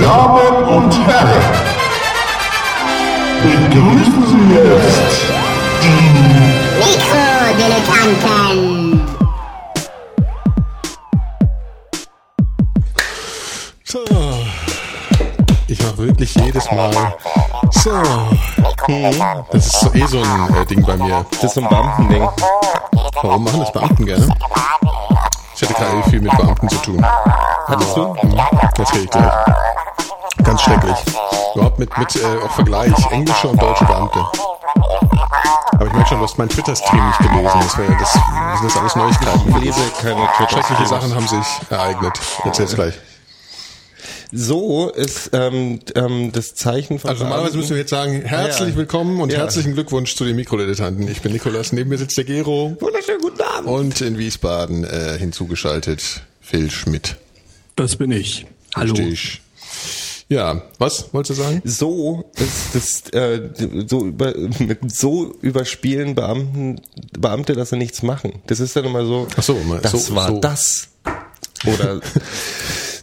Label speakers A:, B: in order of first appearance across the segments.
A: Damen und Herren, begrüßen Sie jetzt die
B: Mikrodilettanten.
C: So. Ich mache wirklich jedes Mal. So. Hm. Das ist so eh so ein äh, Ding bei mir.
D: Das ist so ein Beamtending.
C: Warum machen das Beamten gerne? Ich hatte gerade viel mit Beamten zu tun.
D: Hattest du?
C: Hm. Erzähl ich gleich. Ganz schrecklich. Überhaupt mit, mit äh, auch Vergleich englische und deutsche Beamte. Aber ich merke schon, du hast meinen Twitter-Stream nicht gelesen. Das, wär, das, das sind alles Neuigkeiten.
D: Ich lese keine Twitter.
C: Schreckliche Sachen haben sich ereignet. Erzähl's gleich.
D: So ist ähm, ähm, das Zeichen von
C: Also normalerweise müssen wir jetzt sagen, herzlich
D: Ja.
C: willkommen und
D: Ja.
C: herzlichen Glückwunsch zu den Mikrodilettanten. Ich bin Nikolas, neben mir sitzt der Gero
D: Wunderschönen guten Abend.
C: und in Wiesbaden äh, hinzugeschaltet Phil Schmidt.
E: Das bin ich. Hallo.
C: Richtig. Ja, was wolltest du sagen?
D: So ist das äh, so über, mit so überspielen Beamten Beamte, dass sie nichts machen. Das ist dann immer so.
C: Ach so, mal
D: das
C: so-
D: war
C: so.
D: das oder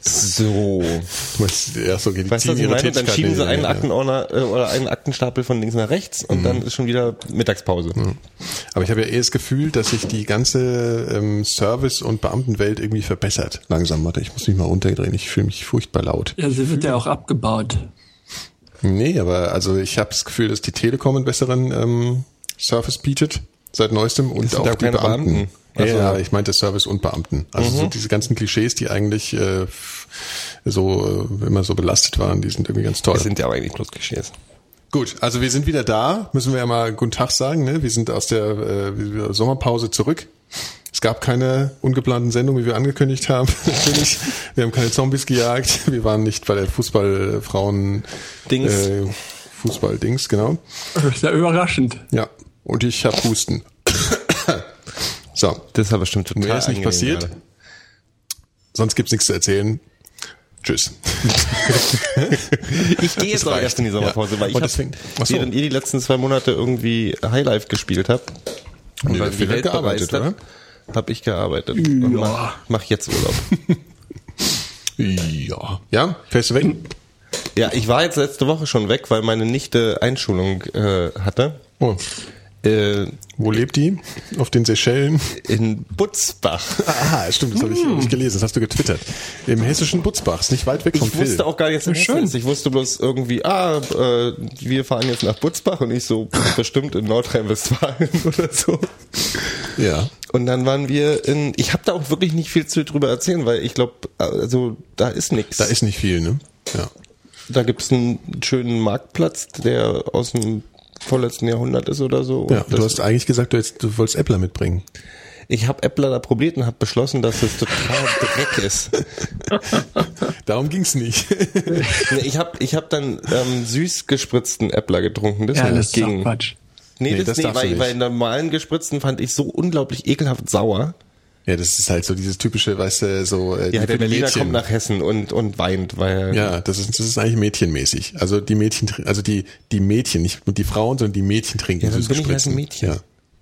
D: so.
C: Du meinst, ja, so gehen
D: Weißt du, was ich meine? Dann schieben sie
C: in-
D: einen
C: ja.
D: Aktenordner äh, oder einen Aktenstapel von links nach rechts und dann ist schon wieder Mittagspause.
C: Aber ich habe ja eher das Gefühl, dass sich die ganze ähm, Service- und Beamtenwelt irgendwie verbessert. Langsam, warte, ich muss mich mal runterdrehen. Ich fühle mich furchtbar laut.
E: Ja, sie wird ja auch abgebaut.
C: Nee, aber also ich habe das Gefühl, dass die Telekom einen besseren ähm, Service bietet seit neuestem und auch
D: auch
C: die
D: keine
C: Beamten.
D: Beamten.
C: Ja,
D: Also-
C: ja, ich meinte Service und Beamten. Also so diese ganzen Klischees, die eigentlich äh, so äh, immer so belastet waren, die sind irgendwie ganz toll.
D: Das sind ja aber eigentlich bloß Klischees.
C: Gut, also wir sind wieder da, müssen wir ja mal guten Tag sagen. Ne? Wir sind aus der äh, Sommerpause zurück. Es gab keine ungeplanten Sendungen, wie wir angekündigt haben. Natürlich. Wir haben keine Zombies gejagt. Wir waren nicht bei der Fußballfrauen
D: Dings.
C: Äh, Fußball-Dings, genau.
E: Das ist ja überraschend.
C: Ja, und ich habe Husten. so,
D: Das ist aber bestimmt total
C: mehr ist nicht passiert.
D: gerade.
C: Sonst gibt's nichts zu erzählen. Tschüss.
D: Ich gehe jetzt auch erst in die Sommerpause,
C: Ja.
D: weil ich
C: Und
D: hab,
C: so.
D: während ihr die letzten zwei Monate irgendwie Highlife gespielt habt und
C: Nee,
D: weil die Welt
C: gearbeitet,
D: hat, habe ich gearbeitet und mach, mach jetzt Urlaub.
C: Ja. Ja, fährst du weg?
D: Ja, ich war jetzt letzte Woche schon weg, weil meine Nichte Einschulung äh, hatte.
C: Oh.
D: Äh,
C: Wo lebt die? Auf den Seychellen?
D: in Butzbach.
C: Ah, stimmt, das habe ich, ich gelesen, das hast du getwittert. Im hessischen Butzbach, ist nicht weit weg vom
D: Ich wusste
C: Phil.
D: auch gar nicht, dass
E: Schön.
D: schön ist. Ich wusste bloß irgendwie, ah, äh, wir fahren jetzt nach Butzbach und ich so bestimmt in Nordrhein-Westfalen oder so.
C: Ja.
D: Und dann waren wir in, ich habe da auch wirklich nicht viel zu drüber erzählen, weil ich glaube, also da ist nichts.
C: Da ist nicht viel, ne? Ja.
D: da gibt's einen schönen Marktplatz, der aus dem vorletzten Jahrhundert ist oder so.
C: Ja, du hast eigentlich gesagt, du, jetzt, du wolltest Äppler mitbringen.
D: ich habe Äppler da probiert und habe beschlossen, dass es total Dreck ist.
C: Darum ging's nicht.
D: Nee, Ich habe ich hab dann ähm, süß gespritzten Äppler getrunken. Das
E: Ja, das ist doch
D: ging.
E: Quatsch.
D: Nee,
C: Nee,
D: das,
C: das
D: nee weil,
C: nicht.
D: weil normalen gespritzten fand ich so unglaublich ekelhaft sauer.
C: Ja, das ist halt so dieses typische, weißt du, so äh,
D: Ja, der Berliner
C: Mädchen.
D: kommt nach Hessen und, und weint, weil
C: Ja, das ist, das ist eigentlich mädchenmäßig. Also die Mädchen, also die, die Mädchen, nicht nur die Frauen, sondern die Mädchen trinken
D: Ja, dann bin ich halt ein Mädchen.
C: Ja.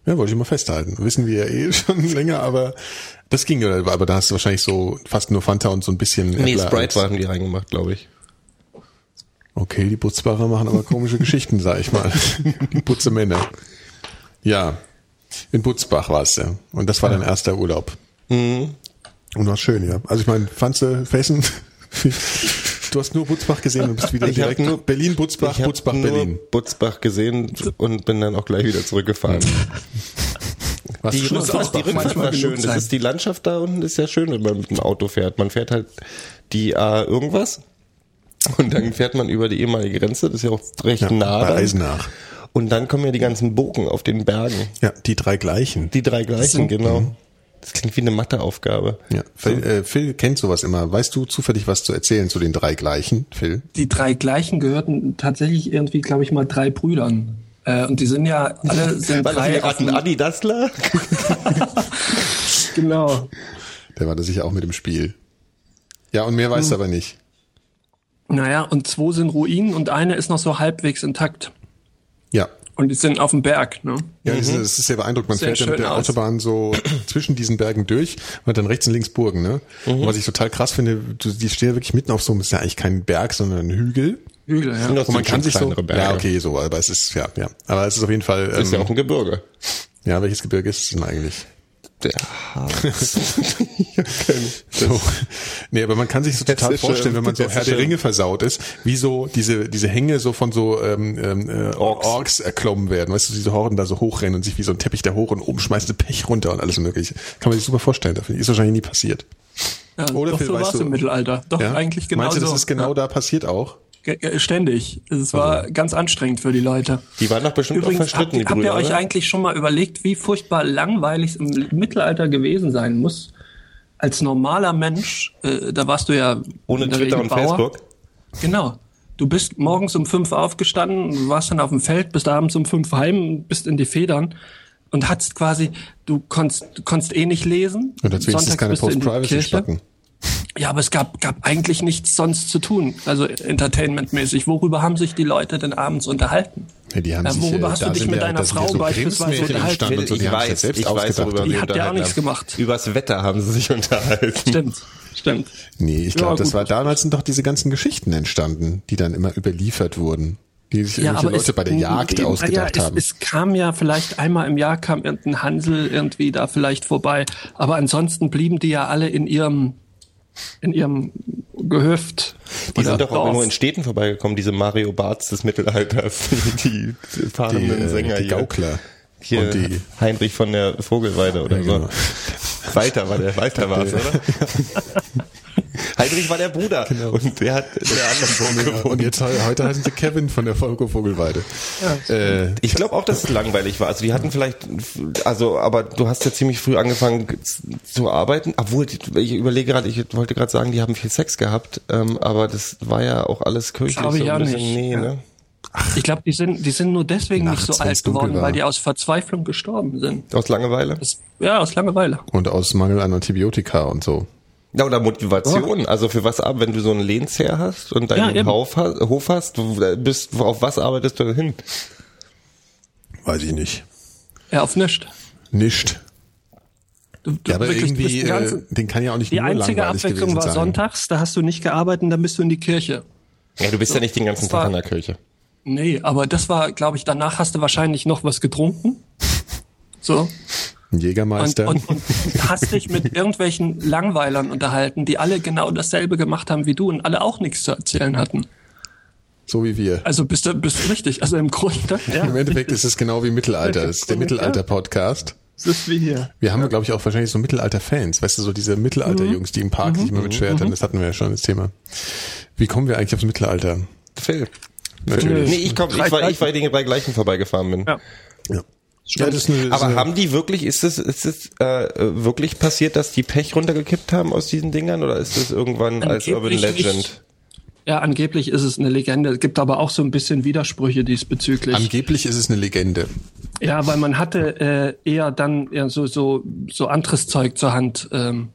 C: ja, wollte ich mal festhalten. Wissen wir ja eh schon länger, aber das ging ja, aber da hast du wahrscheinlich so fast nur Fanta und so ein bisschen
D: Nee,
C: Äppler
D: Sprite waren die reingemacht, glaube ich.
C: Okay, die Butzbacher machen aber komische Geschichten, sag ich mal. Die Putzemänner. Ja, in Butzbach warst du. Und das war dein erster Urlaub.
D: Mhm.
C: Und war schön, ja. Also ich meine, fandst du Fessen? Du hast nur Butzbach gesehen und bist wieder
D: Ich
C: direkt
D: nur-
C: Berlin, Butzbach,
D: ich
C: Butzbach,
D: nur
C: Berlin.
D: Butzbach gesehen und bin dann auch gleich wieder zurückgefahren.
C: Warst
D: Die,
C: auf
E: auch
D: die Rückfahrt war schön. Das ist die Landschaft da unten ist ja schön, wenn man mit dem Auto fährt. Man fährt halt die A irgendwas und dann fährt man über die ehemalige Grenze. Das ist ja auch recht
C: Ja,
D: nah.
C: bei. Eisenach.
D: Und dann kommen ja die ganzen Burgen auf den Bergen.
C: Ja, die drei gleichen.
D: Die drei gleichen, genau. Das klingt wie eine Matheaufgabe.
C: Ja, Phil, äh, Phil kennt sowas immer. Weißt du zufällig was zu erzählen zu den drei gleichen, Phil?
E: Die drei gleichen gehörten tatsächlich irgendwie, glaube ich, mal drei Brüdern. Äh, und die sind ja alle sind
D: War das
E: drei dem-
D: Adi Dassler?
E: Genau.
C: Der war da sicher auch mit im Spiel. Ja, und mehr weißt
D: Hm.
C: du aber nicht.
E: Naja, und zwei sind Ruinen und eine ist noch so halbwegs intakt. Und die sind auf dem Berg, ne?
C: Ja, das, ist, das ist sehr beeindruckend. Man
E: Sehr
C: fährt ja mit der
E: aus.
C: Autobahn so zwischen diesen Bergen durch und hat dann rechts und links Burgen, ne? Und was ich total krass finde, du, die stehen ja wirklich mitten auf so, es ist ja eigentlich kein Berg, sondern ein Hügel.
E: Hügel, ja.
D: Und
C: man kann sich so,
D: Berge.
C: ja, okay, so, aber es ist, ja, ja. Aber es ist auf jeden Fall, ähm,
D: Ist ja auch ein Gebirge.
C: ja, welches Gebirge ist es denn eigentlich?
D: Der Harz.
C: So. Nee, aber man kann sich so total
D: Hessische-
C: vorstellen, wenn man so Herr der
D: hessische-
C: Ringe versaut ist, wie so diese, diese Hänge so von so ähm, ähm, äh,
D: Orks.
C: Orks. erklommen werden. Weißt du, diese Horden da so hochrennen und sich wie so ein Teppich da hoch und oben schmeißt der Pech runter und alles mögliche. Kann man sich super vorstellen. Dafür ist wahrscheinlich nie passiert.
E: ja
C: Oder
E: doch,
C: Phil,
E: so
C: weißt
E: war es
C: du-
E: im Mittelalter. Doch,
C: Ja?
E: eigentlich genau
C: Meinst du,
E: so.
C: das ist genau
E: ja.
C: da passiert auch?
E: Ständig. Es war ganz anstrengend für die Leute.
D: Die waren doch bestimmt auch
E: Übrigens, habt,
D: verstritten, die
E: habt ihr
D: Brüder,
E: euch eigentlich schon mal überlegt, wie furchtbar langweilig es im Mittelalter gewesen sein muss? Als normaler Mensch, äh, da warst du ja
D: Ohne Twitter und
E: Bauer.
D: Facebook?
E: Genau. Du bist morgens um fünf aufgestanden, warst dann auf dem Feld, bist abends um fünf heim, bist in die Federn und hattest quasi, du konntest, konntest eh nicht lesen.
C: Und dazu ist keine
E: bist Ja, aber es gab, gab eigentlich nichts sonst zu tun, also entertainmentmäßig. Worüber haben sich die Leute denn abends unterhalten?
C: Ja, die haben
E: Ja,
C: sich,
E: worüber
C: äh,
E: hast du
C: da
E: dich mit
C: ja-
E: deiner
C: ja
E: Frau
C: so
E: beispielsweise unterhalten?
C: entstanden und so, die haben sich selbst
D: ich weiß, worüber
E: Die
D: wir
E: habt ihr auch
D: unterhalten
E: nichts
D: haben.
E: gemacht.
D: Übers Wetter haben sie sich unterhalten.
E: Stimmt, stimmt.
C: Nee, ich
E: Ja,
C: glaube, das war damals sind doch diese ganzen Geschichten entstanden, die dann immer überliefert wurden, die sich irgendwelche Leute
E: es-
C: bei der Jagd
E: ja,
C: ausgedacht
E: es,
C: haben.
E: Es kam ja vielleicht einmal im Jahr kam irgendein Hansel irgendwie da vielleicht vorbei, aber ansonsten blieben die ja alle in ihrem in ihrem Gehöft.
D: Die sind doch auch
E: Dorf.
D: nur in Städten vorbeigekommen, diese Mario Barts des Mittelalters, die, die fahrenden
C: die, äh,
D: Sänger
C: die
D: hier.
C: Gaukler.
D: Hier
C: Und die,
D: Heinrich von der Vogelweide oder
C: Ja,
D: so.
C: genau.
D: Walter war der, Walter war es, oder? Heinrich war der Bruder
C: Genau.
D: und der hat der anderen Vogel
C: und
D: gewohnt.
C: jetzt heu- heute heißen sie Kevin von der Volko Vogelweide. äh,
D: Ich glaube auch, dass es langweilig war. Also die hatten vielleicht, also aber du hast ja ziemlich früh angefangen zu arbeiten. Obwohl, ich überlege gerade, ich wollte gerade sagen, die haben viel Sex gehabt, ähm, aber das war ja auch alles kirchlich
E: Glaube ich
D: so bisschen,
E: nicht,
D: nee,
E: ja.
D: ne?
E: Ich glaube, die sind die sind nur deswegen
C: Nachts,
E: nicht so alt geworden,
C: war.
E: weil die aus Verzweiflung gestorben sind.
D: Aus Langeweile?
E: Das, ja, aus Langeweile.
C: und aus Mangel an Antibiotika und so.
D: Ja, oder Motivation. Also für was ab, wenn du so einen Lehnsherr hast und
E: Ja,
D: deinen
E: eben.
D: Hof, hast- Hof hast, du bist, auf was arbeitest du denn hin?
C: Weiß ich nicht.
E: Ja, auf nichts.
C: Nicht.
E: Du, du
C: Ja, aber irgendwie, äh, den kann ja auch nicht
E: die
C: nur
E: einzige Abwechslung war
C: sein.
E: sonntags, da hast du nicht gearbeitet und dann bist du in die Kirche.
D: Ja, du bist ja nicht den ganzen Tag
E: war-
D: in der Kirche.
E: Nee, aber das war, glaube ich, danach hast du wahrscheinlich noch was getrunken. So.
C: Ein
E: Und,
C: Jägermeister.
E: und, und hast dich mit irgendwelchen Langweilern unterhalten, die alle genau dasselbe gemacht haben wie du und alle auch nichts zu erzählen hatten.
C: so wie wir.
E: Also bist du, bist du richtig. Also im Grunde, ja,
C: Im Endeffekt ist es genau wie Mittelalter. Das ist der
E: Ja.
C: Mittelalter-Podcast.
E: es ist wie hier.
C: Wir haben, glaube ich, auch wahrscheinlich so Mittelalter-Fans. Weißt du, so diese Mittelalter-Jungs, die im Park sich immer mit Schwertern, das hatten wir ja schon, das Thema. Wie kommen wir eigentlich aufs Mittelalter?
D: Phil.
C: Natürlich.
D: Nee, ich, komm, ich, war, ich war die bei gleichen vorbeigefahren bin.
E: Ja.
C: Ja. Ja, das ist eine,
D: Aber haben die wirklich, ist es, ist es äh, wirklich passiert, dass die Pech runtergekippt haben aus diesen Dingern oder ist das irgendwann als Urban Legend?
E: nicht. Ja, angeblich ist es eine Legende. Es gibt aber auch so ein bisschen Widersprüche diesbezüglich.
C: angeblich ist es eine Legende.
E: ja, weil man hatte äh, eher dann eher so so so anderes Zeug zur Hand. Ähm,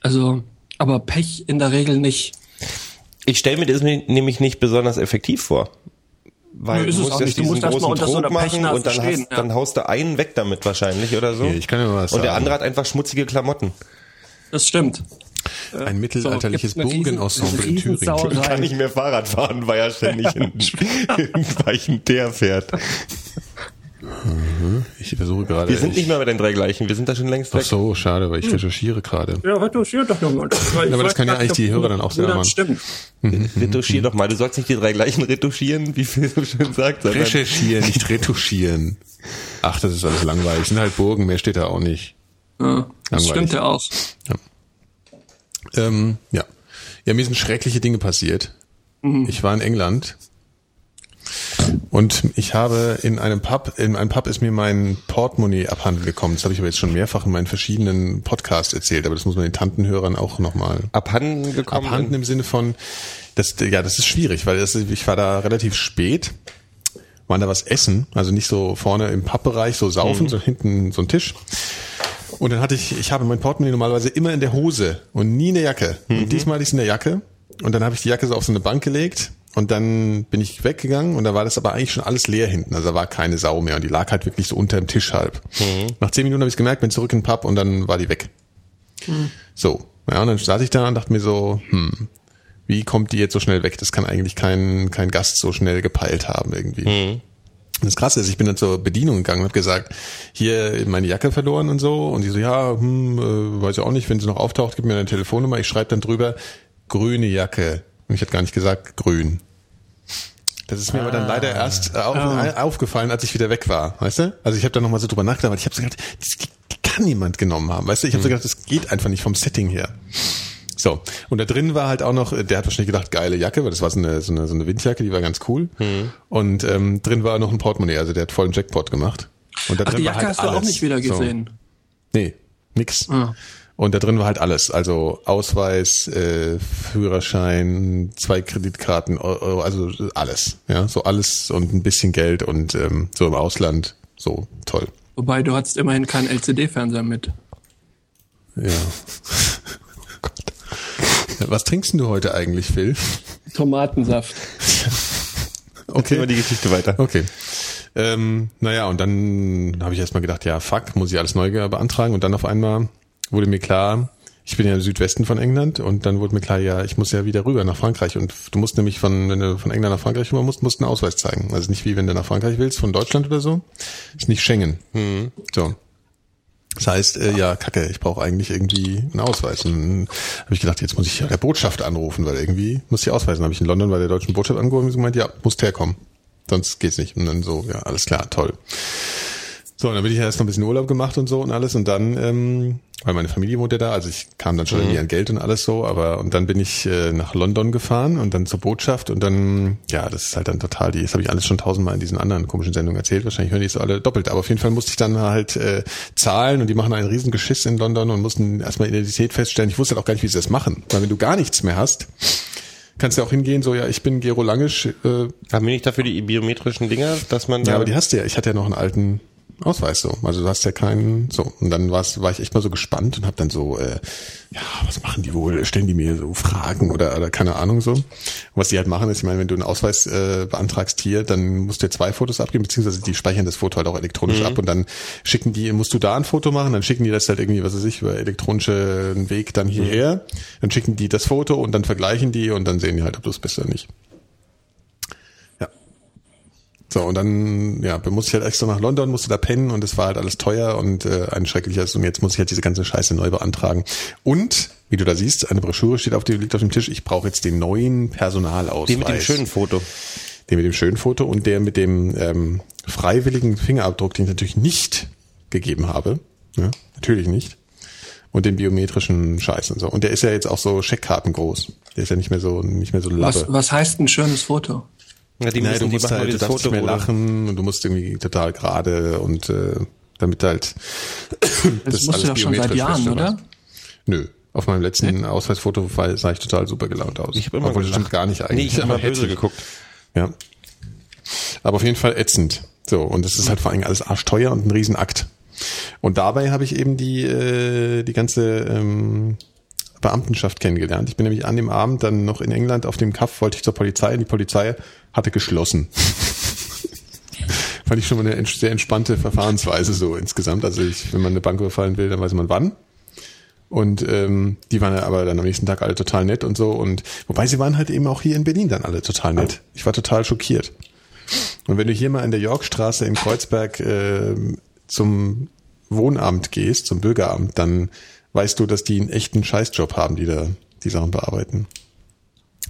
E: also, aber Pech in der Regel nicht.
D: Ich stelle mir das nämlich nicht besonders effektiv vor. Weil
E: Nö, ist
D: du
E: es
D: musst jetzt
E: nicht. Du
D: diesen
E: musst erst mal
D: großen
E: unter so
D: Trog machen und dann,
E: stehen,
D: hast,
E: ja.
D: dann haust du einen weg damit wahrscheinlich oder so.
C: Hier, ich kann ja mal was
D: und der
C: sagen.
D: andere hat einfach schmutzige Klamotten.
E: Das stimmt.
C: Ein mittelalterliches
E: So,
C: Burgenensemble in Thüringen.
E: Riesensauerei.
D: Kann nicht mehr Fahrrad fahren, weil er ständig in, in Weichen der fährt.
C: Ich versuche gerade.
D: Wir sind
C: ich,
D: nicht mehr bei den drei gleichen, wir sind da schon längst
C: Ach
D: weg.
C: so, schade, weil ich recherchiere gerade.
E: Ja, retuschiert doch nochmal.
C: aber das kann ja eigentlich die Hörer dann auch selber machen.
E: Stimmt.
D: Retuschier doch mal, du sollst nicht die drei gleichen retuschieren, wie Phil so schön sagt, sondern
C: Recherchieren, nicht retuschieren. Ach, das ist alles langweilig. Sind halt Burgen, mehr steht da auch nicht.
E: Ja, das
C: Langweilig.
E: stimmt ja auch.
C: Ähm, ja. Ja, mir sind schreckliche Dinge passiert. Ich war in England und ich habe in einem Pub, in einem Pub ist mir mein Portemonnaie abhanden gekommen. Das habe ich aber jetzt schon mehrfach in meinen verschiedenen Podcasts erzählt, aber das muss man den Tantenhörern auch nochmal
D: abhanden gekommen.
C: abhanden im Sinne von, das, ja, das ist schwierig, weil das, ich war da relativ spät, waren da was essen, also nicht so vorne im Pappbereich so saufen, so hinten so ein Tisch. Und dann hatte ich, ich habe mein Portemonnaie normalerweise immer in der Hose und nie in der Jacke. Und diesmal hatte ich es in der Jacke. Und dann habe ich die Jacke so auf so eine Bank gelegt Und dann bin ich weggegangen und da war das aber eigentlich schon alles leer hinten. Also da war keine Sau mehr und die lag halt wirklich so unter dem Tisch halb. Nach zehn Minuten habe ich gemerkt, bin zurück in den Pub und dann war die weg. So. Ja, und dann saß ich da und dachte mir so, hm, wie kommt die jetzt so schnell weg? Das kann eigentlich kein, kein Gast so schnell gepeilt haben irgendwie. Das Krasse ist, ich bin dann zur Bedienung gegangen und habe gesagt, hier meine Jacke verloren und so. Und die so, ja, hm, äh, weiß ich auch nicht, wenn sie noch auftaucht, gib mir eine Telefonnummer. Ich schreibe dann drüber, grüne Jacke. Und ich hatte gar nicht gesagt, grün. Das ist mir aber dann leider erst äh, auf,
E: Ah.
C: aufgefallen, als ich wieder weg war, weißt du? Also ich habe da nochmal so drüber nachgedacht, weil ich habe so gedacht, das kann niemand genommen haben, weißt du? Ich habe so gedacht, das geht einfach nicht vom Setting her. So, und da drin war halt auch noch, der hat wahrscheinlich gedacht, geile Jacke, weil das war so eine, so eine, so eine Windjacke, die war ganz cool. Und ähm, drin war noch ein Portemonnaie, also der hat vollen Jackpot gemacht. Und da
E: Ach,
C: drin
E: die
C: war
E: Jacke
C: halt
E: hast du auch
C: alles.
E: nicht wieder
C: So.
E: gesehen.
C: Nee, nix.
E: Ah.
C: Und da drin war halt alles. Also Ausweis, äh, Führerschein, zwei Kreditkarten, also alles. Ja, so alles und ein bisschen Geld und ähm, so im Ausland. So, toll.
E: Wobei du hattest immerhin keinen LCD-Fernseher mit.
C: Ja. oh Gott. Was trinkst denn du heute eigentlich, Phil?
E: Tomatensaft.
D: Erzähl mal die Geschichte weiter.
C: Okay. Ähm, naja, und dann habe ich erstmal gedacht, ja, fuck, muss ich alles neu beantragen. Und dann auf einmal wurde mir klar, ich bin ja im Südwesten von England und dann wurde mir klar, ja, ich muss ja wieder rüber nach Frankreich. Und du musst nämlich von, wenn du von England nach Frankreich rüber musst, musst du einen Ausweis zeigen. Also nicht wie wenn du nach Frankreich willst, von Deutschland oder so. Ist nicht Schengen. So. Das heißt, äh, ja, kacke, ich brauche eigentlich irgendwie einen Ausweis. Und dann habe ich gedacht, jetzt muss ich ja der Botschaft anrufen, weil irgendwie muss ich ausweisen. Habe ich in London bei der deutschen Botschaft angerufen und sie gemeint, ja, musst herkommen. Sonst geht's nicht. Und dann so, ja, alles klar, toll. So, dann bin ich ja erst noch ein bisschen Urlaub gemacht und so und alles und dann, ähm, weil meine Familie wohnt ja da, also ich kam dann schon irgendwie an Geld und alles so, aber und dann bin ich äh, nach London gefahren und dann zur Botschaft und dann, ja, das ist halt dann total, die, das habe ich alles schon tausendmal in diesen anderen komischen Sendungen erzählt, wahrscheinlich hören die so alle doppelt, aber auf jeden Fall musste ich dann halt äh, zahlen und die machen einen riesen Geschiss in London und mussten erstmal Identität feststellen. Ich wusste halt auch gar nicht, wie sie das machen, weil wenn du gar nichts mehr hast, kannst du ja auch hingehen, so, ja, ich bin Gero Langisch, äh,
D: Haben wir nicht dafür die biometrischen Dinger, dass man
C: ja,
D: da
C: aber die hast du ja. Ich hatte ja noch einen alten Ausweis so. Also du hast ja keinen so. Und dann war's, war ich echt mal so gespannt und habe dann so, äh, ja, was machen die wohl? Stellen die mir so Fragen oder, oder keine Ahnung so. Und was die halt machen ist, ich meine, wenn du einen Ausweis äh, beantragst hier, dann musst du zwei Fotos abgeben, beziehungsweise die speichern das Foto halt auch elektronisch ab und dann schicken die, musst du da ein Foto machen, dann schicken die das halt irgendwie, was weiß ich, über elektronischen Weg dann hierher, dann schicken die das Foto und dann vergleichen die und dann sehen die halt, ob du es bist oder nicht. So, und dann, ja, musste ich halt extra nach London, musste da pennen und es war halt alles teuer und äh, ein schreckliches und jetzt muss ich halt diese ganze Scheiße neu beantragen. Und, wie du da siehst, eine Broschüre steht auf dem, liegt auf dem Tisch, ich brauche jetzt den neuen Personalausweis.
D: den mit dem schönen Foto.
C: Den mit dem schönen Foto und der mit dem ähm, freiwilligen Fingerabdruck, den ich natürlich nicht gegeben habe. Ja, natürlich nicht. Und den biometrischen Scheiß und so. Und der ist ja jetzt auch so Scheckkarten groß. Der ist ja nicht mehr so, nicht mehr so
E: Was,
C: labbe.
E: was heißt ein schönes Foto?
D: Ja, die
C: Naja, du musst halt, du darfst nicht mehr lachen und du musst irgendwie total gerade und äh, damit halt
E: Das, musst du doch schon seit Jahren, oder?
C: Nö. Auf meinem letzten Ausweisfoto war- sah ich total super gelaunt aus.
D: Ich habe immer
C: Obwohl, das
D: gelacht.
C: stimmt gar nicht eigentlich.
D: Nee, ich habe mal böse
C: hätte.
D: geguckt.
C: Ja. Aber auf jeden Fall ätzend. So, und es ist halt vor allem alles arschteuer und ein Riesenakt. Und dabei habe ich eben die, äh, die ganze ähm, Beamtenschaft kennengelernt. Ich bin nämlich an dem Abend dann noch in England auf dem Kaff, wollte ich zur Polizei und die Polizei hatte geschlossen. Fand ich schon mal eine sehr entspannte Verfahrensweise so insgesamt. Also ich, wenn man eine Bank überfallen will, dann weiß man wann. Und ähm, die waren ja aber dann am nächsten Tag alle total nett und so. Und wobei sie waren halt eben auch hier in Berlin dann alle total nett. Ich war total schockiert. Und wenn du hier mal in der Yorkstraße in Kreuzberg äh, zum Wohnamt gehst, zum Bürgeramt, dann weißt du, dass die einen echten Scheißjob haben, die da die Sachen bearbeiten.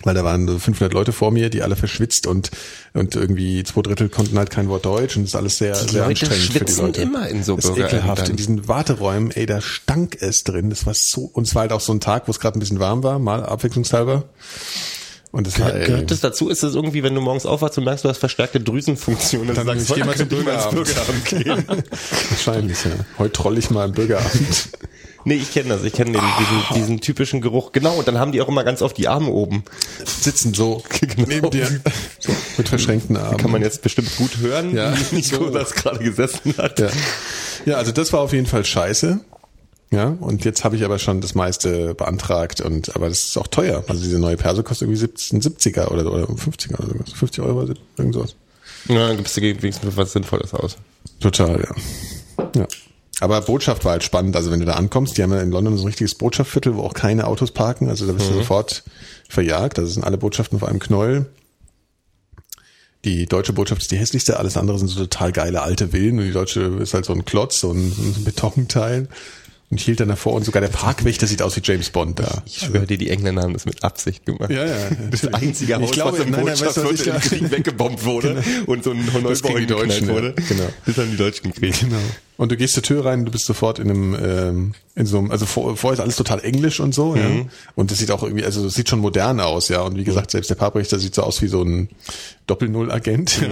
C: Weil da waren so 500 Leute vor mir, die alle verschwitzt und und irgendwie zwei Drittel konnten halt kein Wort Deutsch und das ist alles sehr
D: Die
C: sehr
D: Leute
C: anstrengend für die Leute.
D: immer in so
C: das ist ekelhaft in diesen Warteräumen. Ey, da stank es drin. Das war so und es war halt auch so ein Tag, wo es gerade ein bisschen warm war, mal abwechslungshalber. Und das war ey,
D: Gehört das dazu? Ist es irgendwie, wenn du morgens aufwachst und merkst, du hast verstärkte Drüsenfunktion,
C: Dann
D: sagst,
C: ich geh mal zum
D: ich ins
C: Bürgeramt.
D: Bürgeramt gehen.
C: Wahrscheinlich, ja. Heute troll ich mal im Bürgeramt.
D: nee, ich kenne das. Ich kenne diesen, diesen typischen Geruch. Genau, und dann haben die auch immer ganz oft die Arme oben.
C: Sitzen so
D: Genau.
C: neben dir. So, mit verschränkten Armen.
D: Kann man jetzt bestimmt gut hören,
C: Ja,
D: wie Nico
C: so.
D: das gerade gesessen hat.
C: ja. ja, also das war auf jeden Fall scheiße. Ja, und jetzt habe ich aber schon das meiste beantragt und aber das ist auch teuer. Also diese neue Perso kostet irgendwie 17, 70er oder, oder 50er oder so. 50 Euro, irgend sowas.
D: Ja, dann gibst du wenigstens was Sinnvolles aus.
C: Total, ja. Ja. Aber Botschaft war halt spannend. Also wenn du da ankommst, die haben ja in London so ein richtiges Botschaftviertel, wo auch keine Autos parken. Also da bist du sofort verjagt. Also sind alle Botschaften auf einem Knäuel. Die deutsche Botschaft ist die hässlichste, alles andere sind so total geile alte Villen und die deutsche ist halt so ein Klotz, so ein, so ein Betonteil. Und ich hielt dann davor und sogar der Parkwächter sieht aus wie James Bond da.
D: Ich schwöre dir, die Engländer haben das mit Absicht gemacht.
C: Ja, ja.
D: Das einzige Haus,
C: Ich glaube,
D: was im
C: nein, ich
D: Botschaftsviertel im Krieg weggebombt wurde und so ein Neubau
C: kriegen die Deutschen,
D: geknallt wurde.
C: Genau.
D: Das haben die Deutschen gekriegt.
C: Genau. Und du gehst zur Tür rein, du bist sofort in einem, ähm, in so einem, also vor, vorher ist alles total englisch und so, ja. Und das sieht auch irgendwie, also das sieht schon modern aus, ja. Und wie gesagt, selbst der Parkrichter sieht so aus wie so ein Doppel-Null-Agent. Ja.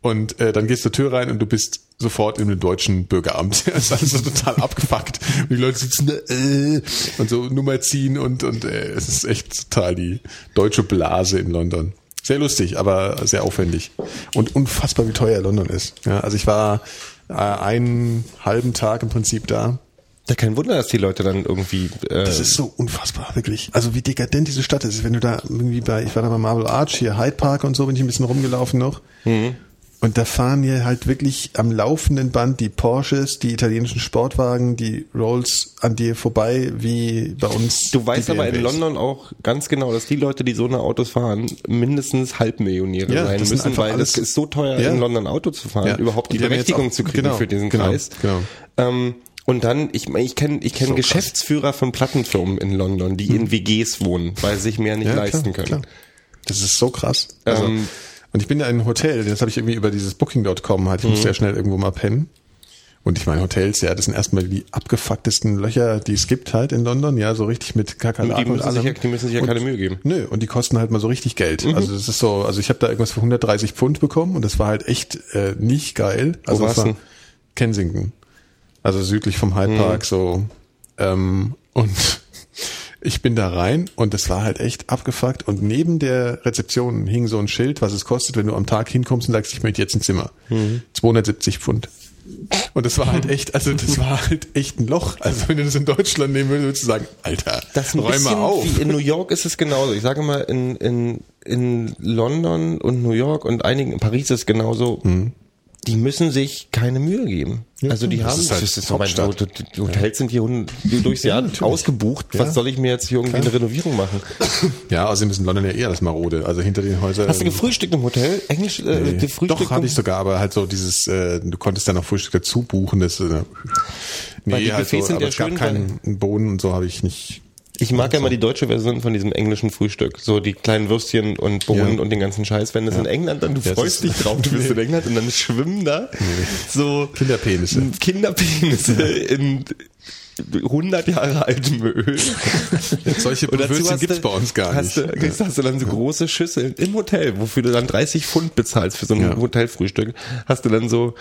C: Und äh, dann gehst du zur Tür rein und du bist sofort in einem deutschen Bürgeramt. Das ist alles so total abgefuckt. Und die Leute sitzen da äh, und so Nummer ziehen und, und äh, es ist echt total die deutsche Blase in London. Sehr lustig, aber sehr aufwendig. Und unfassbar, wie teuer London ist. Ja, also ich war äh, einen halben Tag im Prinzip da.
D: Ja, kein Wunder, dass die Leute dann irgendwie. Äh,
C: Das ist so unfassbar, wirklich. Also wie dekadent diese Stadt ist. Wenn du da irgendwie bei, ich war da bei Marble Arch, hier Hyde Park und so, bin ich ein bisschen rumgelaufen noch. Und da fahren hier halt wirklich am laufenden Band die Porsches, die italienischen Sportwagen, die Rolls an dir vorbei, wie bei uns.
D: Du weißt aber in. London auch ganz genau, dass die Leute, die so eine Autos fahren, mindestens Halbmillionäre
C: Ja,
D: sein müssen, weil das ist so teuer,
C: Ja.
D: in London Auto zu fahren,
C: Ja.
D: überhaupt die
C: Und die
D: Berechtigung
C: auch-
D: zu kriegen
C: genau,
D: für diesen
C: genau,
D: Kreis.
C: genau.
D: Ähm, und dann, ich meine, ich kenne ich kenn
C: So krass.
D: Geschäftsführer von Plattenfirmen in London, die in WGs wohnen, weil sie sich mehr nicht
C: Ja,
D: leisten
C: klar,
D: können.
C: Klar. Das ist so krass. Also,
D: Ähm,
C: und ich bin ja in einem Hotel, das habe ich irgendwie über dieses Booking.com halt, ich
D: Mhm.
C: musste ja schnell irgendwo mal pennen. Und ich meine, Hotels, ja, das sind erstmal die abgefucktesten Löcher, die es gibt halt in London, ja, so richtig mit
D: Die
C: Kakerlaken und
D: müssen, sich ja,
C: allem.
D: die müssen sich ja
C: Und-
D: keine Mühe geben.
C: Nö, und die kosten halt mal so richtig Geld.
D: Mhm.
C: Also das ist so, also ich habe da irgendwas für 130 Pfund bekommen und das war halt echt äh, nicht geil. Also
D: war's
C: es war? Kensington. Also südlich vom Hyde
D: Mhm.
C: Park so. Ähm, und ich bin da rein und das war halt echt abgefuckt und neben der Rezeption hing so ein Schild, was es kostet, wenn du am Tag hinkommst und sagst, ich möchte jetzt ein Zimmer.
D: Mhm.
C: 270 Pfund. Und das war halt echt, also das war halt echt ein Loch. Also wenn du das in Deutschland nehmen würdest, würdest du sagen, Alter,
D: Das
C: räum mal auf.
D: in New York ist es genauso. Ich sage mal, in, in, in London und New York und einigen, in Paris ist es genauso. Die müssen sich keine Mühe geben.
C: Ja,
D: also die
C: das
D: haben,
C: ist halt
D: das ist so mein,
C: Hauptstadt.
D: die Hotels sind hier durchs Jahr
C: natürlich.
D: ausgebucht.
C: Ja.
D: Was soll ich mir jetzt hier irgendwie eine Renovierung machen?
C: Ja, ist in London ja eher das Marode. Also hinter den Häusern.
D: Hast du gefrühstückt im Hotel? Englisch, äh,
C: Nee.
D: gefrühstückt?
C: Doch, habe ich sogar, aber halt so dieses, äh, du konntest dann noch Frühstück dazu buchen. Das, äh, nee,
D: Weil die
C: halt
D: Buffets
C: so,
D: sind
C: aber
D: ja
C: es gab
D: schön,
C: keinen Bohnen und so habe ich nicht.
D: Ich mag ja immer die deutsche Version von diesem englischen Frühstück. So die kleinen Würstchen und Bohnen
C: Ja.
D: und den ganzen Scheiß. Wenn das in England dann, du
C: Ja, das
D: freust dich drauf, du bist
C: Nee.
D: in England und dann schwimmen da so
C: Kinderpenisse.
D: Kinderpenisse in 100 Jahre altem Öl.
C: Solche Würstchen gibt's bei uns gar
D: hast
C: nicht.
D: Du, kriegst- hast du dann so große Schüsseln im Hotel, wofür du dann 30 Pfund bezahlst für so ein
C: Ja.
D: Hotelfrühstück. Hast du dann so,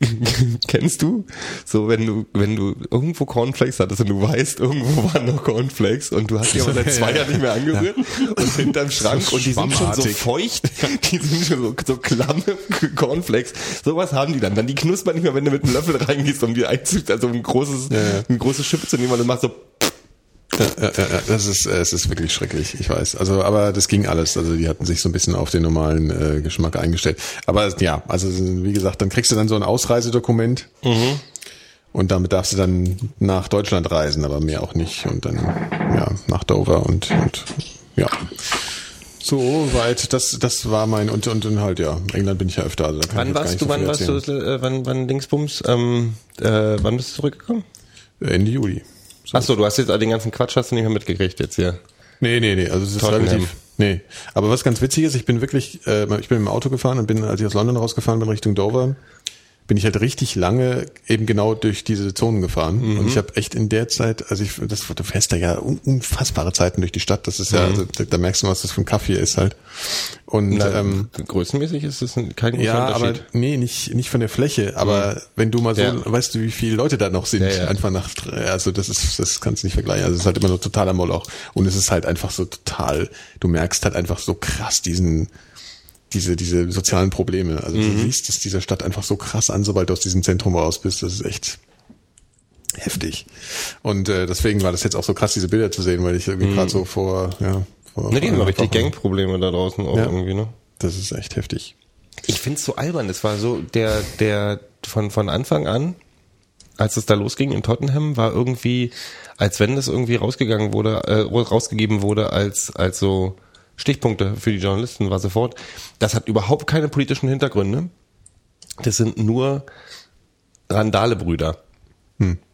D: kennst du? So, wenn du, wenn du irgendwo Cornflakes hattest und du weißt, irgendwo waren noch Cornflakes und du hast die aber seit zwei Jahren nicht mehr angerührt und hinterm Schrank
C: So
D: und die sind schon so feucht, die sind schon so, so klamme Cornflakes. Sowas haben die dann. Dann die knuspern nicht mehr, wenn du mit einem Löffel reingehst, um die einzug, also ein großes,
C: ja.
D: eine große Schippe zu nehmen, und dann machst du
C: Ja, ja, ja, das ist, äh, es ist wirklich schrecklich, ich weiß. Also, aber das ging alles. Also, die hatten sich so ein bisschen auf den normalen äh, Geschmack eingestellt. Aber ja, also wie gesagt, dann kriegst du dann so ein Ausreisedokument und damit darfst du dann nach Deutschland reisen, aber mehr auch nicht. Und dann ja nach Dover und, und ja. So weit, das, das war mein und und, und halt ja, England bin ich ja öfter. Also da kann ich
D: Wann warst
C: nicht
D: du,
C: so
D: wann warst du, äh, wann, wann Dingsbums, ähm, äh, wann bist du zurückgekommen?
C: Ende Juli.
D: So, du hast jetzt den ganzen Quatsch hast du nicht mehr mitgekriegt jetzt hier.
C: Nee, nee, nee, also es ist
D: Tottenham.
C: relativ. Nee. Aber was ganz witzig ist, ich bin wirklich, äh, ich bin im Auto gefahren und bin, als ich aus London rausgefahren bin Richtung Dover, bin ich halt richtig lange eben genau durch diese Zonen gefahren. Und
D: Mhm.
C: ich habe echt in der Zeit, also ich, das, du fährst da ja un- unfassbare Zeiten durch die Stadt. Das ist ja,
D: Mhm.
C: also, da, da merkst du, was das für ein Kaffee ist halt. Und
D: Na,
C: ähm,
D: größenmäßig ist das ein- kein großer
C: ja, aber
D: Unterschied.
C: nee, nicht nicht von der Fläche, aber wenn du mal so,
D: Ja.
C: weißt du, wie viele Leute da noch sind,
D: Ja, ja.
C: einfach nach, also das ist, das kannst du nicht vergleichen. Also es ist halt immer noch totaler Moloch und es ist halt einfach so total, du merkst halt einfach so krass diesen, diese, diese sozialen Probleme. Also
D: Mhm.
C: du siehst es dieser Stadt einfach so krass an, sobald du aus diesem Zentrum raus bist. Das ist echt, Heftig. Und äh, deswegen war das jetzt auch so krass, diese Bilder zu sehen, weil ich irgendwie gerade so vor, ja, vor
D: Ne, die haben richtig Gangprobleme da draußen auch
C: Ja.
D: irgendwie, ne?
C: Das ist echt heftig.
D: Ich find's so albern. Das war so, der, der von, von Anfang an, als es da losging in Tottenham, war irgendwie, als wenn das irgendwie rausgegangen wurde, äh, rausgegeben wurde als, als so Stichpunkte für die Journalisten, war sofort, das hat überhaupt keine politischen Hintergründe. Das sind nur Randale-Brüder.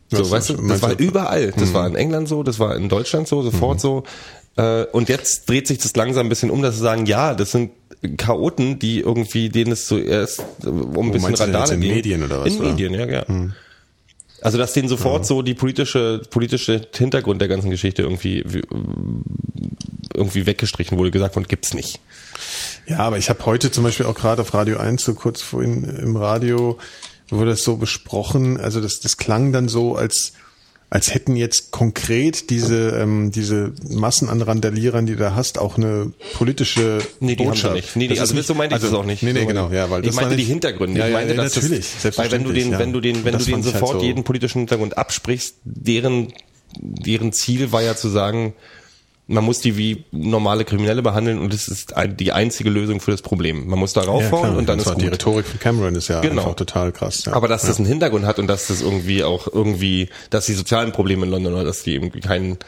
D: So,
C: Was-
D: weißt du, das war überall. Das war in England so, das war in Deutschland so, sofort so. Äh, und jetzt dreht sich das langsam ein bisschen um, dass sie sagen, ja, das sind Chaoten, die irgendwie, denen es zuerst äh, um ein bisschen
C: jetzt in
D: ging.
C: Medien oder was,
D: In
C: oder?
D: Medien, ja, ja. Also, dass denen sofort so die politische, politische Hintergrund der ganzen Geschichte irgendwie, wie- irgendwie weggestrichen wurde, gesagt wurde, gibt's nicht.
C: Ja, aber ich habe heute zum Beispiel auch gerade auf Radio 1, so kurz vorhin im Radio, wurde das so besprochen, also das, das klang dann so, als, als hätten jetzt konkret diese, ähm, diese Massen an Randalierern, die du da hast, auch eine politische
D: Nee, die haben
C: Botschaft.
D: sie nicht. Nee, die,
C: Das
D: also
C: ist
D: so meinte ich
C: also,
D: das auch nicht.
C: Nee, nee, genau, ja, weil
D: ich
C: das
D: meinte
C: war
D: die
C: nicht-
D: Hintergründe.
C: Ja,
D: ich
C: ja,
D: meinte,
C: ja,
D: dass
C: natürlich,
D: das, weil wenn du den,
C: selbstverständlich,
D: wenn du den,
C: ja.
D: wenn du den
C: ich halt
D: sofort
C: so-
D: jeden politischen Hintergrund absprichst, deren, deren Ziel war ja zu sagen, man muss die wie normale Kriminelle behandeln und das ist die einzige Lösung für das Problem. Man muss da
C: ja,
D: raufhauen
C: klar,
D: und dann
C: das
D: ist
C: war die
D: gut.
C: Rhetorik von Cameron ist ja
D: Genau.
C: einfach total krass. Ja.
D: Aber dass das einen Hintergrund hat und dass das irgendwie auch irgendwie, dass die sozialen Probleme in London oder dass die irgendwie keinen,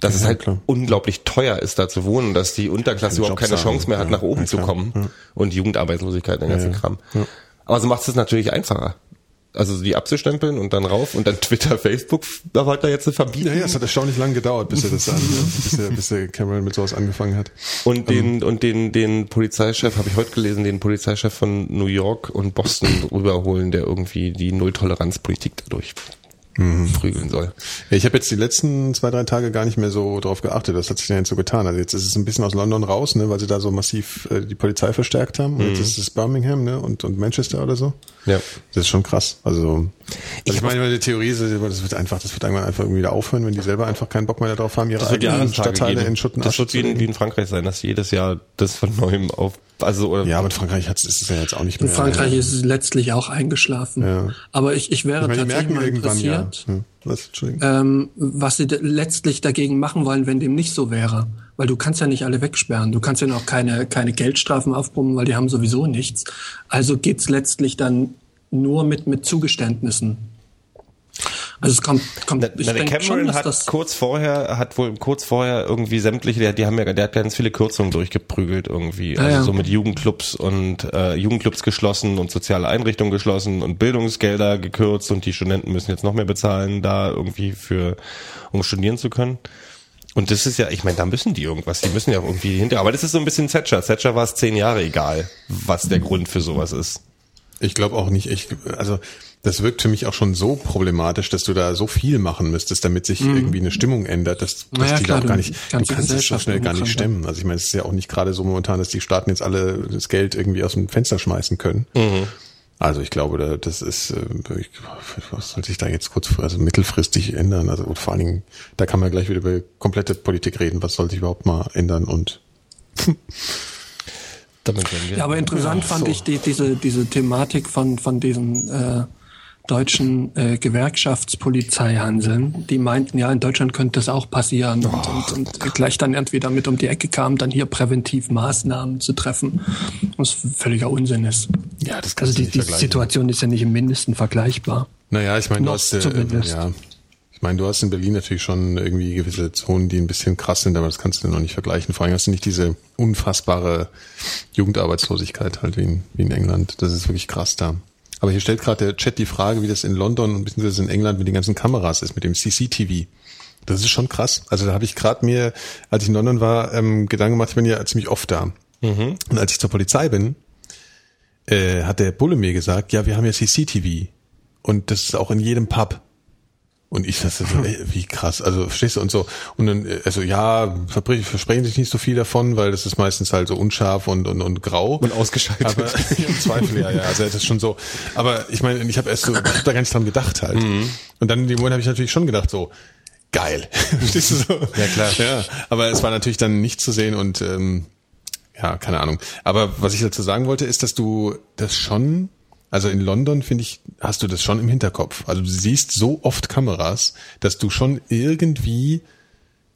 D: dass es halt
C: klar.
D: unglaublich teuer ist, da zu wohnen, dass die Unterklasse überhaupt keine
C: haben.
D: Chance mehr hat,
C: Ja,
D: nach oben
C: ja,
D: zu kommen und Jugendarbeitslosigkeit, den ganzen Kram. Aber so macht es natürlich einfacher. Also die abzustempeln und dann rauf und dann Twitter, Facebook, da wollte er jetzt verbieten.
C: ja, ja, es hat erstaunlich lang gedauert, bis er das an, bis, er, bis er Cameron mit sowas angefangen hat.
D: Und den, und den, den Polizeichef, habe ich heute gelesen, den Polizeichef von New York und Boston rüberholen, der irgendwie die Nulltoleranzpolitik dadurch prügeln soll.
C: Ja, ich habe jetzt die letzten zwei, drei Tage gar nicht mehr so drauf geachtet. Das hat sich dann jetzt so getan. Also jetzt ist es ein bisschen aus London raus, ne, weil sie da so massiv äh, die Polizei verstärkt haben. Und jetzt ist es Birmingham, ne, und, und Manchester oder so.
D: Ja.
C: Das ist schon krass. Also, also ich,
D: Ich
C: meine, meine Theorie ist, das wird einfach, das wird irgendwann einfach irgendwie wieder aufhören, wenn die selber einfach keinen Bock mehr darauf haben, ihre eigenen Stadtteile
D: geben.
C: in Schutt und
D: Das
C: Asche
D: wird wie in, wie in Frankreich sein, dass jedes Jahr das von neuem auf, also, oder,
C: Ja, aber in Frankreich hat's, ist es ja jetzt auch nicht
E: In
C: mehr.
E: Frankreich ist es letztlich auch eingeschlafen.
C: Ja.
E: Aber ich, ich wäre
C: ich meine,
E: tatsächlich mal
C: ja.
E: interessiert,
C: Hm. Was?
E: Ähm, was sie letztlich dagegen machen wollen, wenn dem nicht so wäre. Weil du kannst ja nicht alle wegsperren. Du kannst ja auch keine, keine Geldstrafen aufbrummen, weil die haben sowieso nichts. Also geht's letztlich dann nur mit, mit Zugeständnissen. Also es kommt, kommt
D: Na,
E: ich
D: na, der Cameron
E: schon, dass
D: hat
E: das
D: kurz vorher, hat wohl kurz vorher irgendwie sämtliche, der, die haben ja, der hat ganz viele Kürzungen durchgeprügelt irgendwie. Also
E: ja.
D: so mit Jugendclubs und äh, Jugendclubs geschlossen und soziale Einrichtungen geschlossen und Bildungsgelder gekürzt und die Studenten müssen jetzt noch mehr bezahlen, da irgendwie für, um studieren zu können. Und das ist ja, ich meine, da müssen die irgendwas, die müssen ja irgendwie hinter. Aber das ist so ein bisschen Thatcher. Thatcher war es zehn Jahre egal, was der Grund für sowas ist.
C: Ich glaube auch nicht, ich, also das wirkt für mich auch schon so problematisch, dass du da so viel machen müsstest, damit sich irgendwie eine Stimmung ändert, dass, dass
E: Naja,
C: die
E: klar,
C: da auch gar
E: du
C: nicht, du
E: kannst
C: das so schnell gar nicht stemmen. Also ich meine, es ist ja auch nicht gerade so momentan, dass die Staaten jetzt alle das Geld irgendwie aus dem Fenster schmeißen können. Also ich glaube, da- das ist, äh, was soll sich da jetzt kurz, also mittelfristig ändern? Also vor allen Dingen, da kann man gleich wieder über komplette Politik reden. Was soll sich überhaupt mal ändern? Und
D: Damit werden wir.
E: Ja, aber interessant
C: Ja,
E: fand
C: so.
E: ich die, diese, diese Thematik von, von diesen äh, deutschen äh, Gewerkschaftspolizeihanseln. Die meinten, ja, in Deutschland könnte das auch passieren und, und, und gleich dann irgendwie damit um die Ecke kam, dann hier präventiv Maßnahmen zu treffen. Was völliger Unsinn ist.
C: ja, das
E: Also die, die. Situation ist ja nicht im Mindesten vergleichbar.
C: Naja, ich meine, du hast äh,
E: zumindest.
C: ja, ich meine, du hast in Berlin natürlich schon irgendwie gewisse Zonen, die ein bisschen krass sind, aber das kannst du noch nicht vergleichen. Vor allem hast du nicht diese unfassbare Jugendarbeitslosigkeit halt wie in, wie in England. Das ist wirklich krass da. Aber hier stellt gerade der Chat die Frage, wie das in London und beziehungsweise in England mit den ganzen Kameras ist, mit dem CCTV. Das ist schon krass. Also da habe ich gerade mir, als ich in London war, ähm, Gedanken gemacht, ich bin ja ziemlich oft da. Und als ich zur Polizei bin, äh, hat der Bulle mir gesagt, ja, wir haben ja CCTV. Und das ist auch in jedem Pub. Und ich dachte so, ey, wie krass, also verstehst du und so. Und dann, äh, also ja, versprechen sich nicht so viel davon, weil das ist meistens halt so unscharf und, und, und grau.
D: Und ausgeschaltet.
C: Aber im Zweifel, ja, ja. Also das ist schon so. Aber ich meine, ich habe erst so, ich hab da gar nicht dran gedacht halt. Und dann in dem Moment habe ich natürlich schon gedacht, so, geil. Verstehst du so?
D: Ja, klar.
C: Ja, aber es war natürlich dann nicht zu sehen und ähm, ja, keine Ahnung. Aber was ich dazu sagen wollte, ist, dass du das schon Also in London, finde ich, hast du das schon im Hinterkopf. Also du siehst so oft Kameras, dass du schon irgendwie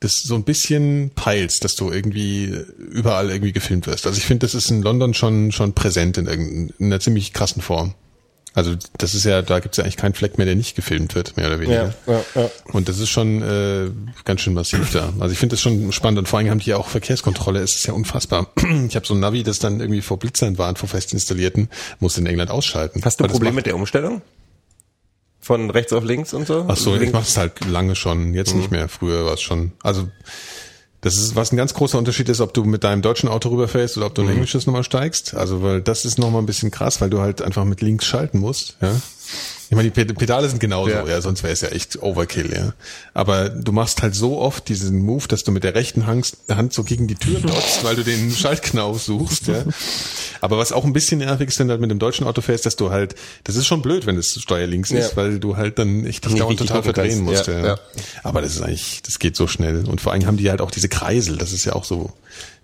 C: das so ein bisschen peilst, dass du irgendwie überall irgendwie gefilmt wirst. Also ich finde, das ist in London schon, schon präsent in, in einer ziemlich krassen Form. Also das ist ja, da gibt es ja eigentlich keinen Fleck mehr, der nicht gefilmt wird, mehr oder weniger.
D: ja, ja.
C: Und das ist schon äh, ganz schön massiv da. Also ich finde das schon spannend und vor allem haben die ja auch Verkehrskontrolle. Es ist ja unfassbar. Ich habe so ein Navi, das dann irgendwie vor Blitzern warnt, vor fest installierten, muss in England ausschalten.
D: Hast du Probleme
C: macht-
D: mit der Umstellung? Von rechts auf links und so?
C: Ach so, ich
D: Links-
C: mache es halt lange schon, jetzt nicht mehr. Früher war es schon. Also das ist, was ein ganz großer Unterschied ist, ob du mit deinem deutschen Auto rüberfährst oder ob du ein englisches nochmal steigst. Also weil das ist nochmal ein bisschen krass, weil du halt einfach mit links schalten musst. Ja. Ich meine, die Ped- Pedale sind genauso,
D: Ja.
C: ja, sonst wäre es ja echt Overkill, ja. Aber du machst halt so oft diesen Move, dass du mit der rechten Hand, Hand so gegen die Tür dotzt, weil du den Schaltknauf suchst, ja. Aber was auch ein bisschen nervig ist, wenn du halt mit dem deutschen Auto fährst, dass du halt, das ist schon blöd, wenn es steuerlinks ist,
D: Ja.
C: weil du halt dann echt dich dauernd total verdrehen musst,
D: ja,
C: ja. Aber das ist eigentlich, das geht so schnell. Und vor allem haben die halt auch diese Kreisel, das ist ja auch so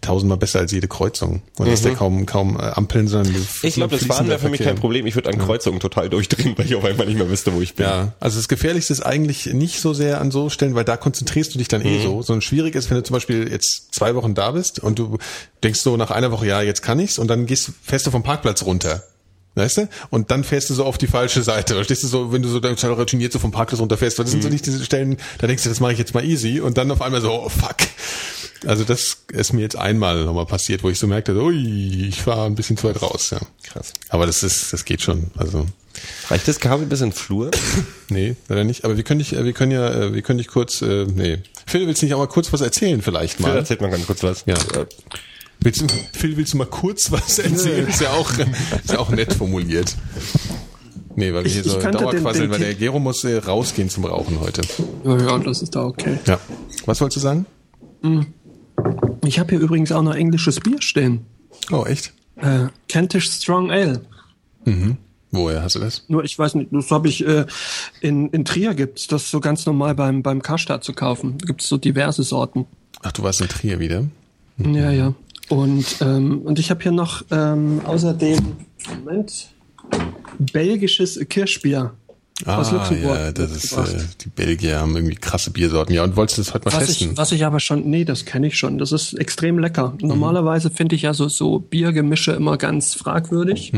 C: tausendmal besser als jede Kreuzung. Und das ist ja kaum, kaum äh, Ampeln, sondern
D: Mhm. Ich glaube, das Fahren wäre für mich kein Problem. Ich würde an Kreuzungen total durchdrehen, weil ich auf einmal nicht mehr wüsste, wo ich bin.
C: Ja, also das Gefährlichste ist eigentlich nicht so sehr an so Stellen, weil da konzentrierst du dich dann
D: Mhm.
C: eh so. Sondern schwierig ist, wenn du zum Beispiel jetzt zwei Wochen da bist und du denkst so nach einer Woche, ja, jetzt kann ich's und dann gehst, fährst du vom Parkplatz runter. Weißt du? Und dann fährst du so auf die falsche Seite. Verstehst du so, wenn du so total routiniert so vom Parkplatz runterfährst, weil das sind
D: Mhm.
C: so nicht diese Stellen, da denkst du, das mache ich jetzt mal easy und dann auf einmal so, oh fuck. Also das ist mir jetzt einmal nochmal passiert, wo ich so merkte, ui, ich war ein bisschen zu weit raus, ja.
D: Krass.
C: Aber das ist, das geht schon. Also
D: Reicht das Kabel bis in den Flur?
C: Nee, leider nicht. Aber wir können dich, äh, wir können ja, äh, wir können dich kurz, äh, nee. Phil, willst du nicht auch mal kurz was erzählen vielleicht
D: Phil,
C: mal?
D: erzählt mal ganz kurz was.
C: Ja. Willst du, Phil, willst du mal kurz was erzählen? Ist ja auch, ist ja auch nett formuliert. Nee, weil wir
E: Ich-
C: hier
E: ich
C: so Dauerquasseln, weil der Gero muss äh, rausgehen zum Rauchen heute.
E: Ja, ja, das ist da okay.
C: Ja. Was wolltest du sagen?
E: Ich habe hier übrigens auch noch englisches Bier stehen.
C: Oh, echt?
E: Äh, Kentish Strong Ale.
C: Woher hast du das?
E: Nur ich weiß nicht, das habe ich äh, in, in Trier gibt's das so ganz normal beim beim Karstadt zu kaufen. Da gibt's so diverse Sorten.
C: Ach, du warst in Trier wieder?
E: Ja, ja. Und ähm, und ich habe hier noch ähm, außerdem Moment belgisches Kirschbier aus Luxemburg.
C: Ah, ja, das ist, äh, die Belgier haben irgendwie krasse Biersorten. Ja, und wolltest du das heute mal
E: was
C: testen?
E: ich, was ich aber schon, nee, das kenne ich schon. Das ist extrem lecker. Normalerweise finde ich ja so, so Biergemische immer ganz fragwürdig.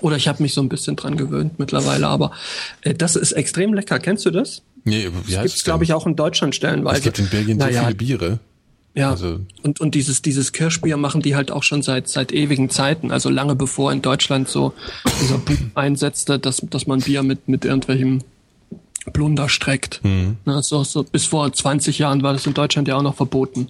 E: Oder ich habe mich so ein bisschen dran gewöhnt mittlerweile, aber äh, das ist extrem lecker. Kennst du das?
C: nee, wie
E: Das
C: heißt
E: gibt's, glaube ich, auch in Deutschland stellenweise.
C: Es gibt in Belgien so
E: naja,
C: viele Biere.
E: Ja,
C: also-
E: und, und dieses, dieses Kirschbier machen die halt auch schon seit, seit ewigen Zeiten. Also lange bevor in Deutschland so dieser Boom einsetzte, dass, dass man Bier mit, mit irgendwelchem Plunder streckt.
C: Mhm.
E: Na, so, so, bis vor 20 Jahren war das in Deutschland ja auch noch verboten.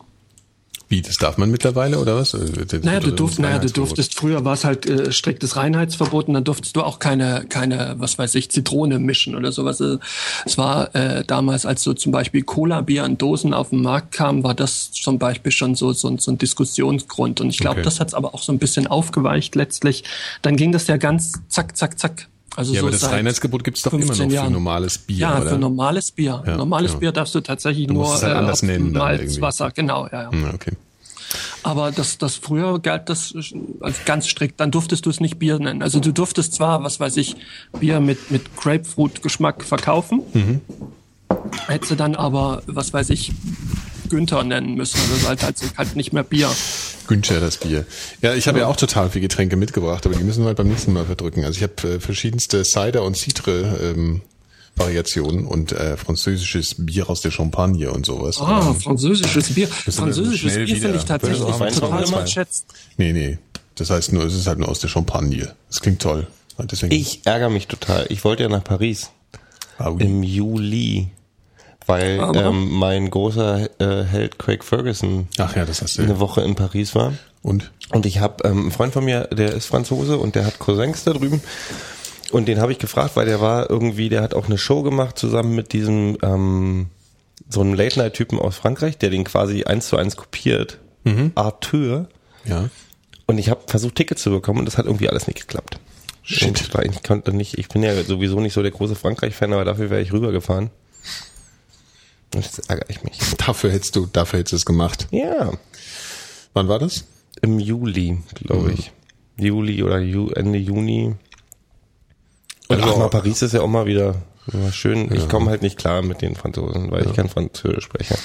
C: Wie, das darf man mittlerweile oder was? Äh,
E: Naja, du, durft, naja, du durftest, früher war es halt äh, striktes Reinheitsverbot und dann durftest du auch keine, keine, was weiß ich, Zitrone mischen oder sowas. Also, Es war äh, damals, als so zum Beispiel Cola-Bier in Dosen auf den Markt kam, war das zum Beispiel schon so, so, so ein Diskussionsgrund. Und ich glaube,
C: Okay.
E: das hat's aber auch so ein bisschen aufgeweicht letztlich. Dann ging das ja ganz zack, zack, zack. Also
C: Ja,
E: so
C: aber das Reinheitsgebot gibt's doch immer noch
E: 15
C: für
E: Jahren.
C: normales Bier,
E: Ja,
C: oder?
E: für normales Bier.
C: Ja,
E: normales
C: ja.
E: Bier darfst du tatsächlich
C: Du
E: nur
C: es halt anders
E: auf
C: nennen.
E: Malzwasser, genau, ja, ja.
C: Hm, okay.
E: Aber das, das früher galt das als ganz strikt. Dann durftest du es nicht Bier nennen. Also du durftest zwar, was weiß ich, Bier mit, mit Grapefruit-Geschmack verkaufen.
C: Mhm.
E: Hättest du dann aber, was weiß ich, Günther nennen müssen. Also halt, halt, halt nicht mehr Bier.
C: Günther, das Bier. Ja, ich habe ja auch total viele Getränke mitgebracht, aber die müssen wir halt beim nächsten Mal verdrücken. Also ich habe äh, verschiedenste Cider und Citre ähm, Variationen und äh, französisches Bier aus der Champagne und sowas.
E: Ah,
C: Aber-
E: französisches Bier. Französisches Bier finde ich tatsächlich total unterschätzt.
C: Nee, nee. Das heißt nur, es ist halt nur aus der Champagne. Das klingt toll. Halt Deswegen,
D: Ich ärgere mich total. Ich wollte ja nach Paris
C: ah, oui.
D: im Juli, weil ähm, mein großer äh, Held Craig Ferguson
C: Ach ja, das hast du.
D: eine Woche in Paris war.
C: Und?
D: Und ich habe ähm, einen Freund von mir, der ist Franzose und der hat Cousins da drüben. Und den habe ich gefragt, weil der war irgendwie, der hat auch eine Show gemacht zusammen mit diesem ähm, so einem Late-Night-Typen aus Frankreich, der den quasi eins zu eins kopiert. Arthur.
C: Ja.
D: Und ich habe versucht, Tickets zu bekommen und das hat irgendwie alles nicht geklappt.
C: Shit.
D: Und ich konnte nicht, ich bin ja sowieso nicht so der große Frankreich-Fan, aber dafür wäre ich rübergefahren. Jetzt ärgere ich mich.
C: Dafür hättest du, dafür hättest du es gemacht.
D: Ja,
C: Wann war das?
D: im Juli, glaube ich. Juli oder Ju Ende Juni. Und
C: Also-
D: auch mal Paris ist ja auch mal wieder ja, schön. Ich komme halt nicht klar mit den Franzosen, weil ich kein Französisch spreche.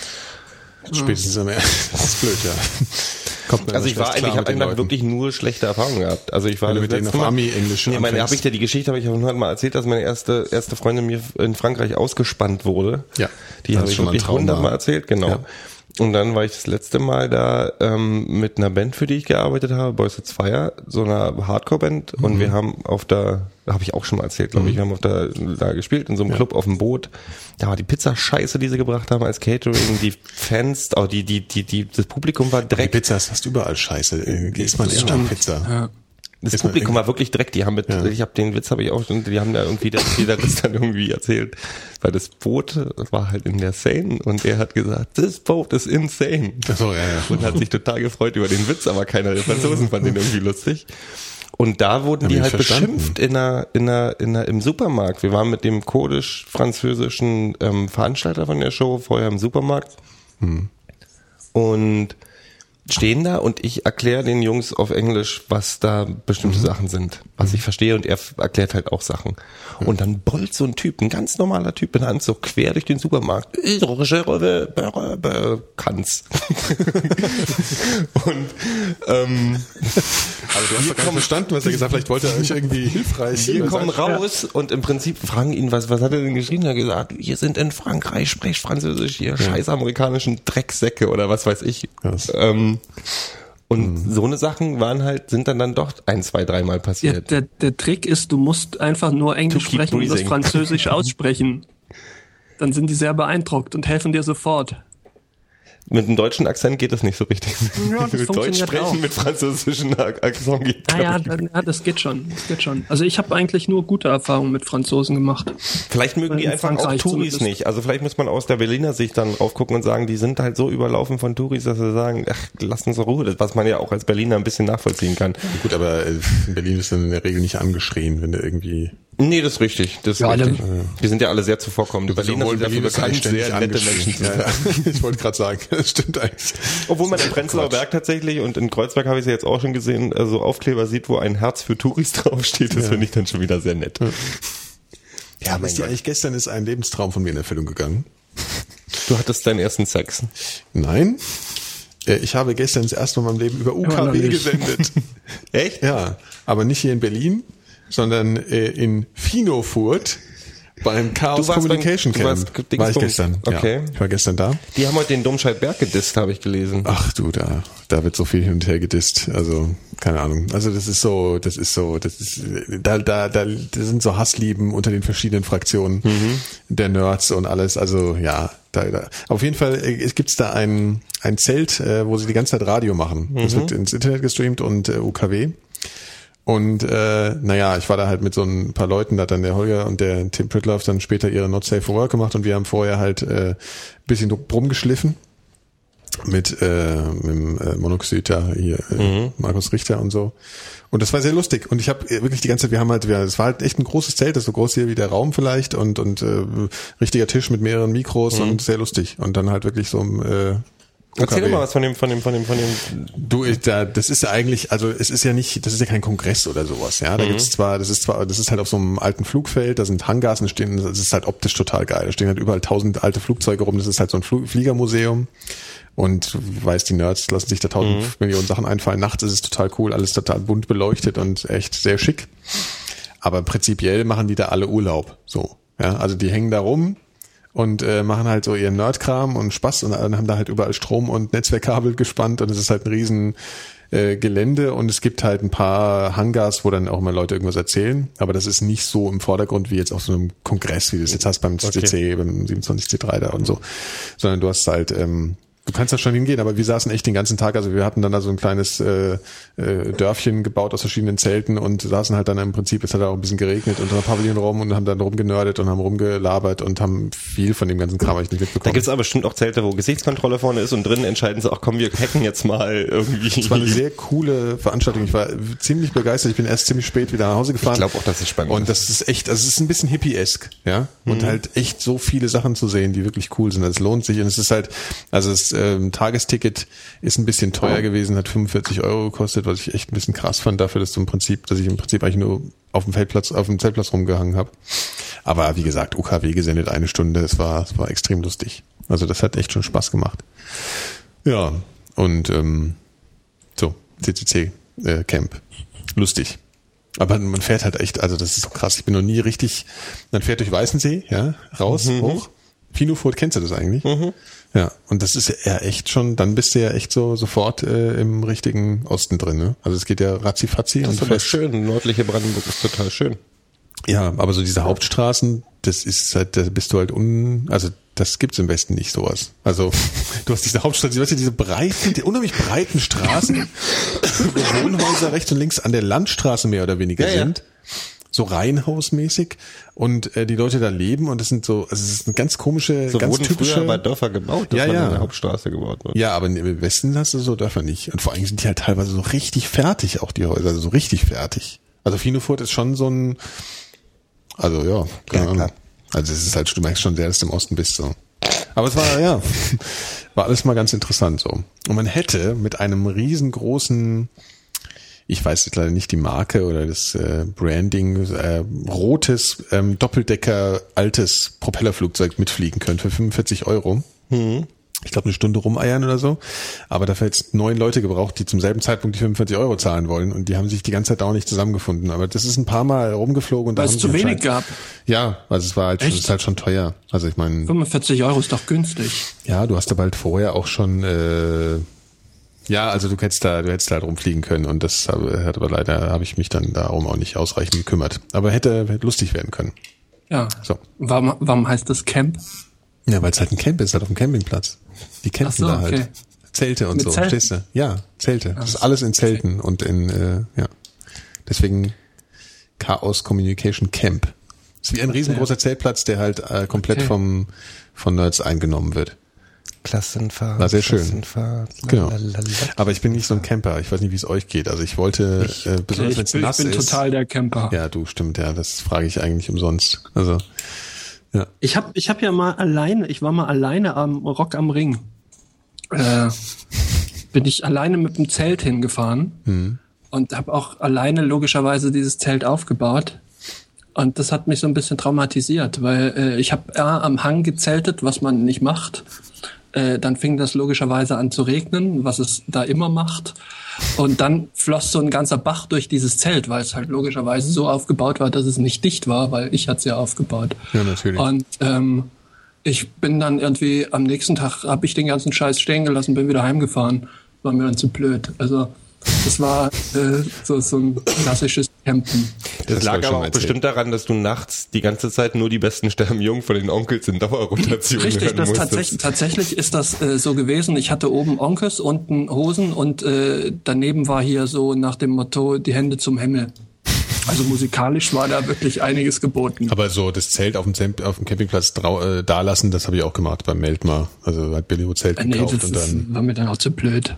C: Spätestens am Ende. Das ist blöd, ja.
D: Also ich war eigentlich, ich habe
C: den Leuten.
D: wirklich nur schlechte Erfahrungen gehabt. Also ich war
C: du
D: das
C: mit denen
D: letzte
C: auf
D: Mal-
C: Ami-Englisch
D: Nee, meine,
C: anfängst.
D: habe ich dir die Geschichte habe ich ja hundertmal erzählt, dass meine erste erste Freundin mir in Frankreich ausgespannt wurde.
C: Ja,
D: die habe ich
C: schon
D: wirklich hundertmal erzählt, genau.
C: Ja.
D: Und dann war ich das letzte Mal da ähm, mit einer Band, für die ich gearbeitet habe, Boys It's Fire, so einer Hardcore-Band.
C: Mhm.
D: Und wir haben auf der, habe ich auch schon mal erzählt, glaube ich, wir haben auf der da gespielt in so einem Club auf dem Boot. Da war die Pizza scheiße, die sie gebracht haben als Catering. Die Fans, auch die, die, die, die, das Publikum war
C: Die
D: Dreck.
C: Pizza ist fast überall scheiße. Äh, Isst man eher nach Pizza.
E: Ja.
D: Das
C: Ist
D: Publikum war wirklich Dreck. Die haben mit,
C: Ja.
D: ich habe den Witz habe ich auch, schon- die haben da irgendwie der Gitarrist dann irgendwie erzählt, weil das Boot war halt in der Seine und er hat gesagt, this boat is insane.
C: So, ja, ja.
D: Und hat sich total gefreut über den Witz, aber keiner der Franzosen fand den irgendwie lustig. Und da wurden die
C: ihn
D: halt
C: verstanden.
D: beschimpft in einer, in einer, in einer, im Supermarkt. Wir waren mit dem kurdisch-französischen ähm, Veranstalter von der Show vorher im Supermarkt und stehen da und ich erkläre den Jungs auf Englisch, was da bestimmte Sachen sind, was ich verstehe und er erklärt halt auch Sachen. Und dann bollt so ein Typ, ein ganz normaler Typ in der Hand, so quer durch den Supermarkt. Ich kann's. und ähm,
C: Aber du hast doch gar nicht verstanden, was er gesagt hat. Vielleicht wollte er euch irgendwie hilfreich.
D: wir kommen raus und im Prinzip fragen ihn, was, was hat er denn geschrieben? Er hat gesagt, ihr sind in Frankreich, sprecht Französisch, ihr scheiß amerikanischen Drecksäcke oder was weiß ich.
C: Krass.
D: Ähm, und so eine Sachen waren halt, sind dann dann doch ein, zwei, dreimal
E: Ja,
D: passiert.
E: der, der Trick ist, du musst einfach nur Englisch sprechen und das
D: breathing.
E: Französisch aussprechen. Dann sind die sehr beeindruckt und helfen dir sofort.
D: Mit einem deutschen Akzent geht das nicht so richtig.
E: Ja, das
D: mit Deutsch sprechen
E: auch.
D: mit französischen Ak- Akzent geht
E: Ah ja, ja, das geht schon. Das geht schon. Also ich habe eigentlich nur gute Erfahrungen mit Franzosen gemacht.
D: Vielleicht mögen die
E: in
D: einfach auch
E: Frankreich
D: Touris
E: zumindest.
D: nicht. Also vielleicht muss man aus der Berliner Sicht dann drauf gucken und sagen, die sind halt so überlaufen von Touris, dass sie sagen, ach, lass uns Ruhe. Das, was man ja auch als Berliner ein bisschen nachvollziehen kann.
C: Gut, aber äh, in Berlin ist dann in der Regel nicht angeschrien, wenn du irgendwie
D: Nee, das ist richtig. Das ist
E: Ja,
D: richtig. Die sind ja alle sehr zuvorkommend. Die Berliner sind dafür bekannt, sehr nette. Menschen zu
C: Ja,
D: sein.
C: ja. Ich wollte gerade sagen, das stimmt eigentlich.
D: Obwohl man im Prenzlauer Berg tatsächlich und in Kreuzberg habe ich es ja jetzt auch schon gesehen, also Aufkleber sieht, wo ein Herz für Touris draufsteht. Das finde ich dann schon wieder sehr nett. Ja, mein
C: Ist eigentlich gestern ist ein Lebenstraum von mir in Erfüllung gegangen.
D: Du hattest deinen ersten Sex.
C: Nein. Äh, Ich habe gestern das erste Mal in meinem Leben über UKW gesendet.
D: Echt?
C: Ja, aber nicht hier in Berlin, sondern äh, in Finofurt beim Chaos Communication Camp. war ich gestern.
D: Okay.
C: Ja, ich war gestern da.
D: Die haben heute den Domscheit-Berg gedisst, habe ich gelesen.
C: Ach du, da, da wird so viel hin und her gedisst. Also, keine Ahnung. Also das ist so, das ist so, das ist, da, da, da, sind so Hasslieben unter den verschiedenen Fraktionen der Nerds und alles. Also ja, da, da. Auf jeden Fall äh, es gibt's da ein, ein Zelt, äh, wo sie die ganze Zeit Radio machen. Das wird ins Internet gestreamt und äh, UKW. Und äh, naja, ich war da halt mit so ein paar Leuten, da hat dann der Holger und der Tim Pritloff dann später ihre Not Safe for Work gemacht und wir haben vorher halt äh, ein bisschen rumgeschliffen mit, äh, mit dem äh, Monoxid da hier, äh, Markus Richter und so. Und das war sehr lustig. Und ich habe wirklich die ganze Zeit, wir haben halt, wir, es war halt echt ein großes Zelt, das ist so groß hier wie der Raum vielleicht und und äh, richtiger Tisch mit mehreren Mikros und sehr lustig. Und dann halt wirklich so ein äh,
D: Erzähl doch mal was von dem, von dem, von dem, von dem.
C: Du, ich, da, das ist ja eigentlich, also es ist ja nicht, das ist ja kein Kongress oder sowas, ja. Da gibt's zwar, das ist zwar, das ist halt auf so einem alten Flugfeld, da sind Hangars und stehen, das ist halt optisch total geil. Da stehen halt überall tausend alte Flugzeuge rum, das ist halt so ein Flu Fliegermuseum. Und du weißt, die Nerds lassen sich da tausend Millionen Sachen einfallen. Nachts ist es total cool, alles total bunt beleuchtet und echt sehr schick. Aber prinzipiell machen die da alle Urlaub. So. Ja, also die hängen da rum und äh, machen halt so ihren Nerdkram und Spaß und haben da halt überall Strom und Netzwerkkabel gespannt und es ist halt ein riesen äh, Gelände und es gibt halt ein paar Hangars, wo dann auch mal Leute irgendwas erzählen, aber das ist nicht so im Vordergrund wie jetzt auf so einem Kongress, wie du es jetzt hast beim CC, beim 27C3 da und so, sondern du hast halt ähm, Du kannst da schon hingehen, aber wir saßen echt den ganzen Tag, also wir hatten dann da so ein kleines äh, äh, Dörfchen gebaut aus verschiedenen Zelten und saßen halt dann im Prinzip, es hat auch ein bisschen geregnet unter einem Pavillonraum und haben dann rumgenördet und haben rumgelabert und haben viel von dem ganzen Kram eigentlich nicht
D: Da
C: mitbekommen.
D: gibt's aber bestimmt auch Zelte, wo Gesichtskontrolle vorne ist und drinnen entscheiden sie, ach komm, wir hacken jetzt mal irgendwie.
C: Es war eine sehr coole Veranstaltung. Ich war ziemlich begeistert. Ich bin erst ziemlich spät wieder nach Hause gefahren.
D: Ich glaub auch, dass es spannend
C: Und
D: ist.
C: das ist echt, also es ist ein bisschen hippie-esk, ja. Und halt echt so viele Sachen zu sehen, die wirklich cool sind. Es lohnt sich und es ist halt, also es ähm, Tagesticket ist ein bisschen teuer gewesen, hat 45 Euro gekostet, was ich echt ein bisschen krass fand dafür, dass du im Prinzip, dass ich im Prinzip eigentlich nur auf dem Feldplatz, auf dem Zeltplatz rumgehangen habe. Aber wie gesagt, UKW gesendet eine Stunde, es war, es war extrem lustig. Also das hat echt schon Spaß gemacht. Ja, und ähm, so, CCC äh, Camp. Lustig. Aber man fährt halt echt, also das ist so krass. Ich bin noch nie richtig, man fährt durch Weißensee, ja, raus, hoch. Pinofurt, kennst du das eigentlich? Ja, und das ist ja echt schon, dann bist du ja echt so sofort äh, im richtigen Osten drin. Ne? Also es geht ja ratzi-fatzi.
D: Das
C: und
D: ist aber schön. Nördliche Brandenburg ist total schön.
C: Ja, aber so diese Hauptstraßen, das ist halt, da bist du halt un, also das gibt's im Westen nicht sowas. Also du hast diese Hauptstraße, weißt du, diese breiten, die unheimlich breiten Straßen, wo Wohnhäuser rechts und links an der Landstraße mehr oder weniger
D: Ja, ja.
C: sind. So Reihenhausmäßig und äh, die Leute da leben und das sind so, also es ist eine ganz komische,
D: So
C: ganz
D: wurden
C: typische.
D: früher bei Dörfer gebaut, dass
C: Ja, ja.
D: in der Hauptstraße gebaut wird.
C: Ja, aber im Westen hast du so Dörfer nicht. Und vor allem sind die halt teilweise so richtig fertig, auch die Häuser, also so richtig fertig. Also Finofurt ist schon so ein, also ja, keine
D: Ja,
C: Ahnung.
D: klar.
C: Also es ist halt, du merkst schon sehr, dass du im Osten bist so. Aber es war, ja, war alles mal ganz interessant so. Und man hätte mit einem riesengroßen, ich weiß jetzt leider nicht die Marke oder das äh, Branding, äh, rotes ähm, Doppeldecker altes Propellerflugzeug mitfliegen können für 45 Euro. Ich glaube, eine Stunde rumeiern oder so. Aber dafür jetzt neun Leute gebraucht, die zum selben Zeitpunkt die 45 Euro zahlen wollen. Und die haben sich die ganze Zeit auch nicht zusammengefunden. Aber das ist ein paar Mal rumgeflogen und da
E: Weil
C: haben
E: es zu wenig gab.
C: Ja, also es war halt, schon,
E: Echt?
C: es ist halt schon teuer. Also ich meine,
E: 45 Euro ist doch günstig.
C: ja, du hast aber halt vorher auch schon, äh, ja, also du hättest da, du hättest da halt rumfliegen können und das habe- hat aber leider, habe ich mich dann darum auch nicht ausreichend gekümmert. Aber hätte, hätte lustig werden können.
E: Ja.
C: So.
E: Warum, warum heißt das Camp?
C: Ja, weil es halt ein Camp ist, halt auf dem Campingplatz. Die campen
E: Ach so,
C: da halt.
E: okay.
C: Zelte und
E: Mit
C: so,
E: Zelten?
C: verstehst du? Ja, Zelte. Das ist alles in Zelten und in, äh, ja. Deswegen Chaos Communication Camp. Das ist wie ein riesengroßer Zeltplatz, der halt äh, komplett
E: Okay.
C: vom von Nerds eingenommen wird.
D: Klassenfahrt.
C: War sehr schön.
D: Klassenfahrt.
C: Genau. Aber ich bin nicht so ein Camper. Ich weiß nicht, wie es euch geht. Also ich wollte, äh, besonders
E: Ich
C: wenn es
E: bin, ich
C: nass
E: bin
C: ist.
E: total der Camper.
C: Ja, du stimmt, ja. Das frage ich eigentlich umsonst. Also ja.
E: Ich habe ich hab ja mal alleine, ich war mal alleine am Rock am Ring. Äh, bin ich alleine mit dem Zelt hingefahren und habe auch alleine logischerweise dieses Zelt aufgebaut. Und das hat mich so ein bisschen traumatisiert, weil äh, ich habe ja, am Hang gezeltet, was man nicht macht. Äh, dann fing das logischerweise an zu regnen, was es da immer macht. Und dann floss so ein ganzer Bach durch dieses Zelt, weil es halt logischerweise so aufgebaut war, dass es nicht dicht war, weil ich hatte es ja aufgebaut.
C: Ja, natürlich.
E: Und ähm, ich bin dann irgendwie am nächsten Tag habe ich den ganzen Scheiß stehen gelassen, bin wieder heimgefahren, war mir dann zu blöd. Also das war äh, so, so ein klassisches Campen.
D: Das,
C: Das
D: lag aber auch
C: erzählen.
D: bestimmt daran, dass du nachts die ganze Zeit nur die besten sterben jung von den Onkels in Dauerrotation
E: Richtig,
D: hören
E: das
D: musstest.
E: tatsächlich, tatsächlich ist das äh, so gewesen. Ich hatte oben Onkels, unten Hosen und äh, daneben war hier so nach dem Motto die Hände zum Himmel. Also musikalisch war da wirklich einiges geboten.
C: Aber so das Zelt auf dem, Zelt, auf dem Campingplatz äh, da lassen, das habe ich auch gemacht beim Meltmar. Also hat Billy Zelt
E: Äh, nee,
C: gekauft
E: das
C: und dann.
E: war mir dann auch zu blöd.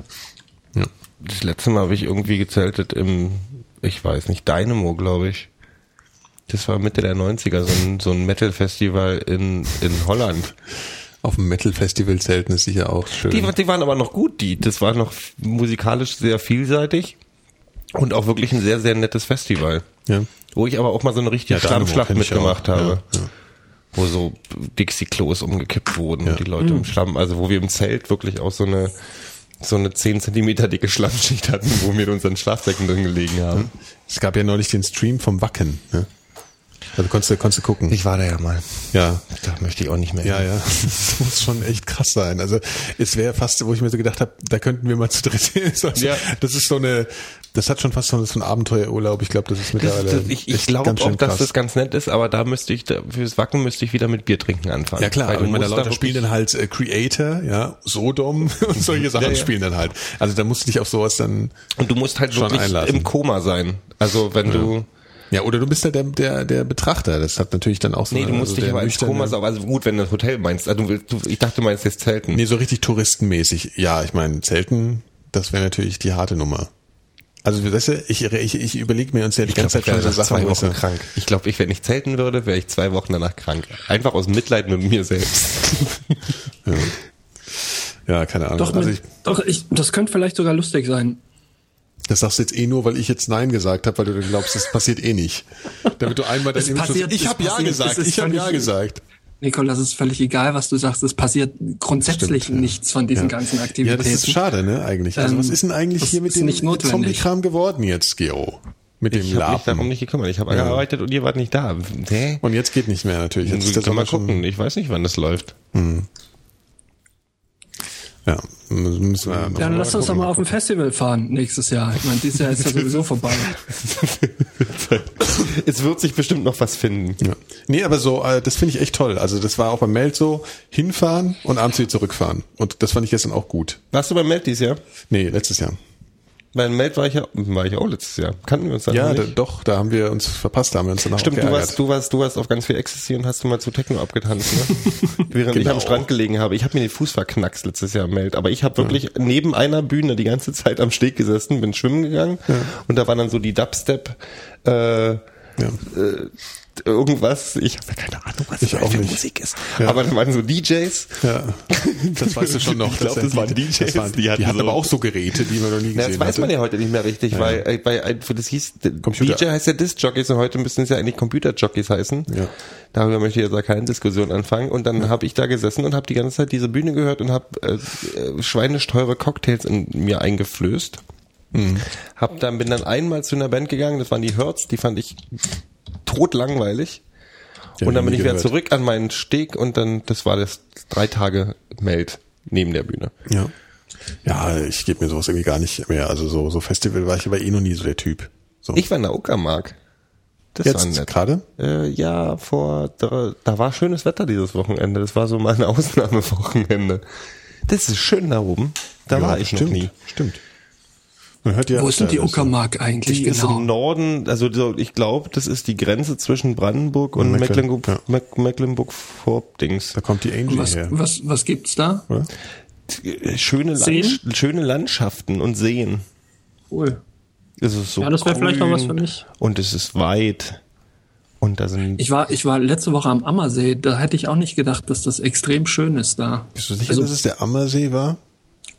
C: Ja.
D: Das letzte Mal habe ich irgendwie gezeltet im, ich weiß nicht, Dynamo, glaube ich. Das war Mitte der 90er, so ein, so ein Metal-Festival in, in Holland.
C: Auf dem Metal Festival Zelten ist sicher auch schön.
D: Die, die waren aber noch gut, die. Das war noch musikalisch sehr vielseitig und auch wirklich ein sehr, sehr nettes Festival.
C: ja.
D: Wo ich aber auch mal so eine richtige
C: Ja,
D: Schlammschlacht mitgemacht habe.
C: Ja, ja.
D: Wo so Dixie-Klos umgekippt wurden
C: Ja.
D: und die Leute im Schlamm, also wo wir im Zelt wirklich auch so eine so eine 10 Zentimeter dicke Schlammschicht hatten, wo wir in unseren Schlafsäcken drin gelegen haben.
C: Es gab ja neulich den Stream vom Wacken. Ne? Also konntest du, konntest du gucken.
D: Ich war da ja mal.
C: ja.
D: Da möchte ich auch nicht mehr.
C: Ja, ja, das muss schon echt krass sein. Also es wäre fast, wo ich mir so gedacht habe, da könnten wir mal zu dritt hin. Also,
D: Ja.
C: Das ist so eine, das hat schon fast so ein Abenteuerurlaub. Ich glaube, das ist
D: Das,
C: mittlerweile.
D: das, ich ich
C: echt
D: glaube auch, dass
C: krass.
D: das ganz nett ist, aber da müsste ich, da, fürs Wacken müsste ich wieder mit Bier trinken anfangen.
C: Ja klar, aber
D: du
C: meine
D: da
C: Leute spielen dann halt äh, Creator, ja, Sodom und solche Sachen
D: Ja, ja.
C: spielen dann halt. Also da musst du dich auf sowas dann,
D: Und du musst halt
C: schon
D: wirklich
C: einlassen.
D: im Koma sein. Also wenn du,
C: ja, oder du bist ja der, der, der Betrachter. Das hat natürlich dann auch so
D: nee, du musst
C: also
D: dich aber ins
C: nüchterne-
D: Koma sein. Also gut, wenn du das Hotel meinst. Also du, du, ich dachte, du meinst jetzt Zelten.
C: Nee, so richtig touristenmäßig. Ja, ich meine, Zelten, das wäre natürlich die harte Nummer. Also, weißt du, ich, ich, ich überlege mir uns ja die
D: Ich
C: ganze
D: ich
C: Zeit schon so Sachen.
D: zwei
C: weißt du.
D: Wochen krank. Ich glaube, ich, wenn ich zelten würde, wäre ich zwei Wochen danach krank. Einfach aus Mitleid mit mir selbst.
C: Ja, keine Ahnung.
E: Doch,
C: also
E: mit,
C: ich,
E: doch ich, das könnte vielleicht sogar lustig sein.
C: das sagst du jetzt eh nur, weil ich jetzt Nein gesagt habe, weil du dann glaubst, das passiert eh nicht. Damit du einmal dein
E: Es
C: Image
E: passiert-
C: Ich
E: es
C: habe Ja gesagt,
E: es
C: ich habe Ja gesagt.
E: Nicole, das ist völlig egal, was du sagst. Es passiert grundsätzlich
C: Stimmt, ja.
E: nichts von diesen ganzen
C: Ja,
E: Aktivitäten.
C: das ist schade, ne, eigentlich. Also
E: Ähm,
C: was ist denn eigentlich hier mit
E: ist
C: dem
E: nicht notwendig.
C: Zombie-Kram geworden jetzt, Geo? Mit dem
D: Ich habe mich darum nicht gekümmert. Ich habe gearbeitet und ihr wart nicht da. Hä?
C: Und jetzt geht nicht mehr natürlich. Jetzt
D: Können wir
C: Sommer schon-
D: gucken. Ich weiß nicht, wann das läuft.
C: Ja, müssen wir
E: Ja, dann lass uns doch mal auf ein Festival fahren nächstes Jahr. Ich meine, dieses Jahr ist ja sowieso vorbei.
D: es wird sich bestimmt noch was finden.
C: Ja. Nee, aber so, äh, das finde ich echt toll. Also das war auch beim Meld so, hinfahren und abends wieder zurückfahren. Und das fand ich gestern auch gut.
D: Warst du beim Meld dieses Jahr?
C: Nee, letztes Jahr.
D: Beim Meld war ich ja, war ich auch letztes Jahr. Kannten wir uns dann
C: Ja, da, doch, da haben wir uns verpasst, da haben wir uns danach
D: Stimmt, du warst, du warst, du warst auf ganz viel Ecstasy und hast du mal zu Techno abgetanzt, ne? Während ich
C: Genau.
D: am Strand gelegen habe. Ich habe mir den Fuß verknackst letztes Jahr im Meld, aber ich habe wirklich neben einer Bühne die ganze Zeit am Steg gesessen, bin schwimmen gegangen und da waren dann so die Dubstep äh,
C: ja.
D: Irgendwas, ich habe ja keine Ahnung, was
C: Ich
D: das
C: auch
D: für
C: nicht.
D: Musik ist.
C: Ja.
D: Aber da waren so DJs.
C: ja, das weißt du schon noch.
D: Ich glaub, das waren DJs,
C: Das waren, die,
D: die hatten so-
C: aber auch so Geräte, die man noch nie gesehen
D: das weiß
C: hatte.
D: man ja heute nicht mehr richtig, weil, äh, weil äh, das hieß,
C: Computer.
D: DJ heißt ja Disc-Jockeys und heute müssten es ja eigentlich Computer-Jockeys heißen.
C: Ja.
D: Darüber möchte ich jetzt auch keine Diskussion anfangen. Und dann habe ich da gesessen und habe die ganze Zeit diese Bühne gehört und habe äh, äh, schweinesteure Cocktails in mir eingeflößt.
C: Mhm.
D: Hab dann, bin dann einmal zu einer Band gegangen, das waren die Hurts, die fand ich totlangweilig.
C: Die
D: und dann bin ich wieder
C: gehört.
D: zurück an meinen Steg und dann, das war das drei Tage Meld neben der Bühne.
C: Ja. Ja, ich gebe mir sowas irgendwie gar nicht mehr. Also so, so Festival war ich aber eh noch nie so der Typ. So.
D: Ich war in der Uckermark. Das
C: Jetzt gerade?
D: Äh, ja, vor da, da war schönes Wetter dieses Wochenende. Das war so mein Ausnahmewochenende. Das ist schön da oben. Da war ich
C: stimmt,
D: noch nie.
C: Stimmt. Man hört ja
E: Wo ist denn die Uckermark eigentlich
D: Die ist
E: genau?
D: im Norden, also so, ich glaube, das ist die Grenze zwischen Brandenburg und
C: Und Mecklen-
D: Mecklenburg,
C: ja.
D: Meck- Mecklenburg-Vorpommern.
C: Da kommt die Angie
E: Was,
C: her.
E: was, was gibt's da?
D: Schöne? Land, schöne Landschaften und Seen.
E: Cool.
D: Es ist so
E: Ja, das wäre vielleicht auch was für mich.
D: Und es ist weit. Und da sind
E: Ich war, ich war letzte Woche am Ammersee, da hätte ich auch nicht gedacht, dass das extrem schön ist da.
C: Bist du sicher,
E: Also-
C: dass es der Ammersee war?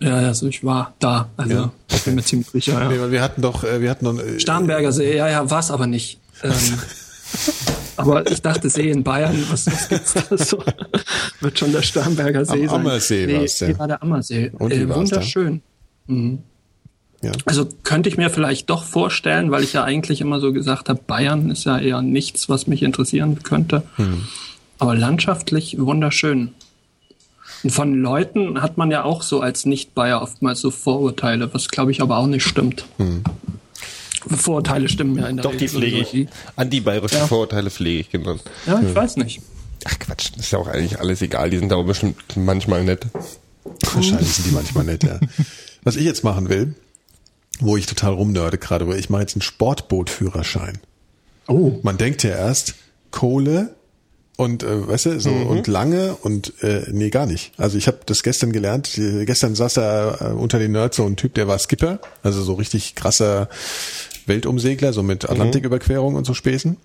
E: Ja, also ich war da, also
C: Ja.
E: ich bin mir ziemlich sicher. Ja.
C: Nee, weil wir hatten doch, äh, wir hatten noch, äh,
E: Starnberger See, ja, ja, war's aber nicht. Ähm, aber ich dachte See in Bayern, was, was gibt's da so? Wird schon der Starnberger See
C: Am
E: sein.
C: Ammersee
E: nee,
C: war's, ja.
E: war der Ammersee.
C: Und
E: äh, wunderschön.
C: ja.
E: Also könnte ich mir vielleicht doch vorstellen, weil ich ja eigentlich immer so gesagt habe, Bayern ist ja eher nichts, was mich interessieren könnte.
C: Hm.
E: Aber landschaftlich wunderschön. Und von Leuten hat man ja auch so als Nicht-Bayer oftmals so Vorurteile, was glaube ich aber auch nicht stimmt.
C: Hm.
E: Vorurteile stimmen ja in der
D: Doch, die
E: Regel
D: pflege
E: sowieso.
D: ich. Antibayerische
E: Ja.
D: Vorurteile pflege ich genannt.
E: Ja, ich weiß nicht.
D: Ach Quatsch, ist ja auch eigentlich alles egal. Die sind aber bestimmt manchmal nett.
C: Wahrscheinlich sind die manchmal nett, ja. Was ich jetzt machen will, wo ich total rumnörde gerade, weil ich mache jetzt einen Sportbootführerschein.
E: Oh.
C: Man denkt ja erst Kohle und äh, weißt du, so und lange und äh, nee, gar nicht. Also ich habe das gestern gelernt. Gestern saß da äh, unter den Nerds so ein Typ, der war Skipper, also so richtig krasser Weltumsegler, so mit Atlantiküberquerung und so Späßen.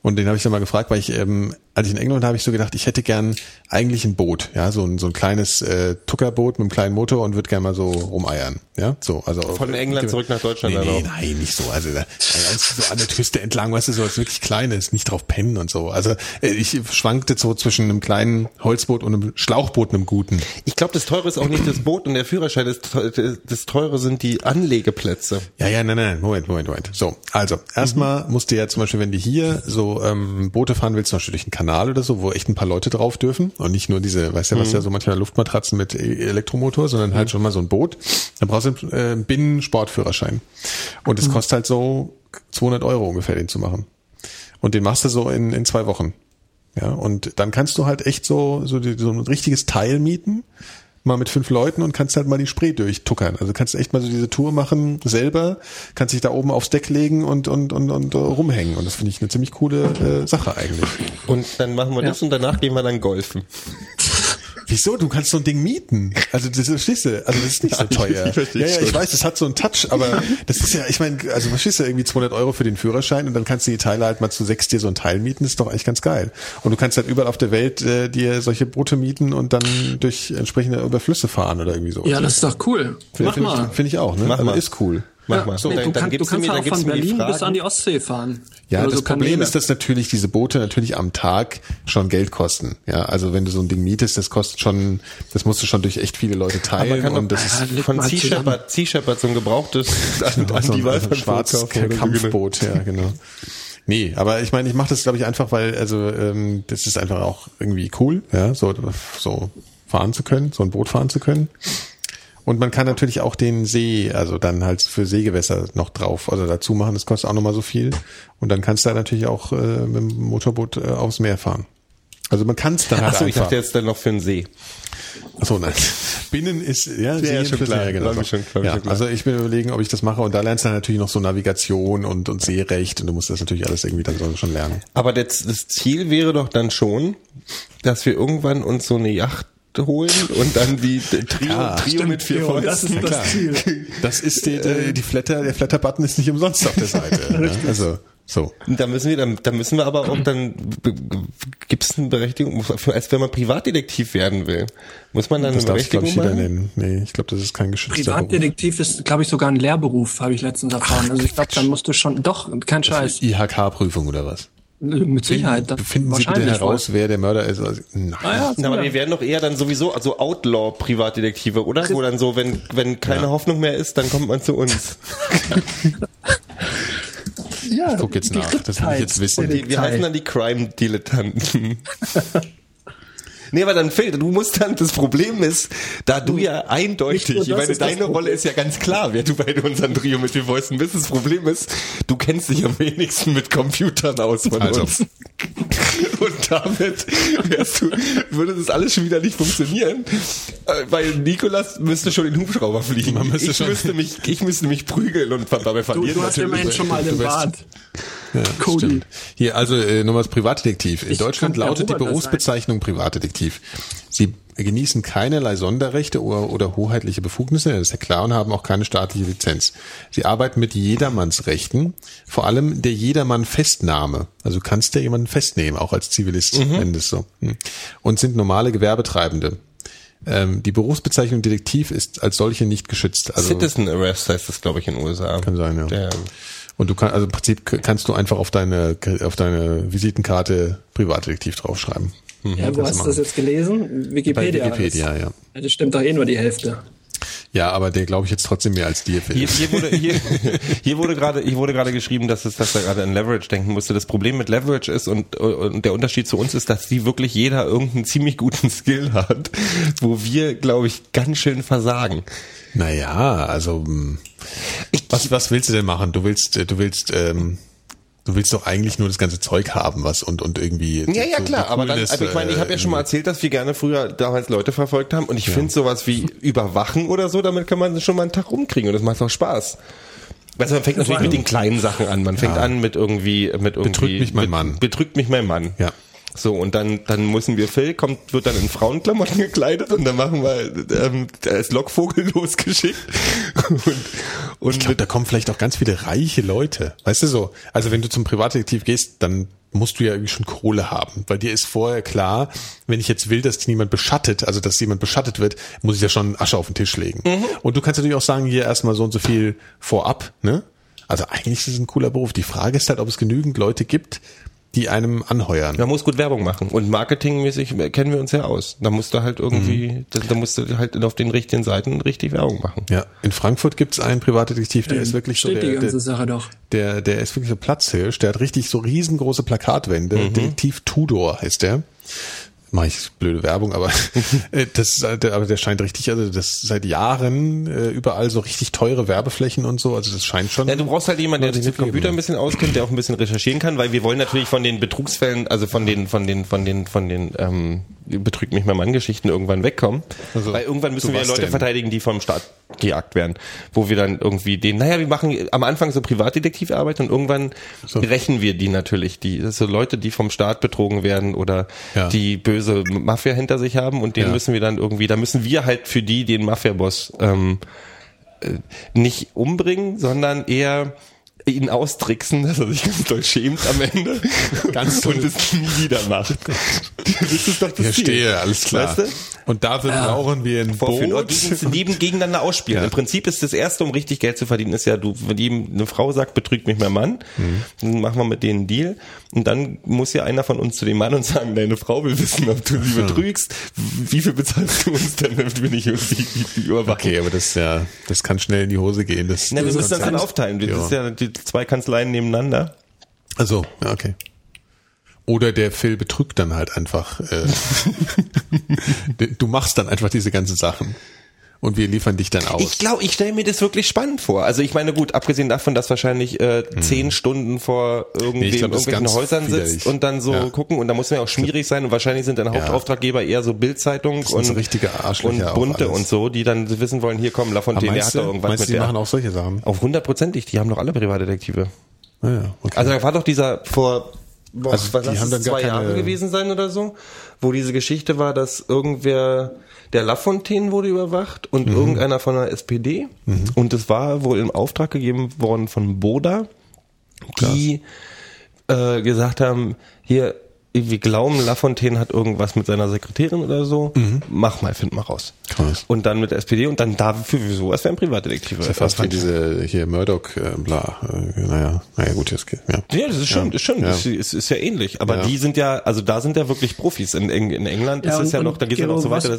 C: Und den habe ich dann mal gefragt, weil ich, ähm, als ich in England habe ich so gedacht, ich hätte gern eigentlich ein Boot, ja, so ein, so ein kleines äh, Tuckerboot mit einem kleinen Motor und würde gern mal so rumeiern, ja, so, also
D: Von England zurück nach Deutschland
C: Nee, nee, nein, nicht so. Also da, also so an der Küste entlang, weißt du, so was wirklich Kleines, nicht drauf pennen und so. Also äh, ich schwankte so zwischen einem kleinen Holzboot und einem Schlauchboot, einem guten.
D: Ich glaube, das Teure ist auch nicht das Boot und der Führerschein. Das, das Teure sind die Anlegeplätze.
C: Ja, ja, nein, nein, Moment, Moment, Moment. So, also erstmal musst du ja zum Beispiel, wenn du hier so ähm, Boote fahren willst, zum Beispiel durch einen Kanal oder so, wo echt ein paar Leute drauf dürfen und nicht nur diese, weißt du, was ja so manchmal Luftmatratzen mit E- Elektromotor, sondern halt schon mal so ein Boot. Dann brauchst du einen äh, Binnen-Sportführerschein. Und es kostet halt so 200 Euro ungefähr, den zu machen. Und den machst du so in, in zwei Wochen. Ja, und dann kannst du halt echt so, so, so ein richtiges Teil mieten, mal mit fünf Leuten und kannst halt mal die Spree durchtuckern. Also kannst echt mal so diese Tour machen selber, kannst dich da oben aufs Deck legen und, und, und, und äh, rumhängen. Und das finde ich eine ziemlich coole äh, Sache eigentlich.
D: Und dann machen wir
E: Ja.
D: das und danach gehen wir dann golfen.
C: Wieso? Du kannst so ein Ding mieten. Also das verstehst du, also das ist nicht so teuer.
D: ich
C: ja, ja, ich weiß, das hat so einen Touch, aber das ist ja, ich meine, also verstehst du, irgendwie 200 Euro für den Führerschein und dann kannst du die Teile halt mal zu sechs dir so ein Teil mieten, das ist doch eigentlich ganz geil. Und du kannst halt überall auf der Welt äh, dir solche Boote mieten und dann durch entsprechende über Flüsse fahren oder irgendwie so.
E: Ja, das ist doch cool. Mach
C: Finde
E: mal.
C: ich, find ich auch, ne?
D: Mach
C: also
D: mal.
C: ist cool.
D: Mach
E: Ja,
D: mal.
E: nee,
D: dann,
E: du,
D: dann
E: kann, du kannst
D: mir,
E: auch von Berlin bis an die Ostsee fahren.
C: Ja,
E: Oder
C: das
E: so
C: Problem ist, dass natürlich diese Boote natürlich am Tag schon Geld kosten. Ja, also wenn du so ein Ding mietest, das kostet schon, das musst du schon durch echt viele Leute teilen
D: kann
C: und das ist
E: Ah, leg
D: von Sea. Shepherd, sea Shepherd so ein gebrauchtes an, an
C: so
D: die
C: ein,
D: Walfang
C: ein schwarzes
D: so, genau.
C: Kampfboot, ja, genau. Nee, aber ich meine, ich mache das glaube ich einfach, weil also ähm, das ist einfach auch irgendwie cool, ja, so so fahren zu können, so ein Boot fahren zu können. Und man kann natürlich auch den See, also dann halt für Seegewässer noch drauf, also dazu machen, das kostet auch nochmal so viel. Und dann kannst du da natürlich auch äh, mit dem Motorboot äh, aufs Meer fahren. Also man kann es dann halt
D: Achso, ich dachte jetzt dann noch für den See.
C: Achso, nein. Binnen ist, ja,
D: ja,
C: Seen
D: schon klar.
C: See, genau.
D: Mir schon-
C: ja,
D: schon klar.
C: also ich bin überlegen, ob ich das mache und da lernst du dann natürlich noch so Navigation und, und Seerecht und du musst das natürlich alles irgendwie dann so schon lernen.
D: Aber das, das Ziel wäre doch dann schon, dass wir irgendwann uns so eine Yacht holen und dann wie Trio,
C: Ja,
D: Trio mit vier
E: Theo, das
D: Fäusten.
E: ist das Ziel.
C: Das ist die, die, die Flatter, der Flatter-Button ist nicht umsonst auf der Seite. ne? Also, so.
D: Da müssen wir, dann, da müssen wir aber auch dann, gibt es eine Berechtigung, als wenn man Privatdetektiv werden will, muss man dann
C: Das
D: eine
C: ich,
D: Berechtigung
C: ich, jeder
D: machen?
C: nennen. Nee, ich glaube, das ist kein geschützter Beruf.
E: Privatdetektiv ist, glaube ich, sogar ein Lehrberuf, habe ich letztens erfahren. Also ich glaube, dann musst du schon, doch, kein Scheiß,
C: IHK-Prüfung oder was?
E: Mit Sicherheit. dann
C: Finden Sie bitte
E: wahrscheinlich
C: heraus, wer der Mörder ist. Also, nein.
E: Ah, ja,
D: Na, aber wir werden doch eher dann sowieso, also Outlaw-Privatdetektive, oder? Wo dann so, wenn, wenn keine
C: Ja.
D: Hoffnung mehr ist, dann kommt man zu uns.
E: ja,
C: guck jetzt nach, das will ich jetzt wissen.
D: Die, wir heißen dann die Crime-Dilettanten. Nee, aber dann fehlt, du musst dann, das Problem ist, da du ja eindeutig, ich meine, deine Rolle ist ja ganz klar, wer du bei unseren Trio mit vier Fäusten bist. Das Problem ist, du kennst dich am wenigsten mit Computern aus von
C: Also.
D: uns. Und damit wärst du, würde das alles schon wieder nicht funktionieren, äh, weil Nikolas müsste schon den Hubschrauber fliegen.
C: Man müsste
D: ich
C: schon-
D: müsste mich, ich müsste mich prügeln und dabei
E: Du,
D: verlieren.
E: du hast
D: natürlich.
E: immerhin schon mal den
C: Du
E: Bart.
C: Ja,
E: Cody.
C: stimmt. Hier, also äh, nochmal das Privatdetektiv. In
E: Ich
C: Deutschland lautet die Berufsbezeichnung Privatdetektiv. Sie genießen keinerlei Sonderrechte oder, oder hoheitliche Befugnisse, das ist ja klar, und haben auch keine staatliche Lizenz. Sie arbeiten mit Jedermannsrechten, vor allem der Jedermann-Festnahme. Also du kannst ja jemanden festnehmen, auch als Zivilist,
E: Mhm.
C: wenn das so. Hm. Und sind normale Gewerbetreibende. Ähm, die Berufsbezeichnung Detektiv ist als solche nicht geschützt. Also
D: Citizen Arrest heißt das, glaube ich, in den USA.
C: kann sein, ja.
D: Der,
C: Und du kannst, also im Prinzip kannst du einfach auf deine, auf deine Visitenkarte Privatdetektiv draufschreiben.
E: Ja, wo hast
C: du
E: das jetzt gelesen? Wikipedia.
C: Bei Wikipedia, ja.
E: ja. Das stimmt doch eh nur die Hälfte.
C: Ja, aber der glaube ich jetzt trotzdem mehr als dir.
D: Hier, hier wurde, hier, hier wurde gerade, hier wurde gerade geschrieben, dass es, dass er gerade an Leverage denken musste. Das Problem mit Leverage ist und, und der Unterschied zu uns ist, dass die wirklich jeder irgendeinen ziemlich guten Skill hat, wo wir, glaube ich, ganz schön versagen.
C: Naja, also hm, was, was willst du denn machen? Du willst, äh, du willst, ähm, du willst doch eigentlich nur das ganze Zeug haben, was und und irgendwie.
D: Ja, ja, klar, aber dann, also ich meine, ich habe ja
C: äh,
D: schon mal erzählt, dass wir gerne früher damals Leute verfolgt haben und ich finde sowas wie überwachen oder so, damit kann man schon mal einen Tag rumkriegen und das macht auch Spaß. Also man fängt natürlich mit den kleinen Sachen an. Man fängt an mit irgendwie, mit irgendwie.
C: Betrügt mich mein Mann.
D: Betrügt mich mein Mann.
C: Ja.
D: So, und dann, dann müssen wir, Phil kommt, wird dann in Frauenklamotten gekleidet und dann machen wir, ähm, ist Lockvogel losgeschickt. Und, und
C: Ich glaube, da kommen vielleicht auch ganz viele reiche Leute. Weißt du so? Also wenn du zum Privatdetektiv gehst, dann musst du ja irgendwie schon Kohle haben. Weil dir ist vorher klar, wenn ich jetzt will, dass niemand beschattet, also dass jemand beschattet wird, muss ich ja schon Asche auf den Tisch legen. Und du kannst natürlich auch sagen, hier erstmal so und so viel vorab, ne? Also eigentlich ist es ein cooler Beruf. Die Frage ist halt, ob es genügend Leute gibt, die einem anheuern.
D: Man muss gut Werbung machen. Und marketingmäßig kennen wir uns ja aus. Da musst du halt irgendwie, da, da musst du halt auf den richtigen Seiten richtig Werbung machen.
C: Ja, in Frankfurt gibt's einen Privatdetektiv, der ist wirklich so der,
E: die ganze
C: der,
E: Sache doch.
C: der, der ist wirklich so Platzhirsch, der hat richtig so riesengroße Plakatwände.
D: Mhm.
C: Detektiv Tudor heißt der. Mach ich blöde Werbung, aber äh, das halt- aber der scheint richtig, also das seit Jahren äh, überall so richtig teure Werbeflächen und so, also das scheint schon.
D: Ja, du brauchst halt jemanden, der sich mit Computer ein bisschen auskennt, der auch ein bisschen recherchieren kann, weil wir wollen natürlich von den Betrugsfällen, also von den, von den, von den, von den, ähm, betrügt mich mein Mann Geschichten irgendwann wegkommen.
C: Also,
D: weil irgendwann müssen
C: so
D: wir Leute
C: denn?
D: verteidigen, die vom Staat gejagt werden, wo wir dann irgendwie den, naja, wir machen am Anfang so Privatdetektivarbeit und irgendwann rächen wir die natürlich, die, so Leute, die vom Staat betrogen werden oder
C: Ja.
D: die böse Mafia hinter sich haben und den
C: Ja.
D: müssen wir dann irgendwie, da müssen wir halt für die den Mafia-Boss ähm, äh, nicht umbringen, sondern eher ihn austricksen, dass er sich ganz doll schämt am Ende
C: Ganz
D: und
C: doll.
D: es nie wieder macht. Das ist doch das
C: verstehe, alles klar.
D: Weißt du?
C: Und dafür brauchen wir ein
D: Vorführen
C: Boot.
D: gegen, neben gegeneinander ausspielen.
C: Ja.
D: Im Prinzip ist das erste, um richtig Geld zu verdienen, ist ja, du, wenn ihm eine Frau sagt, betrügt mich mein Mann,
C: Mhm.
D: dann machen wir mit denen einen Deal. Und dann muss ja einer von uns zu dem Mann und sagen, deine Frau will wissen, ob du sie betrügst. Wie viel bezahlst du uns denn, damit wir nicht irgendwie überwachen?
C: Okay, aber das ist ja, das kann schnell in die Hose gehen. Das,
D: Na, wir müssen das dann aufteilen. Das
C: Ja.
D: ist ja die zwei Kanzleien nebeneinander.
C: Also, ja, okay. Oder der Phil betrügt dann halt einfach. Äh, du machst dann einfach diese ganzen Sachen. Und wir liefern dich dann aus.
D: Ich glaube, ich stelle mir das wirklich spannend vor. Also ich meine, gut, abgesehen davon, dass wahrscheinlich äh, zehn Stunden vor irgendwem
C: Nee, glaub,
D: irgendwelchen Häusern
C: widerlich.
D: sitzt und dann so
C: Ja.
D: gucken und da muss man ja auch schmierig sein und wahrscheinlich sind dann Hauptauftraggeber eher so Bildzeitung und
C: so richtige Arschlöcher
D: und bunte und so, die dann wissen wollen, hier kommen
C: Aber
D: Lafontaine, der
C: meinst
D: hat
C: du,
D: da irgendwas
C: meinst du,
D: mit
C: die
D: der.
C: machen auch solche Sachen?
D: Auf hundertprozentig, die haben doch alle Privatdetektive.
C: Ja, okay.
D: Also da war doch dieser vor boah,
C: Also
D: was
C: die haben dann
D: zwei Jahre
C: keine-
D: gewesen sein oder so, wo diese Geschichte war, dass irgendwer der Lafontaine wurde überwacht und
C: Mhm.
D: irgendeiner von der SPD und es war wohl im Auftrag gegeben worden von Boda, die äh, gesagt haben, hier wir glauben, Lafontaine hat irgendwas mit seiner Sekretärin oder so. Mach mal, find mal raus.
C: Mhm. Krass.
D: Und dann mit der SPD und dann dafür sowas wäre ein Privatdetektiv.
C: Das ist ja fast wie diese hier Murdoch, äh, bla. Äh, naja, naja, gut, jetzt geht. Ja.
D: Ja, das ist schon,
C: Ja.
D: das ist schon,
C: Ja.
D: das ist, ist ja ähnlich. Aber
C: Ja.
D: die sind ja, also da sind ja wirklich Profis. In, Eng- in England
E: Ja,
D: ist es ja noch, da geht es ja noch so weiter,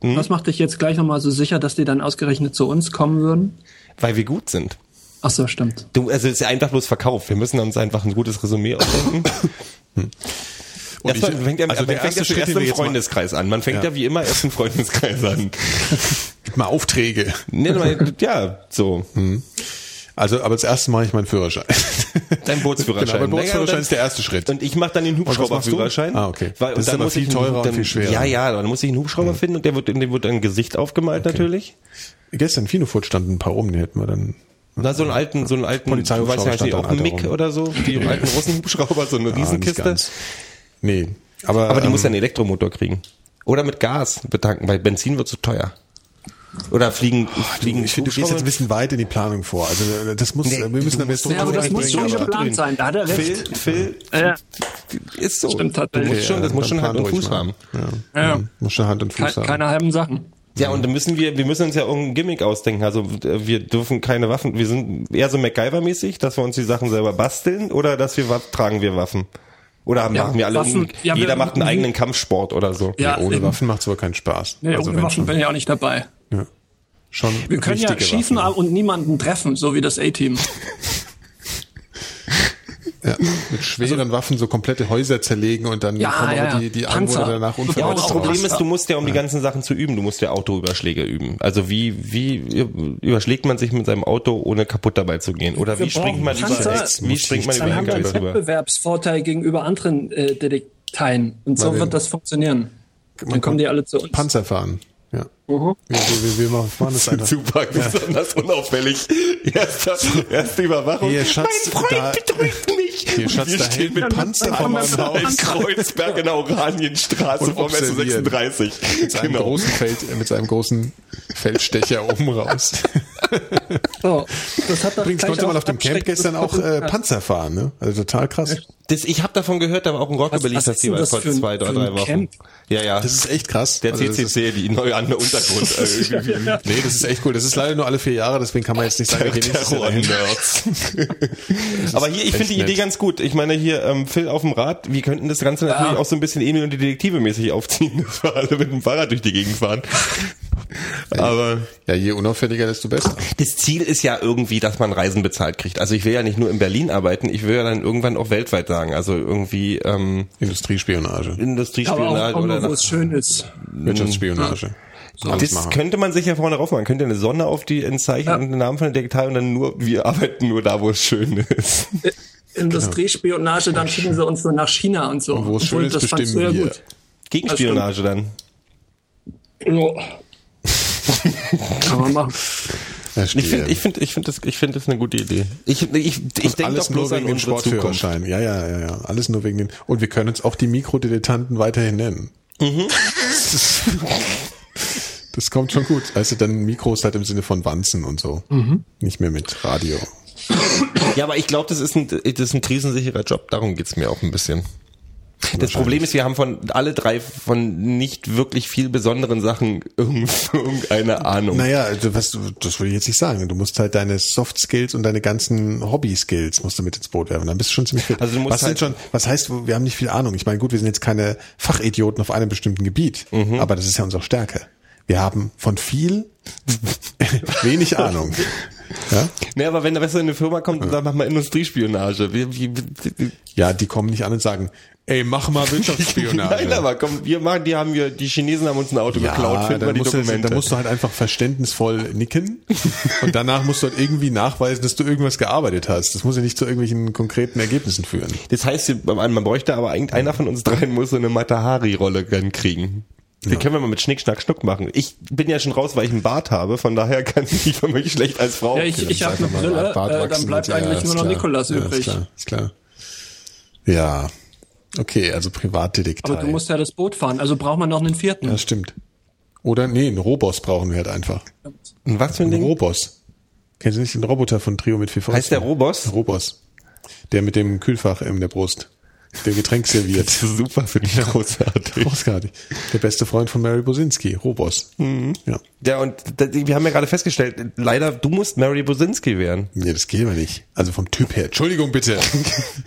E: was-
D: dass-
E: Was macht dich jetzt gleich nochmal so sicher, dass die dann ausgerechnet zu uns kommen würden?
D: weil wir gut sind.
E: Ach so, stimmt.
D: Du, also es ist ja einfach bloß Verkauf. Wir müssen uns einfach ein gutes Resümee ausdenken.
C: Und
D: Erstmal
C: ich-
D: fängt ja,
C: also
D: man
C: der
D: fängt
C: erste
D: ja
C: Schritt, wir
D: im Freundeskreis an. Man fängt ja.
C: Ja.
D: wie immer erst im Freundeskreis an.
C: Gib mal Aufträge.
D: Nee, ja, so.
C: Also, aber als erstes mache ich meinen Führerschein.
D: Dein Bootsführerschein.
C: Genau, mein Bootsführerschein
D: und
C: ist der erste Schritt.
D: Und ich mache dann den? Hubschrauberführerschein.
C: Ah, okay.
D: Weil,
C: Das ist
D: und dann
C: aber viel teurer und
D: dann,
C: viel schwerer.
D: Ja, ja, dann muss ich einen Hubschrauber finden und der wird, dem wird ein Gesicht aufgemalt natürlich.
C: Gestern in Finofurt standen ein paar rum, die hätten wir dann.
D: Na, so einen alten, so einen alten, du
C: Polizeihubschrauber
D: weißt ja
C: stand
D: nicht,
C: da
D: auch
C: rum.
D: oder so, die alten Russenhubschrauber, so eine
C: Ah, nicht
D: Riesenkiste.
C: Nee. Aber,
D: Aber die
C: ähm,
D: muss ja einen Elektromotor kriegen. Oder mit Gas betanken, weil Benzin wird zu teuer. Oder fliegen, fliegen
C: ich finde, du gehst jetzt ein bisschen weit in die Planung vor. Also äh, das muss,
D: Nee,
C: wir müssen
D: du
C: dann jetzt
D: musst-
E: Ja, aber das muss schon geplant sein, da hat er
D: Phil,
E: recht.
D: Phil,
E: Ja.
D: ist so.
E: Stimmt
D: du
E: tatsächlich.
D: musst schon, das muss schon Hand und Fuß haben.
C: Ja.
E: Ja.
C: Muss schon Hand und Fuß
E: Ke
C: haben.
E: keine halben Sachen.
D: Ja, und dann müssen wir, wir müssen uns ja irgendein Gimmick ausdenken. Also äh, wir dürfen keine Waffen, wir sind eher so MacGyver-mäßig, dass wir uns die Sachen selber basteln oder dass wir tragen wir Waffen. Oder
E: Ja,
D: machen wir alle,
E: Waffen-
D: irgendein-
E: ja,
D: jeder
E: wir-
D: macht einen eigenen Kampfsport oder so.
E: Ja,
C: Nee, ohne
E: eben.
C: Waffen macht's aber keinen Spaß.
E: Nee,
C: also
E: ohne Waffen
C: schon,
E: bin ich auch nicht dabei.
C: Ja. schon
E: Wir können ja schießen
C: Waffen.
E: und niemanden treffen, so wie das A-Team.
C: Ja, mit schweren Waffen so komplette Häuser zerlegen und dann
E: Ja,
C: kommen
E: ja,
C: die, die
E: Panzer.
C: Anwohner danach
E: Ja,
D: Ja,
C: unverletzt
D: aber das Problem
C: raus.
D: ist, du musst ja, um die ganzen Sachen zu üben, du musst ja Autoüberschläge üben. Also wie, wie überschlägt man sich mit seinem Auto, ohne kaputt dabei zu gehen? Oder
E: Wir
D: wie springt man
E: brauchen
D: über,
E: Panzer.
D: wie springt man
E: Dann
D: über
E: haben wir einen
D: LKWs rüber?
E: Wettbewerbsvorteil gegenüber anderen äh, Detekteien. Und so wird das funktionieren. Dann kommen die alle zu uns.
C: Panzer fahren. Ja.
E: Mhm.
C: Wir, wir, wir machen das einfach.
D: Super, besonders unauffällig. Erster, erste Überwachung.
C: Hier, Schatz,
D: mein Freund
C: da-
D: betrügt mich.
C: Hier, Schatz,
D: wir
C: da
D: stehen
C: hält mit Panzer vor
D: in
C: Haus.
D: Kreuzberg in der Oranienstraße vom
C: observieren.
D: S36.
C: Mit seinem,
D: Genau.
C: großen Feld, mit seinem großen Feldstecher oben raus.
E: So, das hat
C: Übrigens konnte man auf dem Camp gestern auch äh. Panzer fahren, ne? Also total krass.
D: Das, ich habe davon gehört, da war auch ein Rockabilly-Festival vor zwei, drei, drei Wochen.
E: Camp?
D: Ja, ja.
C: Das ist echt krass.
D: der
C: Also
D: CCC, die neue andere Untergrund. Äh, irgendwie.
C: Nee, das ist echt cool. Das ist leider nur alle vier Jahre, deswegen kann man jetzt nicht sagen, wir gehen.
D: Terror-Nerds. Aber hier, ich finde die Idee
C: nett.
D: ganz gut. Ich meine hier, ähm, Phil auf dem Rad, wir könnten das Ganze natürlich
E: Ja.
D: auch so ein bisschen Emil und die Detektive mäßig aufziehen, dass wir alle mit dem Fahrrad durch die Gegend fahren. Aber
C: Ja, je unauffälliger, desto besser.
D: das Ziel ist ja irgendwie, dass man Reisen bezahlt kriegt. Also ich will ja nicht nur in Berlin arbeiten, ich will ja dann irgendwann auch weltweit sagen. Also irgendwie ähm,
C: Industriespionage,
E: Aber
D: Industriespionage
E: auch, auch
D: oder
E: wo
D: nach,
E: es schön ist.
C: Wirtschaftsspionage.
D: Das
C: machen.
D: könnte man sich ja vorne drauf machen. Man könnte eine Sonne auf die Zeichen
E: Ja.
D: und den Namen von der Detektei und dann nur, wir arbeiten nur da, wo es schön ist.
E: Industriespionage, dann schicken sie uns nur nach China und so.
C: Und wo es schön
E: Obwohl,
C: ist, bestimmen
E: ja
C: wir.
E: gut.
D: Gegenspionage dann.
E: Ja. Kann man machen.
C: Verstehe.
D: Ich finde, ich finde, ich finde das, ich finde das eine gute Idee. Ich, ich, ich
C: Und
D: denke
C: alles
D: doch bloß
C: nur
D: an
C: wegen dem
D: unsere Zukunft.
C: Sportführerschein. Ja, ja, ja, ja. Alles nur wegen dem. Und wir können uns auch die Mikrodilettanten weiterhin nennen.
D: Mhm.
C: Das, kommt schon gut. Du, dann Mikros halt im Sinne von Wanzen und so.
D: Mhm.
C: Nicht mehr mit Radio.
D: Ja, aber ich glaube, das ist ein, das ist ein krisensicherer Job. Darum geht's mir auch ein bisschen. Das Problem ist, wir haben von alle drei von nicht wirklich viel besonderen Sachen irgend- irgendeine Ahnung.
C: Naja, also was, du- das würde ich jetzt nicht sagen. Du musst halt deine Soft Skills und deine ganzen Hobby Skills musst du mit ins Boot werfen. Dann bist du schon ziemlich fit.
D: Also du musst
C: was sind
D: halt-
C: schon, was heißt, wir haben nicht viel Ahnung. Ich meine, gut, wir sind jetzt keine Fachidioten auf einem bestimmten Gebiet,
D: Mhm.
C: aber das ist ja unsere Stärke. Wir haben von viel wenig Ahnung. Ja?
D: Nee, aber wenn da besser in eine Firma kommt und sagt, mach mal Industriespionage.
C: Ja, die kommen nicht an und sagen, ey, mach mal Wirtschaftsspionage.
D: Nein, aber komm, wir machen, die haben wir, die Chinesen haben uns ein Auto
C: ja,
D: geklaut, finden wir die
C: du,
D: Dokumente.
C: dann musst du halt einfach verständnisvoll nicken und danach musst du halt irgendwie nachweisen, dass du irgendwas gearbeitet hast. Das muss ja nicht zu irgendwelchen konkreten Ergebnissen führen.
D: das heißt, man bräuchte aber eigentlich, einer von uns dreien muss so eine Matahari-Rolle dann kriegen. Die können wir mal mit Schnick, Schnack, Schnuck machen. Ich bin ja schon raus, weil ich einen Bart habe, von daher kann ich mich für mich schlecht als Frau.
E: Ja, ich, ich habe eine Brille,
C: Bart
E: äh, dann bleibt
C: ja,
E: eigentlich nur noch
C: klar.
E: Nikolas
C: ja,
E: übrig.
C: Ist klar, ist klar. Ja. Okay, also Privatdetektiv.
E: Aber du musst ja das Boot fahren, also braucht man noch einen vierten.
C: Ja, stimmt. Oder, nee, einen Robos brauchen wir halt einfach.
D: Und was für ein
C: Ein
D: Ding?
C: Robos. Kennst du nicht den Roboter von Trio mit vier Fäusten?
D: Heißt der Robos?
C: Robos. Der mit dem Kühlfach in der Brust. Der Getränk serviert.
D: Super, finde ich großartig.
C: Großartig. Der beste Freund von Mary Bosinski, Robos.
D: Mhm.
C: Ja.
D: Ja, und wir haben ja gerade festgestellt, leider, du musst Mary Bosinski werden.
C: Nee, das geht aber nicht. Also vom Typ her. Entschuldigung bitte.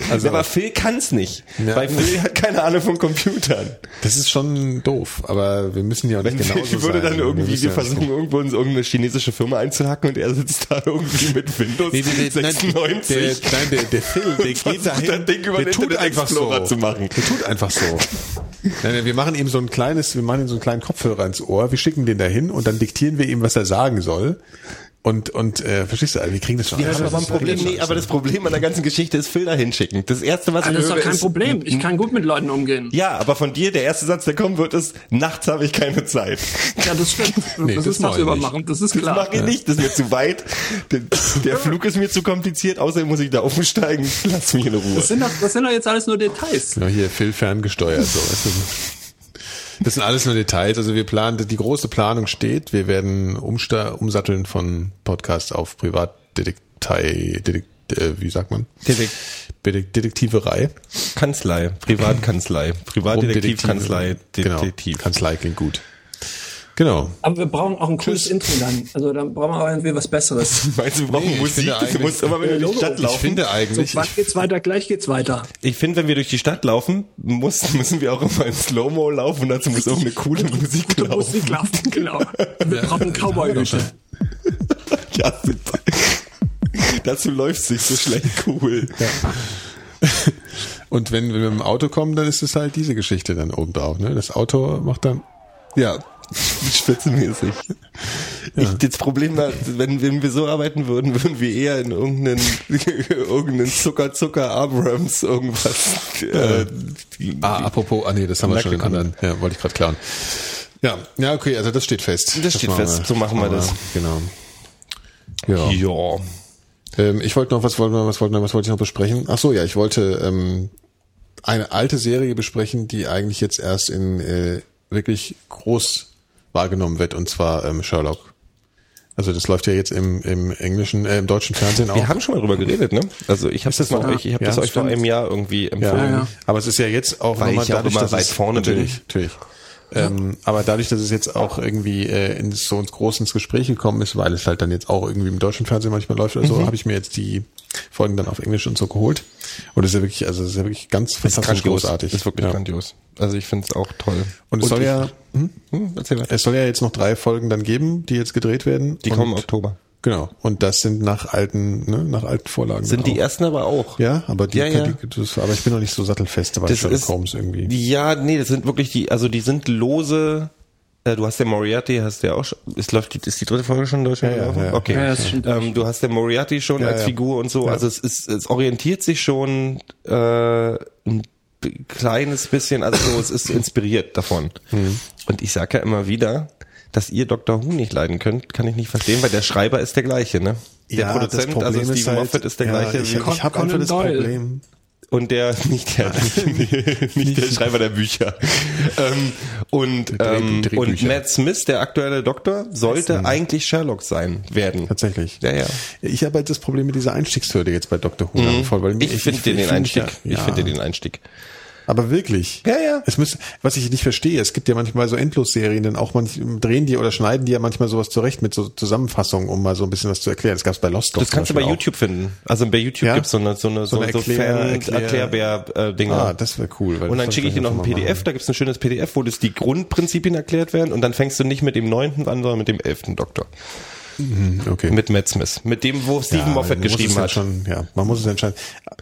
C: Also,
D: Ja, aber Phil kann's nicht,
C: Ja.
D: weil Phil hat keine Ahnung von Computern.
C: das ist schon doof, aber wir müssen ja auch nicht
D: Wenn
C: genauso
D: Phil würde
C: sein.
D: dann irgendwie, wir
C: ja-
D: versuchen irgendwo in irgendeine chinesische Firma einzuhacken und er sitzt da irgendwie mit Windows
C: Nee, nee, nee, nein,
D: 96.
C: der, nein, der, der Phil, der geht dahin, der tut einfach so.
D: Explorer zu machen.
C: Der tut einfach so. Nein, nein, wir machen ihm so ein kleines, wir machen ihm so einen kleinen Kopfhörer ins Ohr, wir schicken den dahin und dann diktieren wir ihm, was er sagen soll. Und, und äh, verstehst du, also wir kriegen das schon.
D: Wir haben aber ein Problem, nee, aber das Problem an der ganzen Geschichte ist Phil da hinschicken. Das erste, was
E: Ah,
D: ich
E: das ist doch kein Problem. Ich kann gut mit Leuten umgehen.
D: Ja, aber von dir, der erste Satz, der kommen wird, ist, nachts habe ich keine Zeit.
E: Ja, das stimmt.
C: Nee,
E: das,
C: das
E: ist tagsüber machen, das ist
D: Das
E: klar.
D: mache ich nicht, das ist mir zu weit. Der, der Flug ist mir zu kompliziert, außerdem muss ich da umsteigen. Lass mich in Ruhe.
E: Das sind, doch, das sind doch jetzt alles nur Details.
C: Ja, hier Phil ferngesteuert, so, weißt du. Das sind alles nur Details. Also wir planen, die große Planung steht. Wir werden umsatteln von Podcast auf Privatdetektei, Detekt, äh, wie sagt man?
D: Detek-
C: Detek- Detektiverei.
D: Kanzlei, Privatkanzlei, Privatdetektivkanzlei, Detektiv.
C: Genau. Kanzlei klingt gut. Genau.
E: Aber wir brauchen auch ein cooles Intro dann. Also dann brauchen wir auch irgendwie was Besseres.
D: Meinst du, wir brauchen
C: Nee, ich
D: Musik?
C: finde
D: Du
C: eigentlich-
D: musst immer, wenn wir durch die Stadt
C: Ich
D: laufen.
C: finde
E: So,
C: eigentlich,
E: wann geht's weiter? Gleich geht's weiter.
D: Ich finde, wenn wir durch die Stadt laufen, muss, müssen wir auch immer in Slow-Mo laufen und dazu muss irgendeine coole Musik
E: Du
D: laufen.
E: nicht laufen, genau. Wir brauchen Cowboy-Hüte.
D: Ja, super. dazu läuft sich so schlecht cool.
C: und wenn wir mit dem Auto kommen, dann ist es halt diese Geschichte dann oben drauf. Ne? Das Auto macht dann,
D: Ja, spitzenmäßig. Ich, das Problem war, wenn, wenn wir so arbeiten würden, würden wir eher in irgendeinen, irgendeinen Zucker, Zucker, Abrams, irgendwas. Äh,
C: ah, apropos, ah nee, das haben wir schon in anderen, ja, wollte ich gerade klauen. Ja, ja, okay, also das steht fest.
D: Das steht
C: machen
D: fest, so machen wir das.
C: Genau. Ja.
D: ja.
C: Ähm, ich wollte noch, was wollte, was wollte, was wollte ich noch besprechen? Ach so, ja, ich wollte ähm, eine alte Serie besprechen, die eigentlich jetzt erst in äh, wirklich groß wahrgenommen wird, und zwar ähm, Sherlock. Also das läuft ja jetzt im, im englischen, äh, im deutschen Fernsehen auch.
D: Wir haben schon mal drüber geredet, ne? Also ich habe das,
C: das so?
D: mal euch, ich habe
C: Ja,
D: das euch vor einem Jahr irgendwie
C: ja,
D: empfohlen.
E: ja.
C: aber es ist ja jetzt auch
D: Weil
C: nochmal
D: ich ja auch
C: dadurch,
D: immer
C: dass
D: weit vorne bin.
C: natürlich, Natürlich. Ähm, aber dadurch, dass es jetzt auch irgendwie äh, ins, so ins groß ins Gespräch gekommen ist, weil es halt dann jetzt auch irgendwie im deutschen Fernsehen manchmal läuft oder
D: Mhm.
C: so, habe ich mir jetzt die Folgen dann auf Englisch und so geholt. Und es ist ja wirklich, also es ist ja wirklich ganz fantastisch großartig.
D: Ist wirklich
C: ja.
D: grandios. Also ich finde es auch toll.
C: Und es soll
D: ich-
C: ja, hm?
D: Hm,
C: es soll ja jetzt noch drei Folgen dann geben, die jetzt gedreht werden.
D: Die
C: und,
D: kommen im Oktober.
C: Genau. Und das sind nach alten, ne, nach alten Vorlagen.
D: Sind die
C: auch.
D: ersten aber auch.
C: Ja, aber die,
D: Ja, ja.
C: die das, aber ich bin noch nicht so sattelfest bei
D: Das
C: Sherlock
D: ist,
C: Holmes irgendwie.
D: Ja, nee, das sind wirklich die, also die sind lose. Äh, du hast der Moriarty, hast der auch schon, ist, läuft die, ist die dritte Folge schon in Deutschland
C: Ja, ja, ja.
D: Okay.
E: Ja, ja, ist schon
D: ähm, du hast der Moriarty schon
C: Ja,
D: als
C: ja.
D: Figur und so.
C: Ja.
D: Also es ist, es orientiert sich schon äh, ein kleines bisschen, also so, es ist inspiriert davon.
C: Mhm.
D: Und ich sage ja immer wieder, dass ihr Dr. Who nicht leiden könnt, kann ich nicht verstehen, weil der Schreiber ist der gleiche, ne? Der
C: Ja, das
D: Produzent,
C: Problem
D: also Stephen
C: halt-
D: Moffat ist der
C: ja,
D: gleiche
C: Ich,
D: wie
C: ich habe einfach das
E: Doyle.
C: Problem.
D: und der nicht der nicht der Schreiber der Bücher ähm, und ähm, und
C: Drehbücher.
D: Matt Smith der aktuelle Doktor sollte eigentlich Sherlock sein werden
C: Tatsächlich.
D: ja ja
C: Ich habe halt das Problem mit dieser Einstiegshürde jetzt bei Dr. Who. mhm. voll, weil mir-
D: ich finde den, den Einstieg
C: ja-
D: ich finde den Einstieg
C: Aber wirklich.
D: Ja, ja.
C: Es müsste, was ich nicht verstehe, es gibt ja manchmal so Endlosserien, dann auch manch, drehen die oder schneiden die ja manchmal sowas zurecht mit so Zusammenfassungen, um mal so ein bisschen was zu erklären. Das gab's bei Lost doch
D: das kannst du bei
C: Beispiel
D: YouTube finden also bei YouTube
C: Ja?
D: gibt's so eine so eine
C: So
D: so,
C: eine
D: so
C: Erklär-
D: Fan
C: Erklär-
D: Erklärbär äh, Dinger
C: auch. Ah, das wäre cool. weil
D: und dann schicke ich dir noch ein PDF,
C: machen.
D: da gibt's ein schönes PDF, wo das die Grundprinzipien erklärt werden und dann fängst du nicht mit dem neunten an, sondern mit dem elften Doktor.
C: Okay.
D: Mit Matt Smith. Mit dem, wo Stephen
C: Ja,
D: Moffat geschrieben
C: es dann
D: hat.
C: Schon, ja, man muss es entscheiden.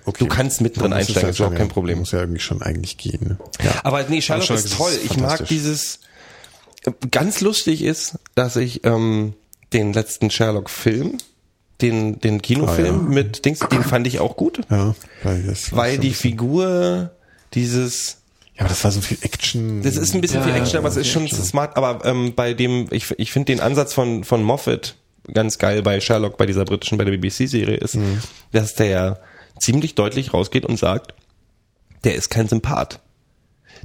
C: Okay.
D: Du kannst mittendrin
C: es
D: einsteigen,
C: dann
D: ist überhaupt kein Problem.
C: Muss ja irgendwie schon eigentlich gehen. Ne? Ja.
D: Aber nee, Sherlock
C: Sherlock
D: ist
C: ist
D: toll. Ich mag dieses. Ganz lustig ist, dass ich ähm, den letzten Sherlock-Film, den den Kinofilm
C: Ah, ja.
D: mit Dings, den fand ich auch gut,
C: ja, weil das
D: weil
C: so
D: die Figur dieses
C: ja, aber das war so viel Action.
D: Das ist ein bisschen viel
E: Ja,
D: Action, aber es ist schon smart. Aber ähm, bei dem, ich, ich finde den Ansatz von, von Moffat ganz geil bei Sherlock, bei dieser britischen, bei der BBC-Serie ist,
C: Mhm.
D: dass der ziemlich deutlich rausgeht und sagt, der ist kein Sympath.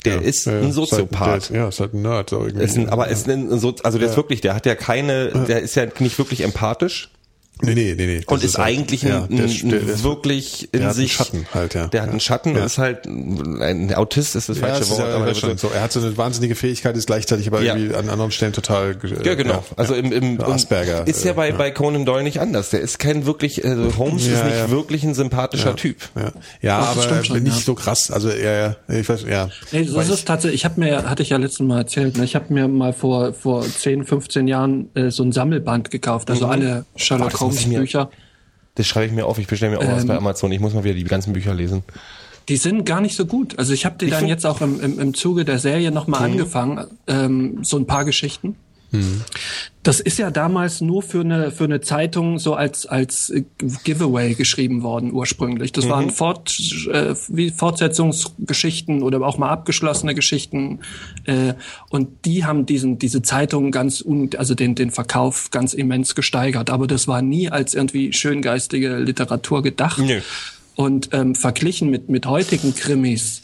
D: Der
C: Ja,
D: ist
C: ja,
D: ein
C: ist halt-
D: Soziopath.
C: ist- Ja, ist halt ein Nerd. So irgendwie.
D: Ist ein, aber ist ein, so, also der ist wirklich, der hat ja keine, der ist ja nicht wirklich empathisch
C: nee, nee, nee, nee. das
D: und ist,
C: halt-
D: eigentlich ein,
C: ja, der,
D: ein,
C: der, der ist
D: wirklich in
C: der hat einen
D: sich
C: Schatten halt, ja.
D: Der hat einen Schatten
C: Ja.
D: und ist halt ein Autist ist das
C: Ja,
D: falsche
C: ist
D: Wort,
C: ja,
D: aber
C: schon so. Er hat so eine wahnsinnige Fähigkeit, ist gleichzeitig aber
D: Ja.
C: irgendwie an anderen Stellen total. äh,
D: Ja, genau. also im, im
C: So Asperger.
D: ist ja
C: äh,
D: bei bei Conan Doyle nicht anders. Der ist kein wirklich also Holmes
C: Ja,
D: ist nicht
C: ja.
D: wirklich ein sympathischer Typ.
C: Ja, ja aber
E: stimmt schon,
C: nicht
E: ja.
C: so krass. Also ja, ja, ich weiß, ja.
E: Nee, das ist tatsächlich, ich habe mir, hatte ich ja letztes Mal erzählt, ne, ich habe mir mal vor, vor 10, 15 Jahren äh, so ein Sammelband gekauft, also alle Sherlock
D: Boah, das muss
E: Holmes
D: ich mir-
E: Bücher.
D: Das schreibe ich mir auf. Ich bestelle mir auch was
E: Ähm,
D: bei Amazon. Ich muss mal wieder die ganzen Bücher lesen.
E: Die sind gar nicht so gut. Also ich habe die dann
D: find-
E: jetzt auch im, im, im Zuge der Serie nochmal angefangen, ähm, so ein paar Geschichten. Das ist ja damals nur für eine für eine Zeitung so als als Giveaway geschrieben worden ursprünglich. Das waren Fort, äh, wie Fortsetzungsgeschichten oder auch mal abgeschlossene Geschichten äh, und die haben diesen diese Zeitung ganz un, also den den Verkauf ganz immens gesteigert. Aber das war nie als irgendwie schöngeistige Literatur gedacht.
D: Nö.
E: Und ähm, verglichen mit, mit heutigen Krimis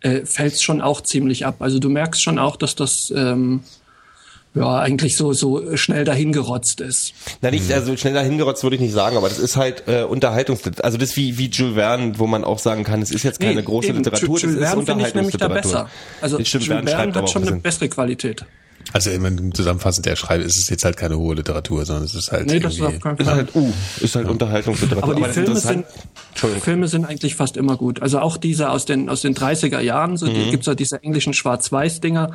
E: äh, fällt es schon auch ziemlich ab. Also du merkst schon auch, dass das ähm, ja eigentlich so, so schnell dahingerotzt ist.
D: Na nicht, also schnell dahingerotzt würde ich nicht sagen, aber das ist halt äh, Unterhaltungs... Also das ist wie, wie Jules Verne, wo man auch sagen kann, es ist jetzt keine
E: Nee,
D: große
E: eben,
D: Literatur,
E: Jules
D: das ist
E: Verne finde ich nämlich da
D: Unterhaltungsliteratur.
E: besser. Also Jules
D: Verne
E: Verne hat schon
D: ein
E: eine bessere Qualität.
C: Also immer zusammenfassend, der Schreiber ist es jetzt halt keine hohe Literatur, sondern es ist halt.
E: Nee, das ist auf keinen
D: Ist
E: Fall.
D: halt, uh, ist halt Unterhaltungsliteratur.
E: Aber die Filme sind. Filme sind eigentlich fast immer gut. Also auch diese aus den, aus den 30er Jahren, so,
D: Mhm.
E: die gibt's ja diese englischen Schwarz-Weiß-Dinger,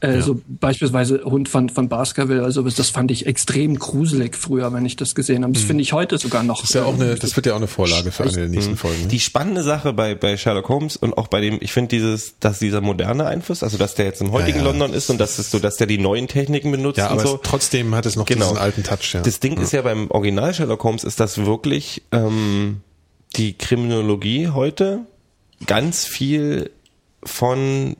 E: äh, so beispielsweise Hund von, von Baskerville, also das fand ich extrem gruselig früher, wenn ich das gesehen habe. Das finde ich heute sogar noch.
C: Mhm. Das ist ja auch eine, das wird ja auch eine Vorlage für eine der nächsten Folgen. ne?
D: Die spannende Sache bei, bei Sherlock Holmes und auch bei dem, ich finde dieses, dass dieser moderne Einfluss, also dass der jetzt im heutigen
C: Ja, ja.
D: London ist und dass es so, dass der die neuen Techniken benutzt
C: Ja,
D: und
C: aber
D: so.
C: trotzdem hat es noch
D: Genau.
C: diesen alten Touch, ja.
D: Das Ding ist ja beim Original Sherlock Holmes ist das wirklich ähm, die Kriminologie heute ganz viel von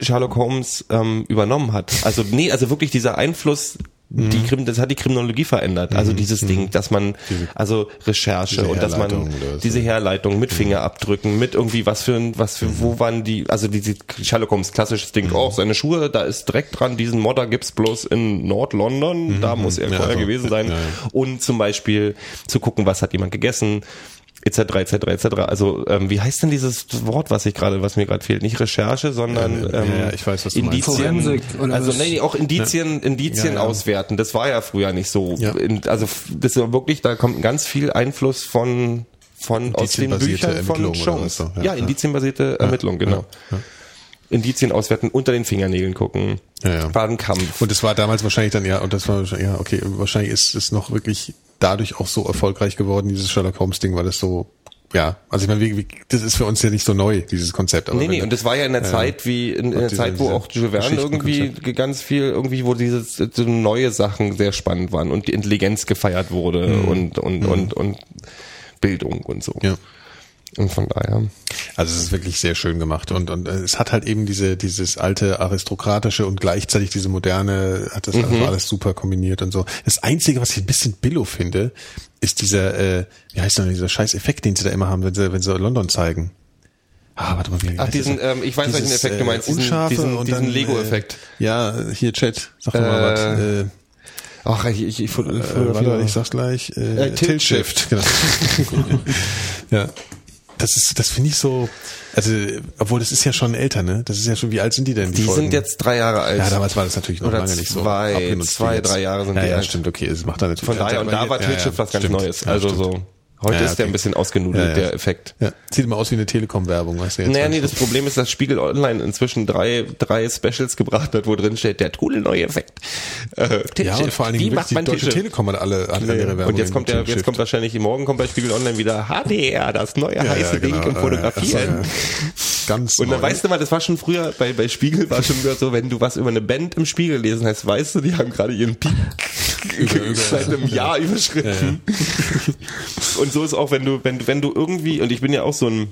D: Sherlock Holmes ähm, übernommen hat. Also nee, also wirklich dieser Einfluss. Die Krim, das hat die Kriminologie verändert. Also dieses Ding, dass man also Recherche und dass man diese Herleitung mit Fingerabdrücken, mit irgendwie was für ein, was für, wo waren die, also diese Sherlock Holmes klassisches Ding, oh, seine Schuhe, da ist Dreck dran, diesen Modder gibt's bloß in Nord-London, da muss er vorher gewesen sein. Und zum Beispiel zu gucken, was hat jemand gegessen, etc., etc., etc. Also ähm, wie heißt denn dieses Wort, was ich gerade, was mir gerade fehlt? Nicht Recherche, sondern
C: Ja, ja,
D: ähm,
C: ja, ich weiß, was du meinst.
D: Indizien.
E: Forensik oder
D: also nee, auch Indizien, Indizien
C: Ja, ja.
D: auswerten. Das war ja früher nicht so. Also das ist wirklich, da kommt ganz viel Einfluss von von aus den Büchern von Jones.
C: so,
D: Ja,
C: ja.
D: indizienbasierte Ermittlung, genau. Indizien auswerten, unter den Fingernägeln gucken,
C: Ja, ja.
D: war ein Kampf.
C: Und es war damals wahrscheinlich dann, ja, und das war wahrscheinlich, ja, okay, wahrscheinlich ist es noch wirklich dadurch auch so erfolgreich geworden, dieses Sherlock Holmes Ding, weil es so, ja, also ich meine, wie, wie, das ist für uns ja nicht so neu, dieses Konzept. Aber
D: Nee, nee, und das war ja in der Zeit wie, in, in der
C: diese-
D: Zeit, wo auch Jules Verne irgendwie ganz viel, irgendwie, wo diese so neue Sachen sehr spannend waren und die Intelligenz gefeiert wurde und, und, und, und Bildung und so.
C: ja.
D: Und von daher.
C: Also es ist wirklich sehr schön gemacht und und äh, es hat halt eben diese dieses alte aristokratische und gleichzeitig diese moderne hat das
D: Mhm.
C: also alles super kombiniert und so. Das einzige, was ich ein bisschen billo finde, ist dieser äh, wie heißt denn dieser scheiß Effekt, den sie da immer haben, wenn sie wenn sie London zeigen. Ah, warte mal, wie
D: Ach, diesen, ähm, ich weiß, welchen
C: Dieses,
D: Effekt du meinst, diesen-
C: Unscharfe
D: diesen-
C: und
D: diesen Lego-Effekt.
C: Äh, ja, hier Chat, sag doch mal was.
D: Äh,
C: Äh,
D: Ach, ich, ich, ich,
C: äh, warte, ich sag's gleich. Äh,
D: Äh, Tilt
C: Tilt-Shift, genau. ja. Das ist, das finde ich so, also, obwohl das ist ja schon älter, ne? Das ist ja schon, wie alt sind die denn?
D: die
C: Folgen?
D: sind jetzt drei Jahre alt.
C: Ja, damals war das natürlich noch
D: Oder
C: lange nicht so.
D: zwei- zwei, drei Jahre sind
C: ja,
D: die
C: ja,
D: alt.
C: stimmt, okay, es macht dann natürlich.
D: Von daher, und da war
C: ja,
D: Tilt-Shift
C: ja,
D: was ganz
C: stimmt.
D: Neues. Also
C: stimmt.
D: so, heute
C: Ja,
D: ist der
C: okay.
D: ein bisschen ausgenudelt,
C: Ja,
D: der Effekt.
C: Ja, sieht immer aus wie eine Telekom-Werbung, weißt du jetzt.
D: Naja, nee, das Problem ist, dass Spiegel Online inzwischen drei, drei Specials gebracht hat, wo drin steht, der coole neue Effekt. Äh,
C: ja, und vor allen Dingen
D: macht man
C: die Deutsche? Telekom hat alle, hat ihre Werbung.
D: Und jetzt kommt der, jetzt kommt wahrscheinlich morgen kommt bei Spiegel Online wieder HDR, das neue heiße
C: ja,
D: Ding
C: genau,
D: im Fotografieren.
C: Ganz
D: Und dann
C: neu.
D: weißt du mal, das war schon früher, bei, bei Spiegel war schon wieder so, wenn du was über eine Band im Spiegel lesen hast, weißt du, die haben gerade ihren Peak seit einem Jahr überschritten. Und so ist auch, wenn du, wenn, wenn du irgendwie, und ich bin ja auch so ein,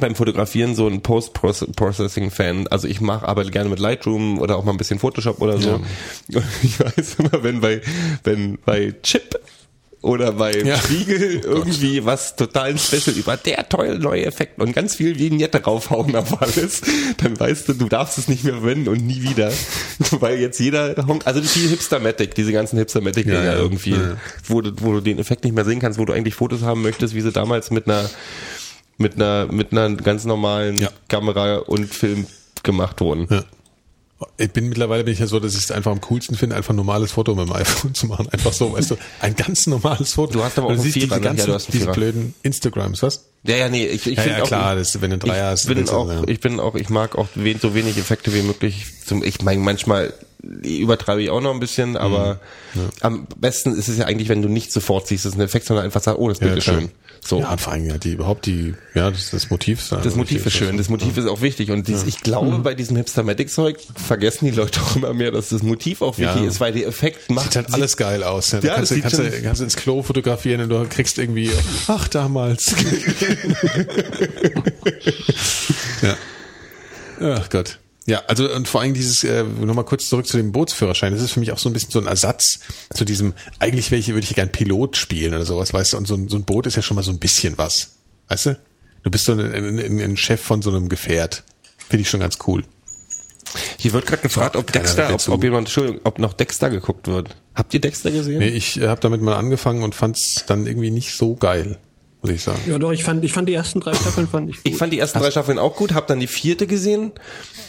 D: beim Fotografieren so ein Post-Processing-Fan. Also ich mache, arbeite gerne mit Lightroom oder auch mal ein bisschen Photoshop oder so. Und ich weiß immer, wenn bei, wenn bei Chip oder bei
C: Ja.
D: Spiegel irgendwie was total special über der tolle neue Effekt und ganz viel Vignette raufhauen auf alles, dann weißt du, du darfst es nicht mehr verwenden und nie wieder. Weil jetzt jeder, Honk- also die Hipstermatic, diese ganzen Hipstermatic-Dinger
C: Ja, ja.
D: irgendwie,
C: Ja.
D: wo, du, wo du den Effekt nicht mehr sehen kannst, wo du eigentlich Fotos haben möchtest, wie sie damals mit einer, mit einer, mit einer ganz normalen
C: Ja.
D: Kamera und Film gemacht wurden.
C: Ja. Ich bin mittlerweile bin ich ja so, dass ich es einfach am coolsten finde, einfach ein normales Foto mit dem iPhone zu machen. Einfach so, weißt du, ein ganz normales Foto.
D: Du hast aber auch einen
C: siehst
D: Vierer,
C: diese?
D: Ja,
C: ganzen,
D: du hast einen
C: diese blöden Instagrams, was?
D: Ja, ja, nee, ich, ich
C: Ja,
D: finde
C: ja,
D: auch,
C: klar, das, wenn du einen Dreier hast,
D: ich bin auch,
C: ja.
D: ich bin auch, ich mag auch so wenig Effekte wie möglich. Zum, ich meine, manchmal übertreibe ich auch noch ein bisschen, aber
C: Mhm.
D: am besten ist es ja eigentlich, wenn du nicht sofort siehst, es ist ein Effekt, sondern einfach sagst, oh, das Bild
C: Ja,
D: ist schön. So.
C: Ja, vor allem ja, die überhaupt die, ja, das, das Motiv. ist
D: Das Motiv ist schön, das Motiv ist auch wichtig und dies, ich glaube, bei diesem Hipstermatic-Zeug vergessen die Leute auch immer mehr, dass das Motiv auch wichtig
C: Ja.
D: ist, weil der Effekt macht
C: Sieht halt alles geil aus. Ja,
D: Ja,
C: kannst,
D: das
C: du, kannst, du, kannst du ins Klo fotografieren und du kriegst irgendwie, ach, damals. ja. Ach Gott. Ja, also und vor allem dieses, äh, nochmal kurz zurück zu dem Bootsführerschein, das ist für mich auch so ein bisschen so ein Ersatz zu diesem, eigentlich welche würde ich gern Pilot spielen oder sowas, weißt du, und so ein, so ein Boot ist ja schon mal so ein bisschen was, weißt du? Du bist so ein, ein, ein, Chef von so einem Gefährt. Finde ich schon ganz cool.
D: Hier wird gerade gefragt, ob Dexter, ob, ob jemand, Entschuldigung, ob noch Dexter geguckt wird. Habt ihr Dexter gesehen?
C: Nee, ich äh, habe damit mal angefangen und fand es dann irgendwie nicht so geil, muss ich sagen.
E: Ja, doch, ich fand, ich fand die ersten drei Staffeln fand ich gut.
D: Ich fand die ersten drei Staffeln auch gut, hab dann die vierte gesehen,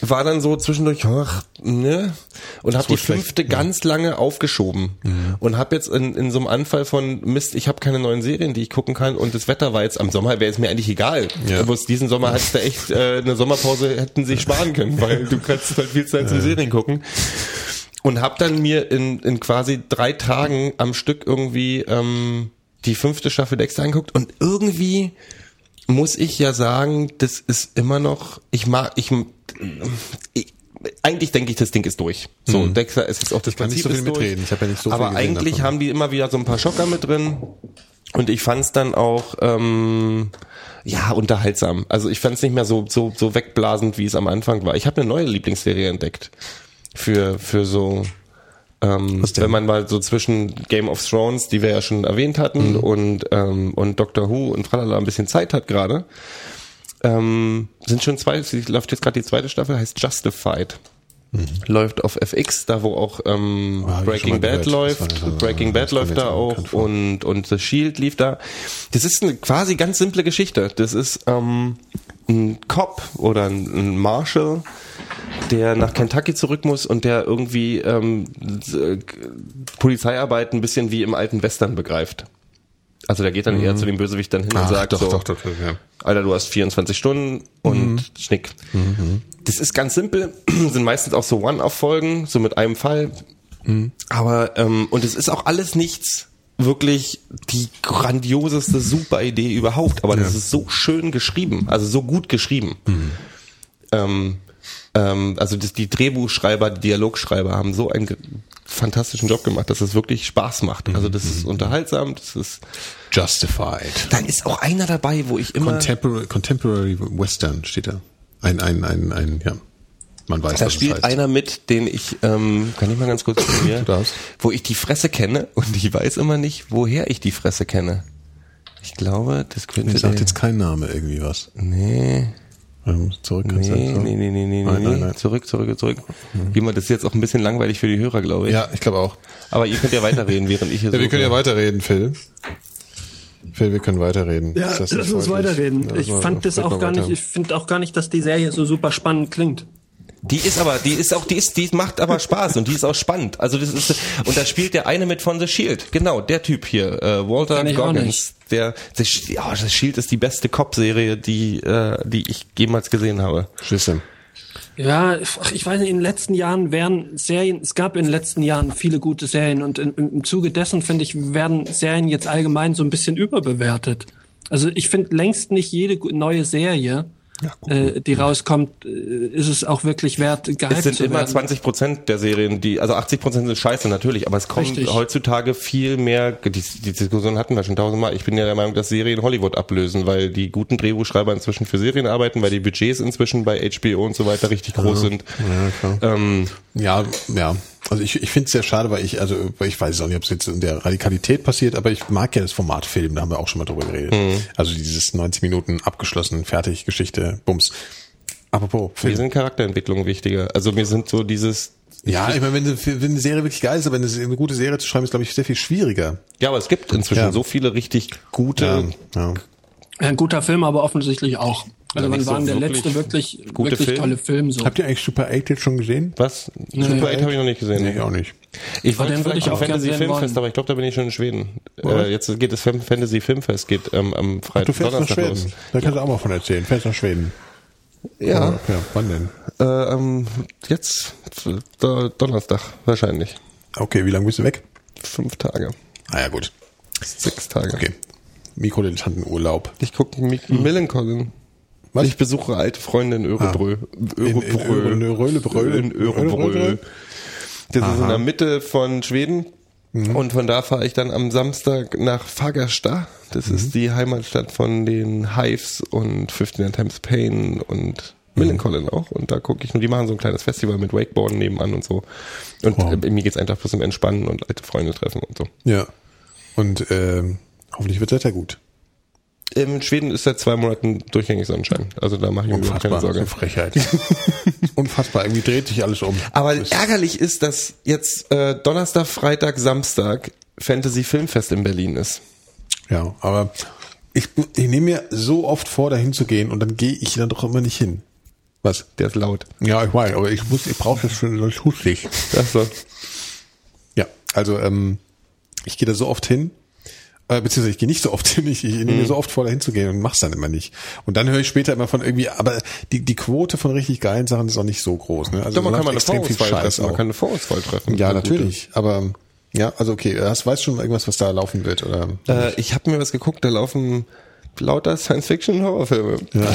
D: war dann so zwischendurch, ach, ne, und hab die
C: wurde schlecht,
D: fünfte ganz lange aufgeschoben und hab jetzt in, in so einem Anfall von Mist, ich habe keine neuen Serien, die ich gucken kann und das Wetter war jetzt am Sommer, wäre es mir eigentlich egal.
C: Ja.
D: Bloß diesen Sommer hattest du echt äh, eine Sommerpause hätten sich sparen können, weil du kannst halt viel Zeit zum Serien gucken. Und hab dann mir in, in quasi drei Tagen am Stück irgendwie ähm, die fünfte Staffel Dexter angeguckt und irgendwie muss ich ja sagen, das ist immer noch, ich mag, ich, ich eigentlich denke ich, das Ding ist durch. So, Dexter ist jetzt auch das
C: Mhm. kann nicht
D: Prinzip
C: so viel
D: durch.
C: mitreden. Ich habe ja nicht so
D: Aber
C: viel
D: eigentlich
C: davon.
D: haben die immer wieder so ein paar Schocker mit drin. Und ich fand es dann auch ähm, ja unterhaltsam. Also ich fand es nicht mehr so so so wegblasend, wie es am Anfang war. Ich habe eine neue Lieblingsserie entdeckt für für so ähm, wenn man mal so zwischen Game of Thrones, die wir ja schon erwähnt hatten,
C: Mhm.
D: und ähm, und Doctor Who und Tralala ein bisschen Zeit hat gerade, ähm, sind schon zwei, sie läuft jetzt gerade die zweite Staffel, heißt Justified. Läuft auf FX, da wo auch ähm,
C: Ah,
D: Breaking Bad
C: gehört.
D: läuft.
C: Das-
D: Breaking Bad läuft da auch und, und The Shield lief da. Das ist eine quasi ganz simple Geschichte. Das ist ähm, ein Cop oder ein, ein Marshal, der nach Kentucky zurück muss und der irgendwie ähm, äh, Polizeiarbeit ein bisschen wie im alten Western begreift. Also der geht dann eher zu dem Bösewicht dann hin und
C: Mhm. Ach,
D: sagt
C: doch,
D: so,
C: doch, doch, ja.
D: Alter, du hast 24 Stunden und
C: Mhm.
D: Schnick. Das ist ganz simpel, sind meistens auch so One-Off-Folgen, so mit einem Fall.
C: Mhm.
D: Aber, ähm, und es ist auch alles nichts wirklich die grandioseste super Idee überhaupt, aber das ist so schön geschrieben, also so gut geschrieben.
C: Mhm.
D: Ähm, ähm, also das, die Drehbuchschreiber, die Dialogschreiber haben so ein fantastischen Job gemacht, dass es wirklich Spaß macht. Also das
C: Mhm.
D: ist unterhaltsam, das ist.
C: Justified.
D: Da ist auch einer dabei, wo ich immer.
C: Contemporary, Contemporary Western steht da. Ein, ein, ein, ein, ja. Man weiß,
D: Da spielt
C: heißt.
D: einer mit, den ich, ähm, kann ich mal ganz kurz
C: darfst.
D: wo ich die Fresse kenne und ich weiß immer nicht, woher ich die Fresse kenne. Ich glaube, das könnte
C: Mir sagt jetzt kein Name irgendwie was.
D: Nee,
C: Ähm, Zurück kannst du
D: nee,
C: so.
D: nee, nee, nee, nee,
C: Nein,
D: nee.
C: nein, nein.
D: Zurück, zurück, zurück. Jemand, das ist jetzt auch ein bisschen langweilig für die Hörer, glaube ich.
C: Ja, ich glaube auch.
D: Aber ihr könnt ja weiterreden, während ich hier
C: Ja, wir können ja weiterreden, Phil. Phil, wir können weiterreden.
E: Ja, lass uns weiterreden.
C: Ja,
E: ich
C: mal-
E: fand das auch
C: mal
E: gar
C: weiter.
E: nicht, ich finde auch gar nicht, dass die Serie so super spannend klingt.
D: Die ist aber, die ist auch, die ist, die macht aber Spaß und die ist auch spannend. Also das ist, und da spielt der eine mit von The Shield. Genau, der Typ hier, äh, Walter Goggins. Der, der, ja, das Shield ist die beste Cop-Serie, die, äh, die ich jemals gesehen habe.
C: Schlüssel.
E: Ja, ich weiß nicht, in den letzten Jahren werden Serien, es gab in den letzten Jahren viele gute Serien und in, im Zuge dessen, finde ich, werden Serien jetzt allgemein so ein bisschen überbewertet. Also ich finde längst nicht jede neue Serie, äh, die rauskommt, äh, ist es auch wirklich wert, gehypt
D: Es sind immer
E: werden.
D: 20 Prozent der Serien, die, also 80 Prozent sind scheiße natürlich, aber es kommt
E: Richtig.
D: heutzutage viel mehr, die, die Diskussion hatten wir schon tausendmal. Ich bin ja der Meinung, dass Serien Hollywood ablösen, weil die guten Drehbuchschreiber inzwischen für Serien arbeiten, weil die Budgets inzwischen bei HBO und so weiter richtig groß sind.
C: Ja, klar.
D: Ähm,
C: Ja, ja. Also ich, ich finde es sehr schade, weil ich, also ich weiß auch nicht, ob es jetzt in der Radikalität passiert, aber ich mag ja das Format Film, da haben wir auch schon mal drüber geredet.
D: Mhm.
C: Also dieses 90 Minuten abgeschlossen, fertig, Geschichte, Bums. Apropos
D: mir
C: Film.
D: sind Charakterentwicklungen wichtiger. Also mir sind so dieses,
C: Ja, ich meine, wenn, eine- wenn eine Serie wirklich geil ist, aber eine, eine gute Serie zu schreiben, ist, glaube ich, sehr viel schwieriger.
D: ja, aber es gibt inzwischen
C: Ja.
D: so viele richtig gute,
C: ja.
E: Ein guter Film, aber offensichtlich auch. Also wann war
D: so
E: denn der letzte wirklich,
D: gute
E: wirklich
D: Film?
E: tolle Film so?
C: Habt ihr eigentlich Super 8 jetzt schon gesehen?
D: was? Super 8 habe ich noch nicht gesehen.
C: Nee, ich auch nicht.
D: Ich wollte vielleicht
E: ich
D: auch Fantasy Filmfest,
E: wollen.
D: aber ich glaube, da bin ich schon in Schweden. Äh, jetzt geht das Fantasy Filmfest geht ähm, am
C: Du
D: Freitag,
C: fährst nach
D: Donnerstag
C: Schweden.
D: los.
C: Da kannst du auch mal von erzählen. Fährst nach Schweden.
D: Ja,
C: Ja, wann denn?
D: äh, ähm, jetzt Donnerstag wahrscheinlich.
C: Okay, wie lange bist du weg?
D: Fünf Tage,
C: Ah ja, gut.
D: sechs Tage.
C: Okay. Mikrodilettantenurlaub.
D: Ich gucke Millencolin.
C: Was?
D: Ich besuche alte Freunde in Örebrö.
C: In- in Öre- Rölebrö.
D: In Örebrö. Das ist in der Mitte von Schweden.
C: Mhm.
D: Und von da fahre ich dann am Samstag nach Fagersta. Das
C: Mhm.
D: ist die Heimatstadt von den Hives und 59 Times Pain und Millencolin auch. Und da gucke ich nur, die machen so ein kleines Festival mit Wakeboarden nebenan und so. Und
C: Wow.
D: äh, mir geht's einfach bloß um Entspannen und alte Freunde treffen und so.
C: Ja. Und ähm, hoffentlich wird Wetter gut.
D: In Schweden ist seit zwei Monaten durchgängig Sonnenschein. Also da mache ich mir überhaupt keine
C: Unfassbar.
D: Sorge.
C: So Frechheit. Unfassbar. Irgendwie dreht sich alles um.
D: Aber
C: Das-
D: ärgerlich ist, dass jetzt äh, Donnerstag, Freitag, Samstag Fantasy Filmfest in Berlin ist.
C: Ja, aber ich, ich nehme mir so oft vor, dahin zu gehen und dann gehe ich dann doch immer nicht hin. Was?
D: Der ist laut.
C: Ja, ich weiß, aber ich muss, ich brauche das für sonst hustig.
D: Ach so.
C: Ja, also ähm, ich gehe da so oft hin, äh, beziehungsweise ich gehe nicht so oft hin, ich, ich nehme
D: Mhm.
C: mir so oft vor, da hinzugehen und mach's dann immer nicht. Und dann höre ich später immer von irgendwie, aber die, die Quote von richtig geilen Sachen ist auch nicht so groß. Ne? Also
D: Doch, man kann eine
C: viel
D: Vorauswahl
C: Scheiß
D: treffen. Man kann eine Vorauswahl treffen.
C: Ja,
D: Eine gute.
C: natürlich, aber ja, also okay, hast, weißt schon irgendwas, was da laufen wird, oder?
D: Äh, ich habe mir was geguckt, da laufen lauter Science-Fiction-Horrorfilme.
C: Ja.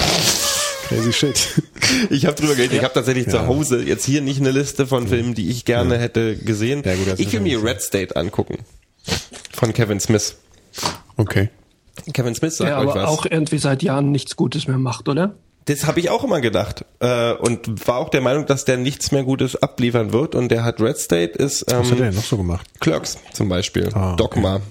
C: Crazy shit.
D: Ich habe drüber geredet. Ich habe tatsächlich
C: Ja.
D: zu Hause jetzt hier nicht eine Liste von Filmen, die ich gerne hätte gesehen.
C: Ja, gut,
D: ich will mir
C: natürlich
D: Red State angucken. Von Kevin Smith.
C: Okay.
D: Kevin Smith sagt
E: Der
D: euch
E: aber
D: was.
E: auch irgendwie seit Jahren nichts Gutes mehr macht, oder?
D: Das habe ich auch immer gedacht äh, und war auch der Meinung, dass der nichts mehr Gutes abliefern wird. Und der hat Red State ist
C: Was hat er
D: ähm,
C: denn noch so gemacht?
D: Clerks zum Beispiel,
C: Ah, okay.
D: Dogma,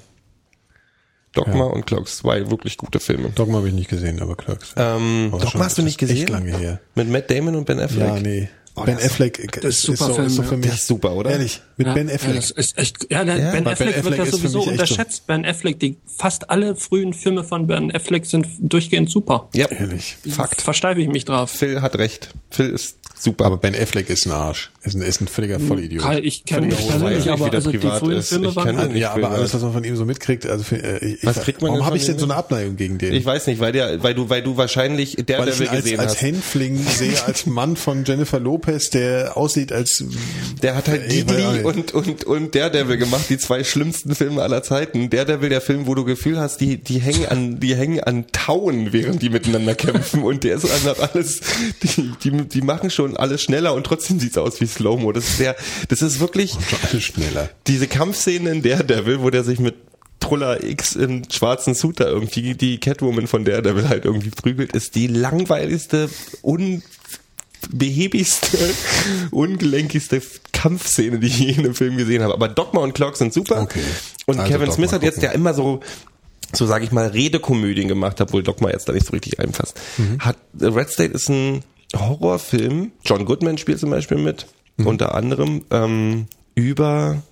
D: Dogma
C: Ja.
D: und Clerks, zwei wirklich gute Filme.
C: Dogma habe ich nicht gesehen, aber Clerks.
D: Ähm,
C: Aber
D: Dogma
C: schon
D: hast du nicht gesehen?
C: Echt lange her.
D: Mit Matt Damon und Ben Affleck.
C: Ja, nee.
D: Oh,
C: ben Affleck
E: das ist super
C: so,
E: Film,
C: ist so
E: ja.
C: für mich.
D: Der ist super, oder?
C: Ehrlich, mit
E: ja,
C: Ben
E: Ja,
C: Affleck.
E: das ist echt, ja, der
D: Ja,
E: Ben Affleck,
C: Ben
E: wird ja
C: Affleck ist für
E: sowieso
C: so-
E: unterschätzt. Ben Affleck, die fast alle frühen Filme von Ben Affleck sind durchgehend super.
D: Ja,
C: Ehrlich.
D: Fakt.
E: Versteife ich mich drauf.
D: Phil hat recht. Phil ist super.
C: Aber Ben Affleck ist ein Arsch. Ist ein, ist ein völliger Vollidiot.
E: Karl, ich kenne mich
D: weiß
E: persönlich,
D: nicht, wie
E: aber
D: der
E: also die
D: privat
E: frühen
D: ist.
E: Filme
D: Ich
E: waren
D: nicht
C: ja, aber alles, was man von ihm so mitkriegt, also für, äh, ich,
D: Was
C: ich-
D: kriegt man
C: warum habe ich denn so eine? Abneigung gegen den?
D: Ich weiß nicht, weil der, weil du, weil du wahrscheinlich
C: ihn als,
D: gesehen
C: als
D: hast.
C: Hänfling sehe, als Mann von Jennifer Lopez Lopez, der aussieht als
D: Der hat halt
C: nicht.
D: und, und, und Daredevil gemacht, die zwei schlimmsten Filme aller Zeiten. Daredevil, der Film, wo du Gefühl hast, die, die hängen an, die hängen an Tauen, während die miteinander kämpfen. Und der ist einfach alles, die, die, die machen schon alles schneller und trotzdem sieht's aus wie Slow-Mo. Das ist sehr, das ist wirklich,
C: alles schneller.
D: diese Kampfszene in Daredevil, wo der sich mit Truller X im schwarzen Suit da irgendwie die Catwoman von Daredevil halt irgendwie prügelt, ist die langweiligste, unbehäbigste, ungelenkigste Kampfszene, die ich je in einem Film gesehen habe. Aber Dogma und Clock sind super.
C: Okay.
D: Und
C: Also
D: Kevin
C: Dogma
D: Smith hat jetzt,
C: gucken.
D: der immer so so sage ich mal, Redekomödien gemacht, obwohl Dogma jetzt da nicht so richtig reinfasst.
C: Mhm.
D: Hat Red State ist ein Horrorfilm. John Goodman spielt zum Beispiel mit,
C: Mhm.
D: unter anderem ähm, über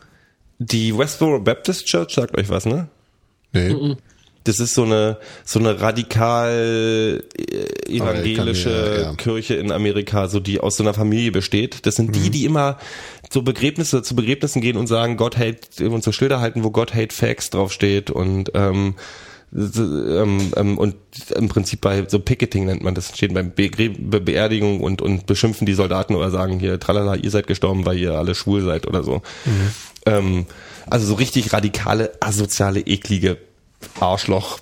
D: die Westboro Baptist Church. Sagt euch was, ne?
C: Nee.
D: Das ist so eine so eine radikal äh, evangelische
C: mir- ja.
D: Kirche in Amerika, so die aus so einer Familie besteht. Das sind
C: Mhm.
D: die, die immer so Begräbnisse zu Begräbnissen gehen und sagen, Gott hate und so Schilder halten, wo Gott hate Facts draufsteht und ähm, ähm, ähm, und im Prinzip bei so Picketing nennt man das, steht beim Be Beerdigung und und beschimpfen die Soldaten oder sagen hier, tralala, ihr seid gestorben, weil ihr alle schwul seid oder so. Ähm, also so richtig radikale, asoziale, eklige Arschloch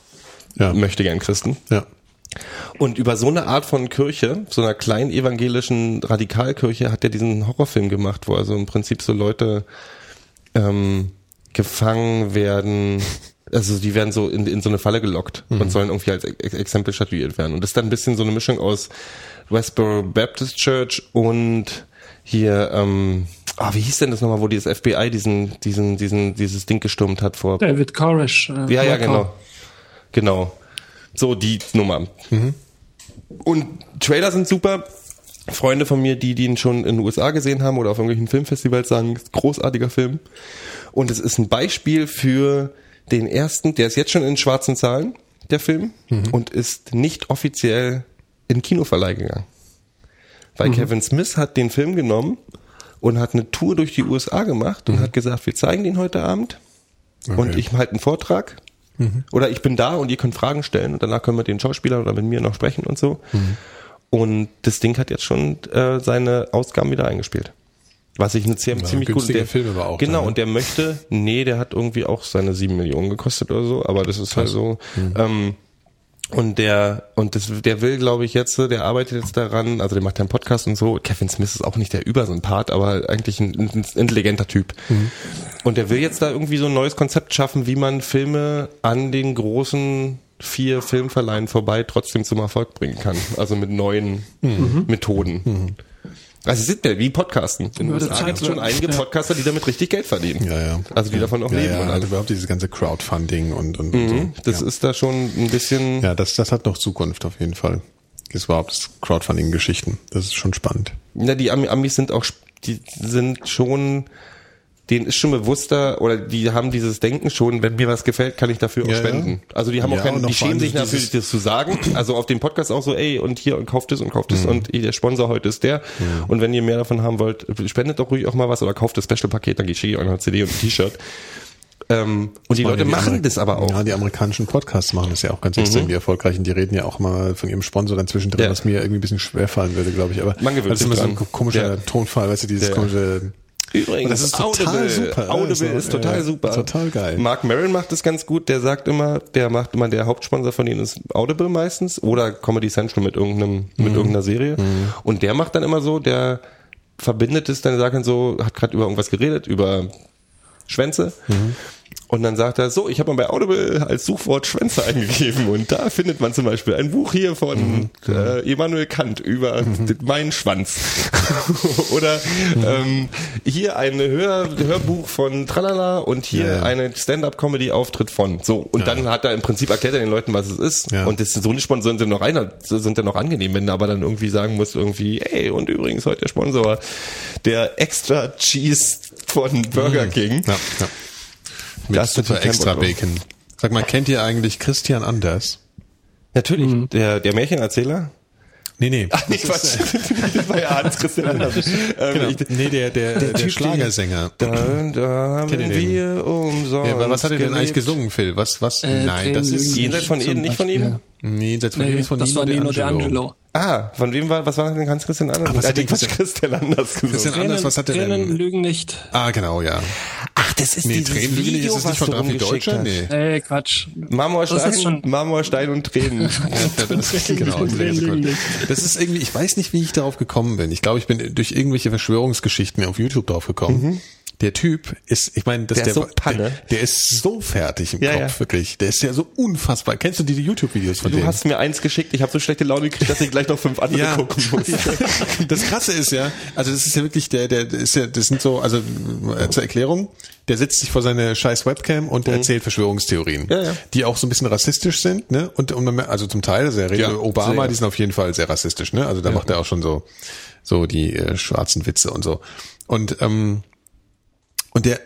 C: Ja.
D: möchte gern Christen.
C: Ja.
D: Und über so eine Art von Kirche, so einer kleinen evangelischen Radikalkirche, hat er diesen Horrorfilm gemacht, wo also im Prinzip so Leute ähm, gefangen werden, also die werden so in, in so eine Falle gelockt und sollen irgendwie als Ex Exempel statuiert werden. Und das ist dann ein bisschen so eine Mischung aus Westboro Baptist Church und hier, ähm, ah, wie hieß denn das nochmal, wo dieses FBI diesen, diesen, diesen, dieses Ding gestürmt hat vor
E: David Koresh. Äh,
D: ja, ja, genau. Genau. So die Nummer. Und Trailer sind super. Freunde von mir, die, die ihn schon in den USA gesehen haben oder auf irgendwelchen Filmfestivals sagen, großartiger Film. Und es ist ein Beispiel für den ersten, der ist jetzt schon in schwarzen Zahlen, der Film, und ist nicht offiziell in Kinoverleih gegangen. Weil Kevin Smith hat den Film genommen und hat eine Tour durch die USA gemacht und hat gesagt, wir zeigen den heute Abend und
C: Okay.
D: ich halte einen Vortrag. Oder ich bin da und ihr könnt Fragen stellen und danach können wir den Schauspieler oder mit mir noch sprechen und so. Und das Ding hat jetzt schon äh, seine Ausgaben wieder eingespielt. Was ich eine ziemlich,
C: Ja,
D: ziemlich gute
C: günstiger Film aber auch
D: Genau,
C: dann, ne?
D: und der möchte, nee, der hat irgendwie auch seine sieben Millionen gekostet oder so, aber das ist halt so. Ähm, und der, und das, der will, glaube ich, jetzt, der arbeitet jetzt daran, also der macht ja einen Podcast und so. Kevin Smith ist auch nicht der Übersympath, aber eigentlich ein, ein intelligenter Typ. Und der will jetzt da irgendwie so ein neues Konzept schaffen, wie man Filme an den großen vier Filmverleihen vorbei trotzdem zum Erfolg bringen kann. Also mit neuen Methoden. Also es sind ja wie Podcasten. In den USA gibt es schon einige. Podcaster, die damit richtig Geld verdienen.
C: Ja, ja.
D: Also die davon auch
C: ja,
D: leben.
C: Ja,
D: und
C: also überhaupt dieses ganze Crowdfunding und, und, und
D: Mhm,
C: so.
D: Das
C: ja.
D: ist da schon ein bisschen.
C: ja, das, das hat noch Zukunft auf jeden Fall. Das ist überhaupt Crowdfunding-Geschichten. Das ist schon spannend.
D: Na, die Ami- Amis sind auch, die sind schon, denen ist schon bewusster oder die haben dieses Denken schon, wenn mir was gefällt, kann ich dafür auch
C: Ja, ja.
D: spenden. Also die haben
C: Ja,
D: auch keinen, die schämen sich natürlich, das zu sagen. Also auf dem Podcast auch so, ey, und hier und kauft es und kauft es
C: Mhm.
D: und ey, der Sponsor heute ist der. Und wenn ihr mehr davon haben wollt, spendet doch ruhig auch mal was oder kauft das Special-Paket, dann schicke ich euch eine CD und ein T-Shirt. Ähm, und die Leute machen
C: Ameri-
D: das aber auch.
C: Ja, die amerikanischen Podcasts machen das ja auch ganz extrem, die erfolgreichen. Die reden ja auch mal von ihrem Sponsor dann zwischendrin,
D: Ja.
C: was mir irgendwie ein bisschen schwerfallen würde, glaube ich. Aber
D: Man gewöhnt
C: das ist immer so ein komischer
D: Ja.
C: Tonfall, weißt du, dieses
D: Ja.
C: komische...
D: Übrigens,
C: das ist total
D: Audible,
C: super, ne?
D: Audible
C: So,
D: ist total
C: ja,
D: super.
C: total geil.
D: Mark Maron macht das ganz gut. Der sagt immer, der macht immer, der Hauptsponsor von denen ist Audible meistens oder Comedy Central mit irgendeinem, mit
C: Mhm.
D: irgendeiner Serie. Und der macht dann immer so, der verbindet es dann, sagt dann so, hat gerade über irgendwas geredet, über Schwänze.
C: Mhm.
D: Und dann sagt er, so, ich habe mal bei Audible als Suchwort Schwänze eingegeben und da findet man zum Beispiel ein Buch hier von
C: Mhm.
D: äh, Immanuel Kant über d- meinen Schwanz. Oder ähm, hier ein Hör, Hörbuch von Tralala und hier
C: Ja, ja.
D: eine Stand-up-Comedy-Auftritt von. So, und dann hat er im Prinzip erklärt er den Leuten, was es ist.
C: Ja.
D: Und das so eine Sponsoren sind noch einer, sind dann noch angenehm, wenn du aber dann irgendwie sagen musst, irgendwie, ey, und übrigens heute der Sponsor, der Extra Cheese von Burger King.
C: Ja, ja. Mit
D: Das ist
C: super extra. Bacon. Sag mal, kennt ihr eigentlich Christian Anders?
D: Natürlich, der, der Märchenerzähler.
C: Nee, nee.
D: Ach, nee, Quatsch. das war ja Hans Christian Andersen. Ähm,
C: Genau.
D: ich-
C: Nee, der, der, der,
D: Typ,
C: Schlagersänger.
D: Da, da haben
C: Kennt
D: wir umsonst
C: Ja, aber was hat er denn eigentlich gesungen, Phil? Was, was?
E: Äh,
C: Nein, das ist,
D: Jenseits von Eden, nicht von ihm?
E: Beispiel.
C: Nee, seit
E: Nee,
C: ist von
E: das
C: Nino,
E: war Nino
C: D'Angelo.
D: Ah, von wem war, was war denn Hans Christian Anders?
C: was
D: Ah,
C: hat
D: den Quatsch, Christian Anders
C: Christian
D: gesungen.
C: Anders, was hat der
E: Tränen
C: denn?
E: lügen nicht.
C: Ah, genau, ja.
D: Ach, das ist
C: Nee,
D: dieses
C: Tränen lügen nicht, ist das nicht
D: was
C: von
D: rumgeschickt
C: Deutscher?
D: hast.
C: Nee.
E: Ey, Quatsch. Das
D: Marmorstein,
E: ist
D: Marmorstein und Tränen.
C: genau,
E: Tränen lügen nicht.
C: das ist irgendwie, ich weiß nicht, wie ich darauf gekommen bin. Ich glaube, ich bin durch irgendwelche Verschwörungsgeschichten auf YouTube drauf gekommen. Der Typ ist, ich meine, das
D: Mhm. Der
C: der,
D: ist so
C: der, der ist so fertig im
D: Ja,
C: Kopf,
D: ja.
C: wirklich. Der ist ja so unfassbar. Kennst du die YouTube-Videos von
D: Du
C: dem?
D: hast mir eins geschickt, ich habe so schlechte Laune gekriegt, dass ich gleich noch fünf andere gucken muss.
C: Ja. Das Krasse ist ja, also das ist ja wirklich der, der ist ja, das sind so, also äh, zur Erklärung, der setzt sich vor seine scheiß Webcam und erzählt Verschwörungstheorien,
D: Mhm. Ja, ja.
C: die auch so ein bisschen rassistisch sind, ne? Und, und man, also zum Teil, also er redet
D: Ja,
C: Obama,
D: sehr.
C: die sind auf jeden Fall sehr rassistisch, ne? Also da macht er auch schon so so die äh, schwarzen Witze und so. Und ähm, und der,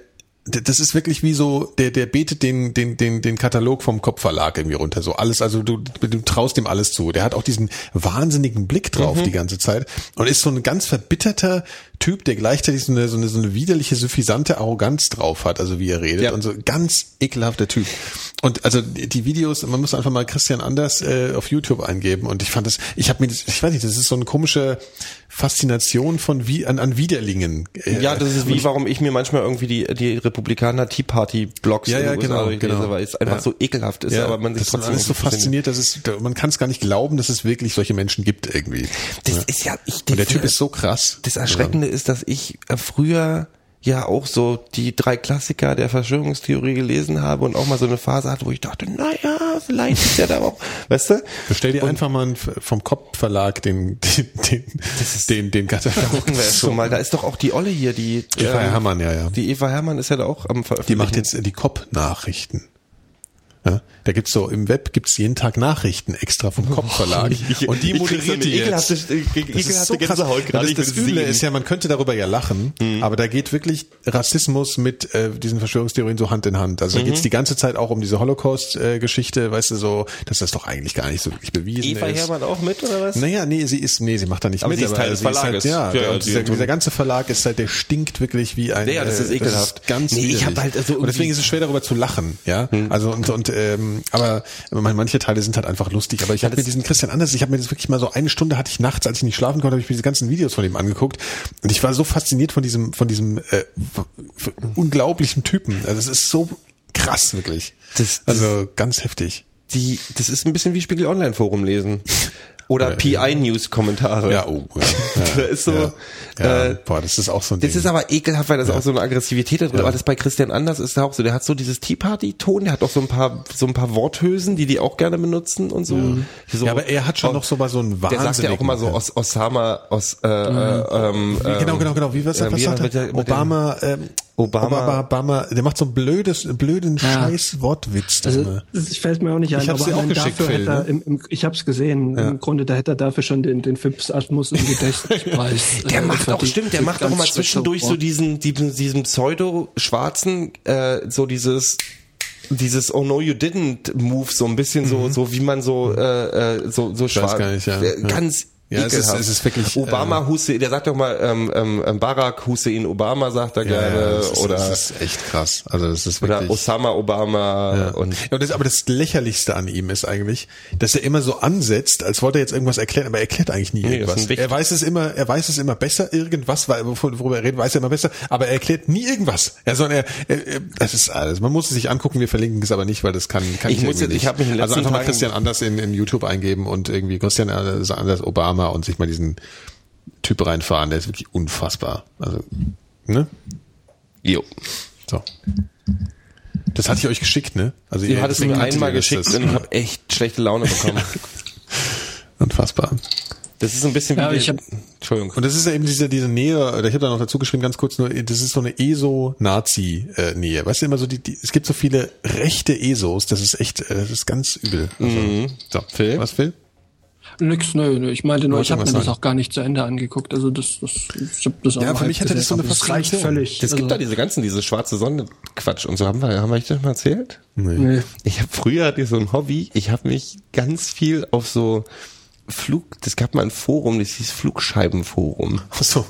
C: der- das ist wirklich wie so, der, der betet den, den, den, den Katalog vom Kopfverlag irgendwie runter. So alles, also du, du traust dem alles zu. Der hat auch diesen wahnsinnigen Blick drauf
D: Mhm.
C: die ganze Zeit und ist so ein ganz verbitterter Typ, der gleichzeitig so eine, so eine, so eine widerliche, suffisante Arroganz drauf hat, also wie er redet
D: Ja.
C: und so ganz ekelhafter Typ. Und also die Videos, man muss einfach mal Christian Anders äh, auf YouTube eingeben und ich fand das, ich habe mir das, ich weiß nicht, das ist so eine komische Faszination von wie an, an Widerlingen. Äh,
D: Ja, das ist wie, warum ich mir manchmal irgendwie die, die Republikaner Tea Party Blogs
C: Ja, ja, genau, genau.
D: weil es einfach
C: Ja.
D: so ekelhaft ist, aber man sich
C: das
D: trotzdem
C: ist so
D: fasziniert.
C: dass es, man kann es gar nicht glauben, dass es wirklich solche Menschen gibt irgendwie.
D: Das
C: ja.
D: ist ja, ich,
C: Und der Typ ist so krass.
D: Das Erschreckende ist, dass ich äh, früher ja auch so die drei Klassiker der Verschwörungstheorie gelesen habe und auch mal so eine Phase hatte, wo ich dachte, naja, vielleicht ist ja da auch, weißt du?
C: Bestell dir einfach mal einen- vom Kopp Verlag den, den, den, den, den Katalog.
D: Gucken wir erst schon mal. Da ist doch auch die Olle hier, die
C: Eva
D: ähm,
C: Herrmann, ja, ja.
D: Die Eva Hermann ist ja da auch am
C: Die
D: Veröffentlichen.
C: macht jetzt die Kopp-Nachrichten. Ja, da gibt's so im Web gibt's jeden Tag Nachrichten extra vom Kopp Verlag
D: Ich-
C: und die moderiert die
D: ekelhafte-
C: jetzt.
D: äh,
C: Das ist
D: ekelhafte
C: so krass.
D: Gänsehaut ich
C: Das, das Üble ist ja, man könnte darüber ja lachen, aber da geht wirklich Rassismus mit äh, diesen Verschwörungstheorien so Hand in Hand. Also da geht's die ganze Zeit auch um diese Holocaust-Geschichte, weißt du, so, dass das doch eigentlich gar nicht so wirklich bewiesen
D: Eva
C: ist.
D: Hermann auch mit, oder was?
C: Naja, nee, sie ist, nee, sie macht da nicht
D: Aber
C: mit.
D: sie ist Teil des Verlages.
C: Halt, ja,
D: Ja, ja,
C: und
D: die-
C: dieser, dieser ganze Verlag ist halt, der stinkt wirklich wie ein.
D: Ja, das ist
C: äh,
D: ekelhaft.
C: ganz
D: Nee, ich hab halt also
C: und deswegen ist es schwer darüber zu lachen, ja. Also und und ähm, aber man- manche Teile sind halt einfach lustig. Aber ich habe mir diesen Christian Anders, ich habe mir das wirklich mal so eine Stunde hatte ich nachts, als ich nicht schlafen konnte, habe ich mir diese ganzen Videos von ihm angeguckt und ich war so fasziniert von diesem von diesem äh, unglaublichen Typen. Also es ist so krass wirklich.
D: Das- das-
C: also ganz heftig.
D: Die, das ist ein bisschen wie Spiegel Online Forum lesen. Oder
C: Ja,
D: PI News Kommentare.
C: Ja, oh, ja, ja,
D: Da ist so,
C: ja, ja,
D: äh,
C: boah, das ist auch so ein
D: Das
C: Ding.
D: ist aber ekelhaft, weil das auch so eine Aggressivität hat.
C: Ja.
D: Aber das bei Christian Anders ist auch so. Der hat so dieses Tea Party Ton, der hat auch so ein paar, so ein paar Worthülsen, die die auch gerne benutzen und so. so
C: Ja, aber er hat schon noch so mal so einen
D: Der sagt ja auch immer so Os Osama, Os, äh, äh, ähm,
C: Genau, genau, genau. Wie was,
D: äh,
C: was
D: wie
C: sagt
D: mit
C: er?
D: der-
C: Obama, ähm,
D: Obama-
C: Obama, Obama, der macht so ein blödes, blöden
E: Ja.
C: scheiß Wortwitz.
E: Also das fällt mir auch nicht ein,
C: Ich hab's
E: aber
C: dir auch geschickt,
E: dafür
C: Phil,
E: hätte er,
C: ne?
E: im, im, ich habe es gesehen, im Grunde, da hätte er dafür schon den, den Phipps Asmus im Gedächtnispreis.
D: Der
E: äh,
D: macht auch, stimmt, der macht auch mal zwischendurch so
E: Humor.
D: diesen, diesen, diesen pseudo-schwarzen, äh, so dieses, dieses Oh no you didn't Move, so ein bisschen so, so wie man so, äh, äh, so, so schwarz,
C: Mhm. gar nicht, ja.
D: äh,
C: Ja.
D: ganz
C: Ja, es ist- es ist wirklich,
D: Obama
C: äh,
D: Hussein, der sagt doch mal, ähm, ähm, Barack Hussein Obama sagt er
C: Ja, ja,
D: gerne,
C: das ist,
D: oder,
C: das ist echt krass. Also das ist
D: oder
C: wirklich.
D: Osama Obama
C: Ja.
D: und,
C: ja, und das, aber das Lächerlichste an ihm ist eigentlich, dass er immer so ansetzt, als wollte er jetzt irgendwas erklären, aber er erklärt eigentlich nie
D: ist
C: irgendwas. Er weiß es immer, er weiß es immer besser, irgendwas, weil- worüber er redet, weiß er immer besser, aber er erklärt nie irgendwas. Er, sondern er, er, er das ist alles. Man muss es sich angucken, wir verlinken es aber nicht, weil das kann, kann
D: Ich
C: ich,
D: muss jetzt- ich
C: nicht.
D: hab mich in den
C: Also
D: letzten
C: einfach mal Christian Anders in, in YouTube eingeben und irgendwie Christian Anders Obama und sich mal diesen Typ reinfahren, der ist wirklich unfassbar. Also, ne?
D: jo.
C: So. Das hatte ich euch geschickt, ne? Also ihr-
D: hattest
C: deswegen
D: mir einmal geschickt
C: das-
D: und ich habe echt schlechte Laune bekommen.
C: Unfassbar.
D: Das ist so ein bisschen wie,
E: Ja,
D: die-
E: ich hab-
D: Entschuldigung.
C: Und das ist ja eben diese, diese Nähe, oder ich habe da noch dazu geschrieben, ganz kurz nur, das ist so eine ESO-Nazi-Nähe. Weißt du immer so, die, die, es gibt so viele rechte ESOs, das ist echt, äh, das ist ganz übel. Also, So,
D: Phil?
C: Was, Phil?
E: Nix, nö, nö. Ich meinte nur, ich habe mir
C: irgendwas
E: das
C: sagen.
E: auch gar nicht zu Ende angeguckt. Also das, das ich hab das auch
C: Ja, für mich hatte das so eine
E: das
C: Faszination.
E: völlig.
D: Es gibt
E: also,
D: da diese ganzen, diese schwarze Sonne Quatsch und so haben wir, haben wir euch das mal erzählt?
E: nee.
D: Ich habe früher hatte ich so ein Hobby, ich habe mich ganz viel auf so Flug, das gab mal ein Forum, das hieß Flugscheibenforum.
C: Ach so.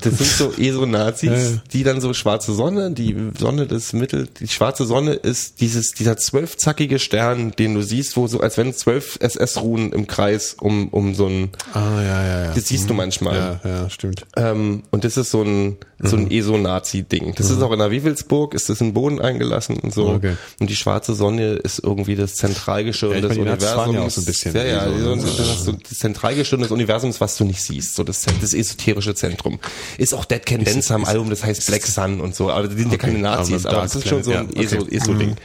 D: Das sind so ESO-Nazis, die dann so schwarze Sonne, die Sonne des Mittel, die schwarze Sonne ist dieses, dieser zwölfzackige Stern, den du siehst, wo so, als wenn zwölf SS-Ruhen im Kreis um, um so ein,
C: Ah, ja, ja, ja.
D: das siehst du manchmal.
C: Ja, ja, stimmt.
D: Ähm, und das ist so ein, so
C: Mhm.
D: ein ESO-Nazi-Ding. Das ist auch in der Wiewelsburg, ist das in den Boden eingelassen und so.
C: Okay.
D: Und die schwarze Sonne ist irgendwie das Zentralgestirn
C: Ja,
D: des Universums.
C: ja auch so ein bisschen
D: ja, ja, so, das ist so das Zentralgestirn des Universums, was du nicht siehst. So das, das esoterische Zentrum. Ist auch Dead Can Dance am Album, das heißt Black Sun und so. Aber die sind ja keine Nazis,
C: aber
D: aber das ist schon so ein
C: ja,
D: ESO- ESO-Ding.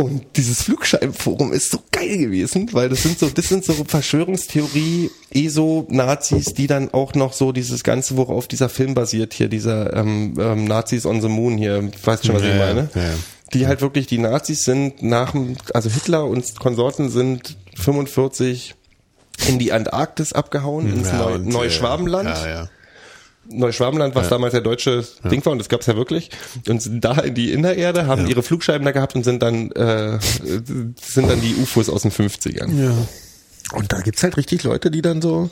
D: Und dieses Flugscheibenforum ist so geil gewesen, weil das sind so, das sind so Verschwörungstheorie, ESO-Nazis, die dann auch noch so dieses Ganze, worauf dieser Film basiert, hier, dieser ähm, ähm, Nazis on the Moon hier, weißt schon, was
C: Ja,
D: ich meine?
C: ja, ja.
D: Die halt wirklich, die Nazis sind nach dem, also Hitler und Konsorten sind 45 in die Antarktis abgehauen, ins
C: Ja,
D: Neu
C: und,
D: Neuschwabenland.
C: Äh, ja, ja.
D: Neuschwabenland, was damals der deutsche Ding war, und das gab's ja wirklich, und sind da in die Innererde, haben ihre Flugscheiben da gehabt und sind dann, äh, sind dann die UFOs aus den 50ern.
C: Ja.
D: Und da gibt's halt richtig Leute, die dann so,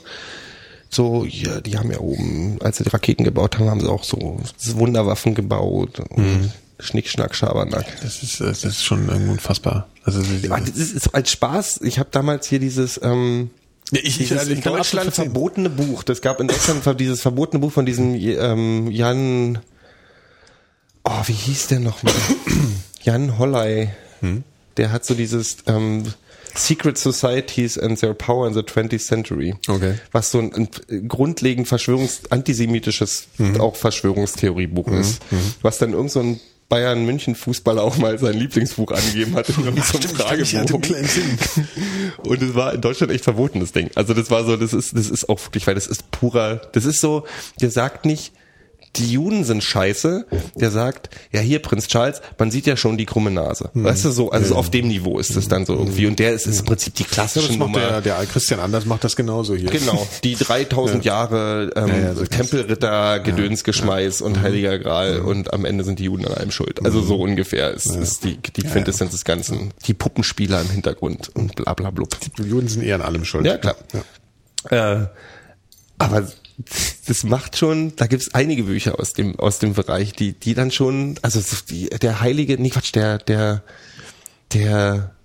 D: so, ja, die haben ja oben, als sie die Raketen gebaut haben, haben sie auch so Wunderwaffen gebaut und Schnick, Schnack, Schabernack.
C: Das ist, äh, das ist schon irgendwie unfassbar. Also,
D: das ist, als Spaß, ich habe damals hier dieses, ähm,
C: Ja, ich, ich, also
D: in Deutschland verbotene Buch. Das gab in Deutschland dieses verbotene Buch von diesem ähm, Jan. Oh, wie hieß der nochmal? Jan Holley.
C: Hm?
D: Der hat so dieses ähm, Secret Societies and Their Power in the 20th Century.
C: Okay.
D: Was so ein, ein grundlegend Verschwörungs antisemitisches
C: Mhm.
D: auch Verschwörungstheoriebuch ist. Was dann irgend so ein Bayern München Fußballer auch mal sein Lieblingsbuch angegeben hat in irgendeinem
C: einen
D: Fragebogen. Und es war in Deutschland echt verboten, das Ding. Also das war so, das ist, das ist auch wirklich, weil das ist purer, das ist so, der sagt nicht, die Juden sind scheiße, der sagt, ja hier Prinz Charles, man sieht ja schon die krumme Nase.
C: Hm.
D: Weißt du so, also so auf dem Niveau ist das dann so irgendwie. Und der ist, ist im Prinzip die
C: Ja,
D: klassische
C: macht
D: Nummer.
C: der, der Christian Anders macht das genauso hier.
D: Genau, die 3000 Jahre ähm,
C: Ja, ja, so
D: Tempelritter, Gedönsgeschmeiß und Heiliger Gral und am Ende sind die Juden an allem schuld. Also so ungefähr ist, ist die, die Quintessenz des Ganzen. Die Puppenspieler im Hintergrund und bla bla blub.
C: Die Juden sind eher an allem schuld.
D: Ja, klar.
C: Ja.
D: Äh, aber das macht schon, da gibt's einige Bücher aus dem, aus dem Bereich, die, die dann schon, also so die, der heilige, nee Quatsch, der, der, der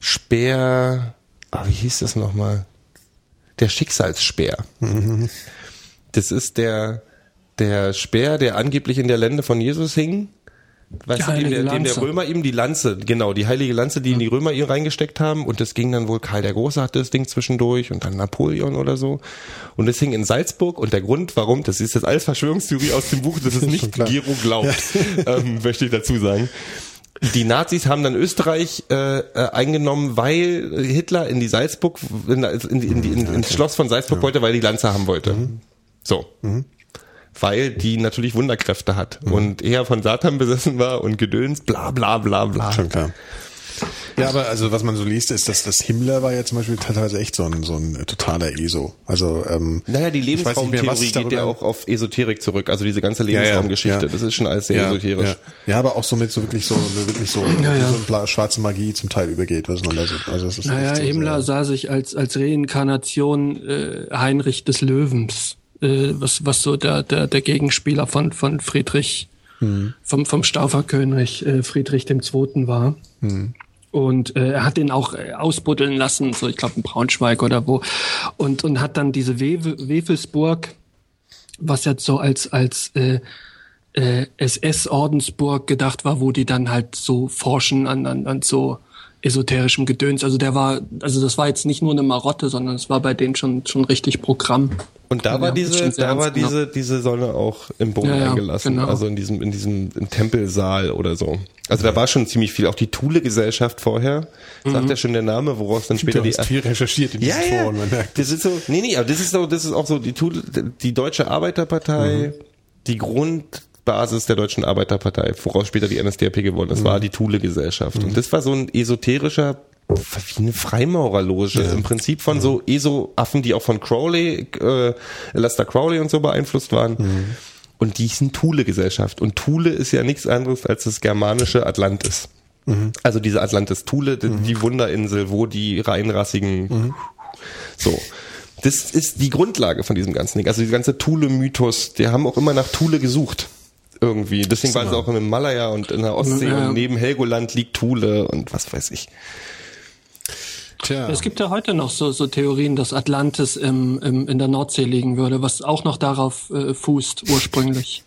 D: Speer, ah, wie hieß das nochmal? Der Schicksalsspeer. Das ist der, der Speer, der angeblich in der Lende von Jesus hing. Weißt du, dem dem der. Römer ihm die Lanze, genau, die heilige Lanze, die in die Römer ihm reingesteckt haben. Und das ging dann wohl, Karl der Große hatte das Ding zwischendurch und dann Napoleon oder so. Und das hing in Salzburg. Und der Grund, warum, das ist jetzt alles Verschwörungstheorie aus dem Buch, das ist nicht. Gero glaubt, ähm, möchte ich dazu sagen. Die Nazis haben dann Österreich äh, äh, eingenommen, weil Hitler in die Salzburg, in, in, in, in, ins Schloss von Salzburg wollte, weil er die Lanze haben wollte. So. Weil die natürlich Wunderkräfte hat und er von Satan besessen war und Gedöns, bla bla bla bla.
C: Schon klar. Ja, aber also was man so liest, ist, dass das Himmler war ja zum Beispiel teilweise echt so ein, so ein äh, totaler ESO. Also ähm,
D: Naja, die Lebensraumtheorie geht ja auch auf Esoterik zurück, also diese ganze
C: Ja, ja,
D: Lebensraumgeschichte,
C: ja.
D: das ist schon alles sehr esoterisch.
C: Ja, ja, aber auch so mit so wirklich so wirklich so,
E: Ja, ja.
C: so schwarze Magie zum Teil übergeht, was man da so. Also es ist
E: Naja,
C: so
E: Himmler
C: sehr-
E: sah sich als, als Reinkarnation äh, Heinrich des Löwens, äh, was, was so der, der, der Gegenspieler von, von Friedrich, vom, vom Stauferkönig äh, Friedrich dem Zweiten war. Und äh, er hat ihn auch äh, ausbuddeln lassen, so ich glaube in Braunschweig oder wo. Und, und hat dann diese Wewe, Wewelsburg, was jetzt so als, als äh, äh, SS-Ordensburg gedacht war, wo die dann halt so forschen an, an, an so esoterischem Gedöns. Also der war, also das war jetzt nicht nur eine Marotte, sondern es war bei denen schon schon richtig Programm.
D: Und da
E: Ja,
D: war diese, da war
E: ernst genommen.
D: diese, diese Sonne auch im Boden
E: Ja, ja,
D: eingelassen,
E: genau.
D: also in diesem, in diesem im Tempelsaal oder so. Also da war schon ziemlich viel, auch die Thule-Gesellschaft vorher, sagt ja schon der Name, woraus dann später
C: Du
D: die
C: hast viel recherchiert in
D: ja,
C: diesen
D: ja.
C: Foren, man merkt.
D: Das ist so, nee, nee, aber das ist so, das ist auch so die, Thule- die deutsche Arbeiterpartei, die Grundbasis der deutschen Arbeiterpartei, woraus später die NSDAP geworden ist, war die Thule-Gesellschaft. Und das war so ein esoterischer wie eine Freimaurerloge im Prinzip von so ESO-Affen, die auch von Crowley, äh, Lester Crowley und so beeinflusst waren. Und die sind Thule-Gesellschaft. Und Thule ist ja nichts anderes als das germanische Atlantis. Also diese Atlantis Thule, die, die Wunderinsel, wo die reinrassigen so. Das ist die Grundlage von diesem ganzen Ding. Also die ganze Thule-Mythos, die haben auch immer nach Thule gesucht. Irgendwie. Deswegen waren sie auch im Himalaya und in der Ostsee
E: Ja.
D: und neben Helgoland liegt Thule und was weiß ich.
C: Tja.
E: Es gibt ja heute noch so, so Theorien, dass Atlantis im, im, in der Nordsee liegen würde, was auch noch darauf äh, fußt ursprünglich.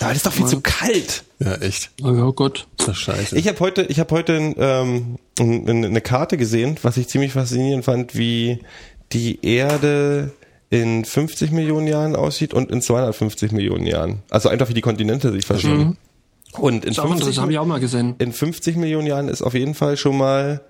D: Aber das ist doch viel zu kalt.
C: ja, echt.
E: Oh ja, Gott.
C: Das ist scheiße.
D: Ich habe heute, ich habe heute ähm, eine Karte gesehen, was ich ziemlich faszinierend fand, wie die Erde in 50 Millionen Jahren aussieht und in 250 Millionen Jahren. Also einfach wie die Kontinente sich verschieben. Und in
E: Das ist auch
D: 50,
E: interessant, habe ich auch mal gesehen.
D: in 50 Millionen Jahren ist auf jeden Fall schon mal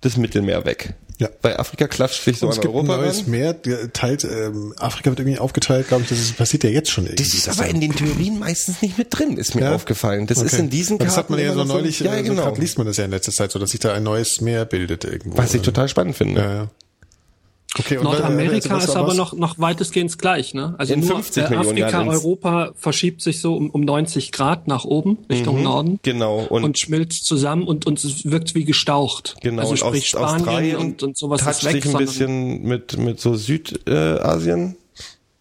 D: das Mittelmeer weg.
C: Ja.
D: Bei Afrika klatscht sich so
C: Und es
D: an
C: gibt ein
D: Europa
C: neues
D: ran.
C: Meer, der teilt, ähm, Afrika wird irgendwie aufgeteilt, glaube ich, das ist, passiert ja jetzt schon irgendwie.
D: Das ist aber in den Theorien meistens nicht mit drin, ist mir
C: Ja?
D: aufgefallen. Das ist
C: Okay.
D: in diesen
C: Das hat man ja so neulich,
D: ja,
C: äh, so
D: genau.
C: grad liest man das ja in letzter Zeit so, dass sich da ein neues Meer bildet irgendwo.
D: Was ich total spannend finde.
C: ja, ja. Okay, und
E: Nordamerika ist aber noch, noch weitestgehend gleich, ne? Also nur
D: 50
E: äh, Afrika, Europa verschiebt sich so um, um 90 Grad nach oben, Richtung Norden.
D: Genau. Und,
E: Und, schmilzt zusammen und, und es wirkt wie gestaucht.
D: Genau,
E: also sprich
D: Aus-
E: Spanien
D: Australien
E: und, und sowas ist weg.
D: sich ein bisschen mit, mit so Südasien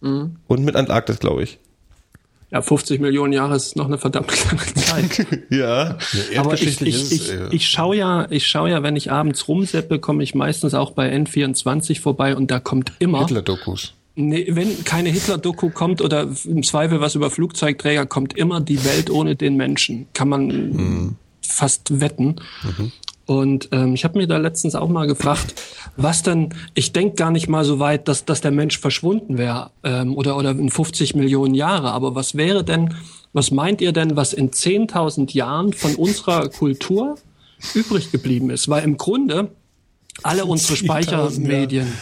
E: Mhm.
D: und mit Antarktis, glaube ich.
E: Ja, 50 Millionen Jahre ist noch eine verdammt lange Zeit.
D: Ja.
E: Aber ich, ich, ich,
C: äh,
E: ich schaue ja, ich schaue ja, wenn ich abends rumseppe, komme ich meistens auch bei N24 vorbei und da kommt immer,
C: Hitler-Dokus.
E: nee, wenn keine Hitler-Doku kommt oder im Zweifel was über Flugzeugträger, kommt immer die Welt ohne den Menschen. Kann man fast wetten. Und ähm, ich habe mir da letztens auch mal gefragt, was denn, ich denk gar nicht mal so weit, dass, dass der Mensch verschwunden wäre ähm, oder, oder in 50 Millionen Jahre, aber was wäre denn, was meint ihr denn, was in 10.000 Jahren von unserer Kultur übrig geblieben ist? Weil im Grunde alle unsere
C: 10.000
E: Speichermedien, ja,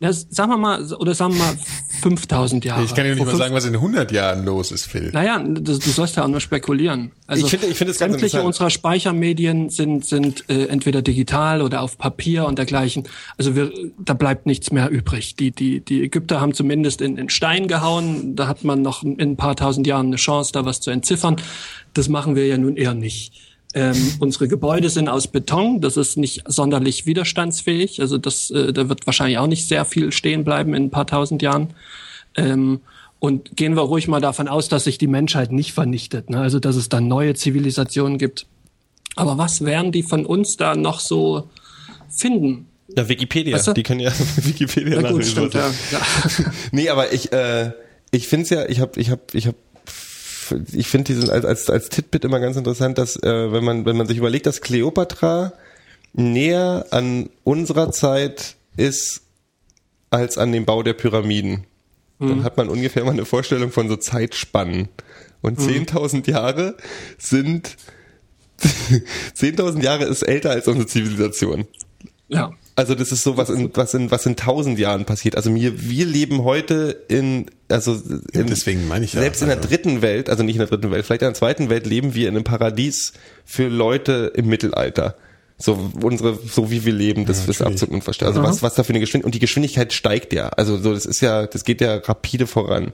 E: sagen wir mal, oder sagen wir mal 5000 Jahre.
C: Ich kann dir nicht mal sagen, was in 100 Jahren los ist, Phil.
E: naja, das, du sollst ja auch nur spekulieren. Also
D: Ich finde- ich finde es ganz
E: sämtliche unserer Speichermedien sind sind äh, entweder digital oder auf Papier und dergleichen. Also wir, da bleibt nichts mehr übrig. Die die die Ägypter haben zumindest in, in Stein gehauen. Da hat man noch in ein paar tausend Jahren eine Chance, da was zu entziffern. Das machen wir ja nun eher nicht. Ähm, unsere Gebäude sind aus Beton, das ist nicht sonderlich widerstandsfähig. Also das, äh, da wird wahrscheinlich auch nicht sehr viel stehen bleiben in ein paar tausend Jahren. Ähm, und gehen wir ruhig mal davon aus, dass sich die Menschheit nicht vernichtet. Ne? Also dass es dann neue Zivilisationen gibt. Aber was werden die von uns da noch so finden?
D: Ja, Wikipedia.
E: Weißt du?
D: Die können ja Wikipedia
E: Na gut, stimmt, ja.
D: Nee, aber ich, äh, ich finde es ja, ich habe, ich habe, ich habe, ich finde diesen als, als, als Titbit immer ganz interessant, dass äh, wenn man, wenn man sich überlegt, dass Kleopatra näher an unserer Zeit ist als an dem Bau der Pyramiden, dann hat man ungefähr mal eine Vorstellung von so Zeitspannen. Und 10.000 Jahre sind 10.000 Jahre ist älter als unsere Zivilisation.
E: ja.
D: Also das ist so was in was in was in tausend Jahren passiert. Also mir wir leben heute in also in,
C: deswegen meine ich ja,
D: selbst in der
C: also-
D: dritten Welt, also nicht in der dritten Welt, vielleicht in der zweiten Welt leben wir in einem Paradies für Leute im Mittelalter. So unsere so wie wir leben, das ist
C: natürlich.
D: absolut unvorstellbar. Also was was da für eine Geschwindigkeit und die Geschwindigkeit steigt ja. Also so das ist ja das geht ja rapide voran.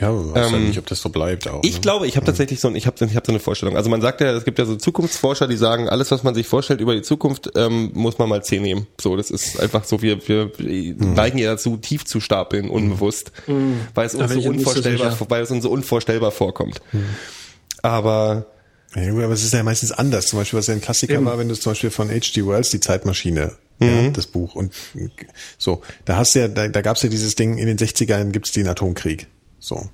C: Ja, aber weiß ja nicht, ob das so bleibt auch.
D: Ähm, Ich
C: ne?
D: glaube, ich habe tatsächlich so ein, ich habe ich hab so eine Vorstellung. Also man sagt ja, es gibt ja so Zukunftsforscher, die sagen, alles, was man sich vorstellt über die Zukunft, ähm, muss man mal zehn nehmen. So, das ist einfach so, wir, wir neigen ja dazu, tief zu stapeln, unbewusst, weil es uns so
E: so
D: unvorstellbar,
E: sicher.
D: weil es uns so unvorstellbar vorkommt. Aber
C: Ja, gut, aber es ist ja meistens anders. Zum Beispiel, was ja ein Klassiker war, wenn du zum Beispiel von H.G. Wells die Zeitmaschine, ja, das Buch und so, da hast du ja, da, da gab's ja dieses Ding, in den 60ern gibt's den Atomkrieg. So.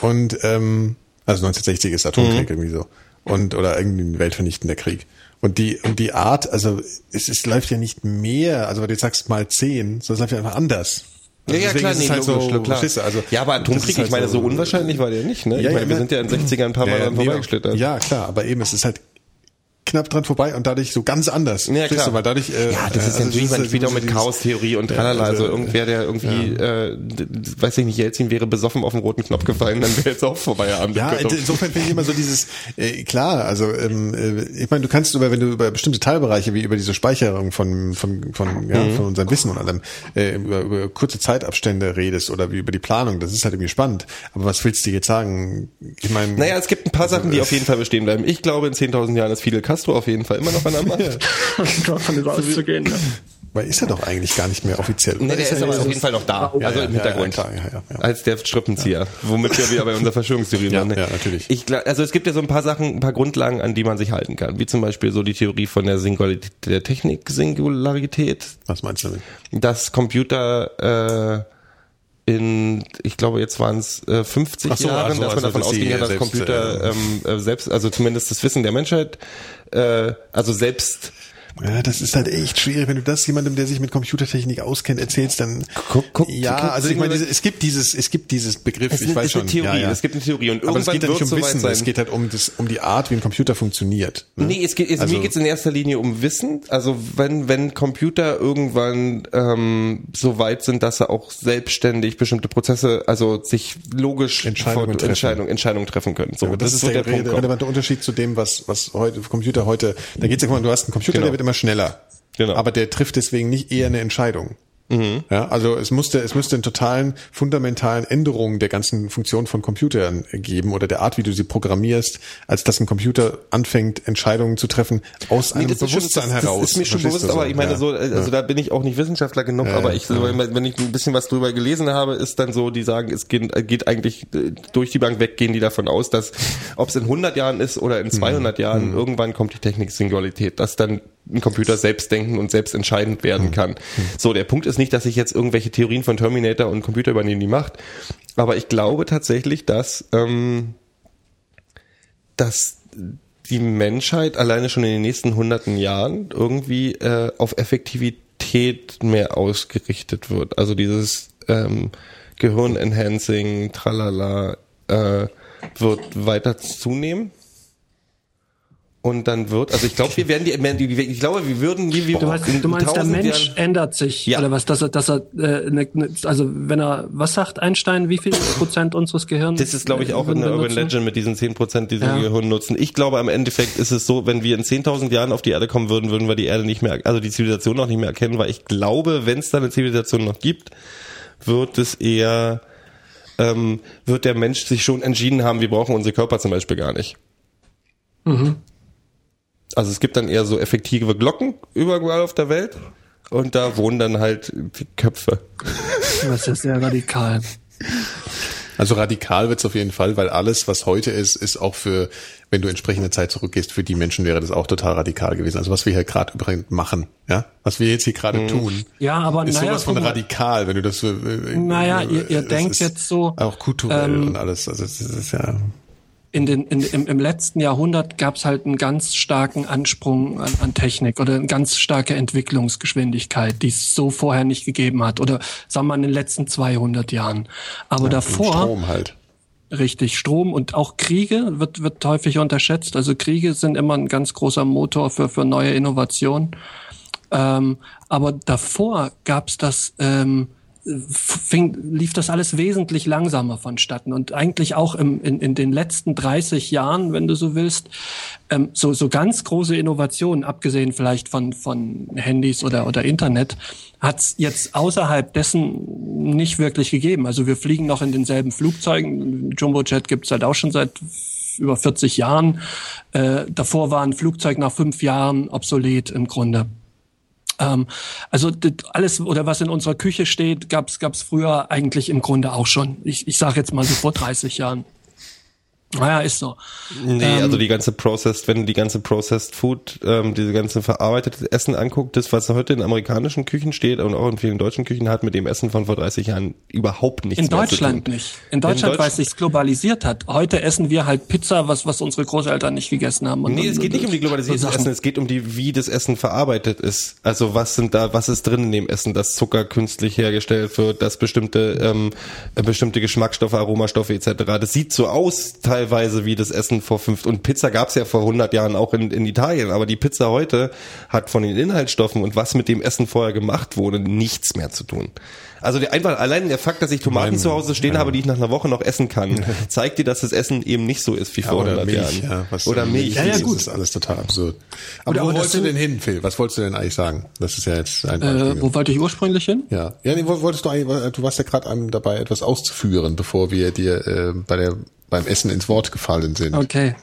C: Und ähm, also 1960 ist Atomkrieg irgendwie so. Und oder irgendwie ein weltvernichtender Krieg. Und die, und die Art, also es, es läuft ja nicht mehr, also wenn du sagst mal zehn, sondern es läuft ja einfach anders.
D: ja,
C: Also
D: ja,
C: deswegen
D: klar, nee,
C: halt
D: logisch,
C: so,
D: klar.
C: du, also,
D: ja, aber Atomkrieg,
C: halt
D: ich meine, so, unwahrscheinlich war der nicht, ne? Ich
C: Ja,
D: meine,
C: ja,
D: wir sind ja in den 60ern ein paar Mal
C: Ja,
D: dran vorbeigeschlittert.
C: Ja, klar, aber eben, es ist halt knapp dran vorbei und dadurch so ganz anders.
D: Ja, klar.
C: Du? Weil dadurch, äh,
D: ja, das ist
C: also
D: natürlich, man spielt auch
C: so
D: mit Chaostheorie und tralala. Also,
C: also,
D: irgendwer, der irgendwie, äh, d- d- weiß ich nicht, Jelzin wäre besoffen auf den roten Knopf gefallen, dann wäre jetzt auch Feierabend.
C: Ja, insofern finde ich immer so dieses, äh, klar, also ähm, äh, ich meine, du kannst über, wenn du über bestimmte Teilbereiche wie über diese Speicherung von von von ja,
D: Mhm.
C: von unserem Wissen und allem äh, über, über kurze Zeitabstände redest oder wie über die Planung, das ist halt irgendwie spannend. Aber was willst du jetzt sagen? Ich meine,
D: Naja, es gibt ein paar
C: Also,
D: Sachen, die
C: äh,
D: auf jeden Fall bestehen bleiben. Ich glaube, in 10.000 Jahren ist Fidel Castro auf jeden Fall immer noch an der Macht.
E: Davon ist auszugehen. Ja.
C: Weil ist er doch eigentlich gar nicht mehr offiziell.
D: Nee, der ist,
C: er
D: aber auf jeden Fall noch da,
C: Ja,
D: also
C: ja,
D: im
C: ja,
D: Hintergrund.
C: Ja, klar, ja, ja, ja.
D: Als der Strippenzieher, womit wir wieder bei unserer Verschwörungstheorie
C: Ja,
D: waren. ne?
C: ja, natürlich.
D: Ich, also es gibt ja so ein paar Sachen, ein paar Grundlagen, an die man sich halten kann, wie zum Beispiel so die Theorie von der Singularität, der Technik-Singularität,
C: Was meinst du damit?
D: dass Computer äh, in, ich glaube jetzt waren es äh, 50
C: Ach so,
D: Jahren,
C: also-
D: dass man
C: also,
D: davon ausging, dass Computer
C: äh,
D: ähm, äh, selbst, also zumindest das Wissen der Menschheit, äh, also selbst
C: Ja, das ist halt echt schwierig, wenn du das jemandem, der sich mit Computertechnik auskennt, erzählst, dann
D: Guck, guck,
C: ja, also ich meine, es gibt dieses, es gibt dieses Begriff,
D: Es
C: ich
D: ist-
C: weiß schon,
D: eine Theorie,
C: ja, ja.
D: es gibt eine Theorie und
C: aber es
D: irgendwann
C: geht ja nicht um Wissen,
D: sein.
C: es geht halt um das, um die Art, wie ein Computer funktioniert. ne?
D: Nee, es geht, es,
C: Also-
D: mir geht es in erster Linie um Wissen. Also wenn, wenn Computer irgendwann ähm, so weit sind, dass sie auch selbstständig bestimmte Prozesse, also sich logisch
C: Entscheidungen treffen.
D: Entscheidung, Entscheidungen treffen können. So,
C: Aber das, ist
D: wird
C: der,
D: Punkt.
C: relevante Unterschied zu dem, was, was heute Computer heute. Da geht's ja, guck mal, du hast einen Computer,
D: Genau.
C: der wird immer schneller.
D: Genau.
C: Aber der trifft deswegen nicht eher eine Entscheidung. Ja, also es musste, es müsste einen totalen, fundamentalen Änderungen der ganzen Funktion von Computern geben oder der Art, wie du sie programmierst, als dass ein Computer anfängt, Entscheidungen zu treffen aus einem
D: Nee, ist
C: Bewusstsein
D: schon, das,
C: heraus.
D: Das ist mir schon bewusst, aber ich meine
C: Ja.
D: so, also da bin ich auch nicht Wissenschaftler genug,
C: Ja,
D: aber
C: ja,
D: ich, so, wenn ich ein bisschen was drüber gelesen habe, ist dann so, die sagen, es geht, geht eigentlich äh, durch die Bank weg, gehen die davon aus, dass ob es in 100 Jahren ist oder in 200
C: Mhm.
D: Jahren, irgendwann kommt die Technik Singularität, dass dann ein Computer selbst denken und selbst entscheidend werden
C: Mhm.
D: kann. So, der Punkt ist nicht, dass ich jetzt irgendwelche Theorien von Terminator und Computer übernehmen die Macht, aber ich glaube tatsächlich, dass ähm, dass die Menschheit alleine schon in den nächsten hunderten Jahren irgendwie äh, auf Effektivität mehr ausgerichtet wird. Also dieses ähm, Gehirn-Enhancing, tralala, äh, wird weiter zunehmen. Und dann wird, also ich glaube, wir werden die, ich glaube, wir würden, wie wir
E: Du meinst,
D: in
E: du meinst der Mensch
D: Jahren-
E: ändert sich
D: Ja.
E: oder was, dass er, dass er, äh, ne, ne, also wenn er, was sagt Einstein, wie viel Prozent unseres Gehirns?
D: Das ist, glaube ich, auch
E: äh,
D: in der Urban? Legend mit diesen 10 Prozent, die sie
E: Ja.
D: Gehirn nutzen. Ich glaube, am Endeffekt ist es so, wenn wir in 10.000 Jahren auf die Erde kommen würden, würden wir die Erde nicht mehr, also die Zivilisation noch nicht mehr erkennen, weil ich glaube, wenn es da eine Zivilisation noch gibt, wird es eher, ähm, wird der Mensch sich schon entschieden haben, wir brauchen unsere Körper zum Beispiel gar nicht. Also es gibt dann eher so effektive Glocken überall auf der Welt und da wohnen dann halt die Köpfe.
E: Das ist sehr radikal.
C: Also radikal wird's auf jeden Fall, weil alles, was heute ist, ist auch für, wenn du entsprechende Zeit zurückgehst, für die Menschen wäre das auch total radikal gewesen. Also was wir hier gerade übrigens machen, ja, was wir jetzt hier gerade tun,
E: Ja, aber
C: ist
E: naja,
C: sowas von radikal, wenn du das. Äh,
E: Naja,
C: äh,
E: ihr- ihr denkt jetzt so,
C: auch kulturell
E: ähm,
C: und alles. Also das ist ja.
E: In den, in, im, im letzten Jahrhundert gab es halt einen ganz starken Ansprung an, an Technik oder eine ganz starke Entwicklungsgeschwindigkeit, die es so vorher nicht gegeben hat. Oder sagen wir mal in den letzten 200 Jahren. Aber davor,
C: Strom halt.
E: richtig, Strom und auch Kriege wird, wird häufig unterschätzt. Also Kriege sind immer ein ganz großer Motor für, für neue Innovationen. Ähm, aber davor gab's das, ähm, fing, lief das alles wesentlich langsamer vonstatten und eigentlich auch im, in, in den letzten 30 Jahren, wenn du so willst, ähm, so, so ganz große Innovationen, abgesehen vielleicht von, von Handys oder, oder Internet, hat's jetzt außerhalb dessen nicht wirklich gegeben. Also wir fliegen noch in denselben Flugzeugen. Jumbojet gibt's halt auch schon seit über 40 Jahren. Äh, davor war ein Flugzeug nach fünf Jahren obsolet im Grunde. Ähm, also alles oder was in unserer Küche steht, gab's gab's früher eigentlich im Grunde auch schon. Ich, ich sage jetzt mal so vor 30 Jahren. Naja, ist so.
D: Nee,
E: Ähm,
D: also die ganze Processed, wenn du die ganze Processed Food, ähm, diese ganze verarbeitete Essen anguckt, das, was heute in amerikanischen Küchen steht und auch in vielen deutschen Küchen, hat mit dem Essen von vor 30 Jahren überhaupt nichts
E: In
D: mehr
E: Deutschland
D: zu tun.
E: nicht. In Deutschland,
D: Deutsch-
E: weil es sich globalisiert hat. Heute essen wir halt Pizza, was, was unsere Großeltern nicht gegessen haben. Und
D: Nee, es geht nicht um die Globalisierung des. Essen, es geht um die, wie das Essen verarbeitet ist. Also was sind da, was ist drin in dem Essen, dass Zucker künstlich hergestellt wird, dass bestimmte, ähm, äh, bestimmte Geschmacksstoffe, Aromastoffe etc. Das sieht so aus teilweise wie das Essen vor fünf, und Pizza gab's ja vor 100 Jahren auch in, in Italien, aber die Pizza heute hat von den Inhaltsstoffen und was mit dem Essen vorher gemacht wurde, nichts mehr zu tun. Also der, einfach allein der Fakt, dass ich Tomaten
C: Mein-
D: zu Hause stehen
C: ja.
D: habe, die ich nach einer Woche noch essen kann, zeigt dir, dass das Essen eben nicht so ist wie vor
C: oder
D: 100
C: Milch,
D: Jahren.
C: ja. Was
D: oder Milch.
E: Ja, ja,
C: Das
E: gut.
C: ist alles total absurd. Aber
E: Oder-
C: wo wolltest du denn hin, Phil? Was wolltest du denn eigentlich sagen? Das ist ja jetzt ein
E: Äh, wo wollte ich ursprünglich hin?
C: Ja, ja, nee, wo- wolltest du eigentlich, du warst ja gerade einem dabei, etwas auszuführen, bevor wir dir äh, bei der beim Essen ins Wort gefallen sind.
E: Okay.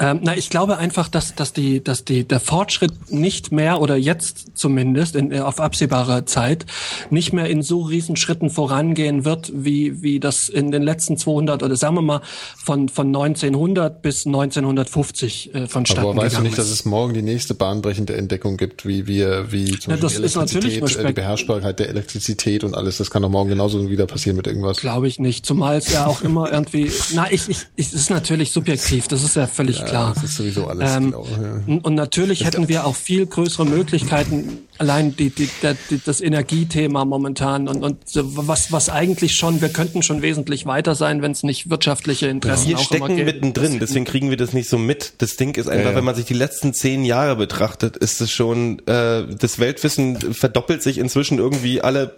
E: Ähm, na, ich glaube einfach, dass, dass, die, dass die, der Fortschritt nicht mehr oder jetzt zumindest in, äh, auf absehbare Zeit nicht mehr in so riesen Schritten vorangehen wird, wie, wie das in den letzten 200 oder sagen wir mal von, von 1900 bis 1950 äh, vonstatten
C: Aber weißt du nicht,
E: ist.
C: dass es morgen die nächste bahnbrechende Entdeckung gibt, wie wir, wie zum
E: Ja, das
C: Beispiel
E: ist natürlich
C: äh, die Beherrschbarkeit der Elektrizität und alles. Das kann doch morgen genauso wieder passieren mit irgendwas.
E: Glaube ich nicht, zumal es ja auch immer irgendwie, na, ich, ich, ich, es ist natürlich subjektiv, das ist ja völlig klar.
C: Das ist sowieso alles.
E: Ähm,
C: genau, ja.
E: Und natürlich hätten wir auch viel größere Möglichkeiten, allein die, die, der, die, das Energiethema momentan und, und so was, was eigentlich schon, wir könnten schon wesentlich weiter sein, wenn es nicht wirtschaftliche Interessen
D: Wir
E: auch immer
D: stecken
E: gäbe.
D: mittendrin, deswegen kriegen wir das nicht so mit. Das Ding ist einfach,
C: Ja, ja.
D: wenn man sich die letzten zehn Jahre betrachtet, ist es schon, äh, das Weltwissen verdoppelt sich inzwischen irgendwie alle,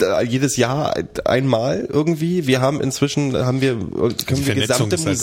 D: äh, jedes Jahr einmal irgendwie. Wir haben inzwischen, haben wir, können wir gesamte
C: ist halt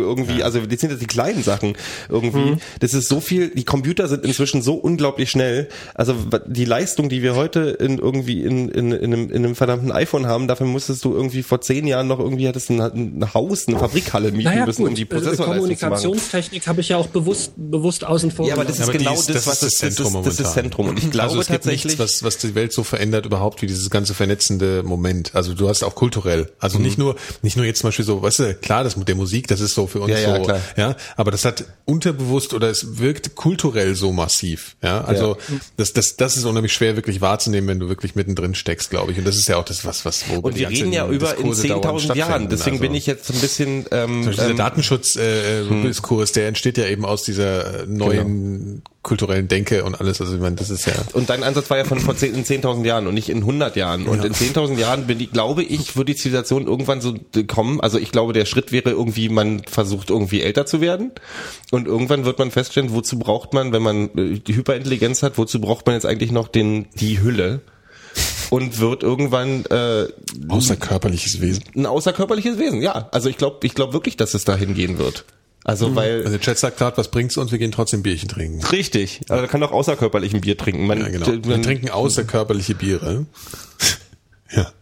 D: irgendwie,
C: Ja.
D: also das sind jetzt die kleinen Sachen irgendwie.
E: Mhm.
D: Das ist so viel, die Computer sind inzwischen so unglaublich schnell. Also die Leistung, die wir heute in irgendwie in, in, in, einem, in einem verdammten iPhone haben, dafür musstest du irgendwie vor zehn Jahren noch irgendwie hattest ein, ein Haus, eine Fabrikhalle mieten
E: naja,
D: müssen,
E: gut,
D: um die
E: äh,
D: Prozessorleistung zu machen.
E: Kommunikationstechnik habe ich ja auch bewusst, bewusst außen vor
D: Ja, aber das ist
C: Aber
D: genau
C: die
D: das, was
C: das,
D: das, das, ist, das ist Zentrum. Und ich glaube
C: also es gibt
D: tatsächlich,
C: nichts, was, was die Welt so verändert überhaupt wie dieses ganze vernetzende Moment. Also du hast auch kulturell. Also
D: Mhm.
C: nicht nur, nicht nur jetzt zum Beispiel so, weißt du, klar, das mit der Musik, das ist so für uns
D: Ja, ja,
C: so,
D: klar.
C: ja, aber das hat unterbewusst oder es wirkt kulturell so massiv. Ja, also das, das, das ist unheimlich schwer wirklich wahrzunehmen, wenn du wirklich mittendrin steckst, glaube ich. Und das ist ja auch das, was, was, wo
D: und wir reden ja über in
C: Diskurse dauernd
D: 10.000 Jahren. Deswegen
C: Also-
D: bin ich jetzt ein bisschen, ähm,
C: Zum Beispiel dieser
D: ähm,
C: Datenschutz äh,
D: Hm.
C: Der entsteht ja eben aus dieser äh, neuen kulturellen Denke und alles. Also ich meine, das ist ja
D: und dein Ansatz war ja von vor 10 in 10.000 Jahren und nicht in 100 Jahren. Und
C: Ja.
D: in 10.000 Jahren bin ich, glaube ich, wird die Zivilisation irgendwann so kommen. Also ich glaube, der Schritt wäre irgendwie, man versucht irgendwie älter zu werden. Und irgendwann wird man feststellen, wozu braucht man, wenn man äh, die Hyperintelligenz hat, wozu braucht man jetzt eigentlich noch den, die Hülle? Und wird irgendwann äh,
C: außerkörperliches Wesen.
D: ein außerkörperliches Wesen. Ja, also ich glaube, ich glaube wirklich, dass es dahin gehen wird. Also weil
C: Also der Chat sagt gerade, was bringt's uns? Wir gehen trotzdem Bierchen trinken.
D: richtig, aber man kann auch außerkörperlich ein Bier trinken. Man,
C: Ja, genau. Wir
D: man,
C: trinken außerkörperliche Biere. ja,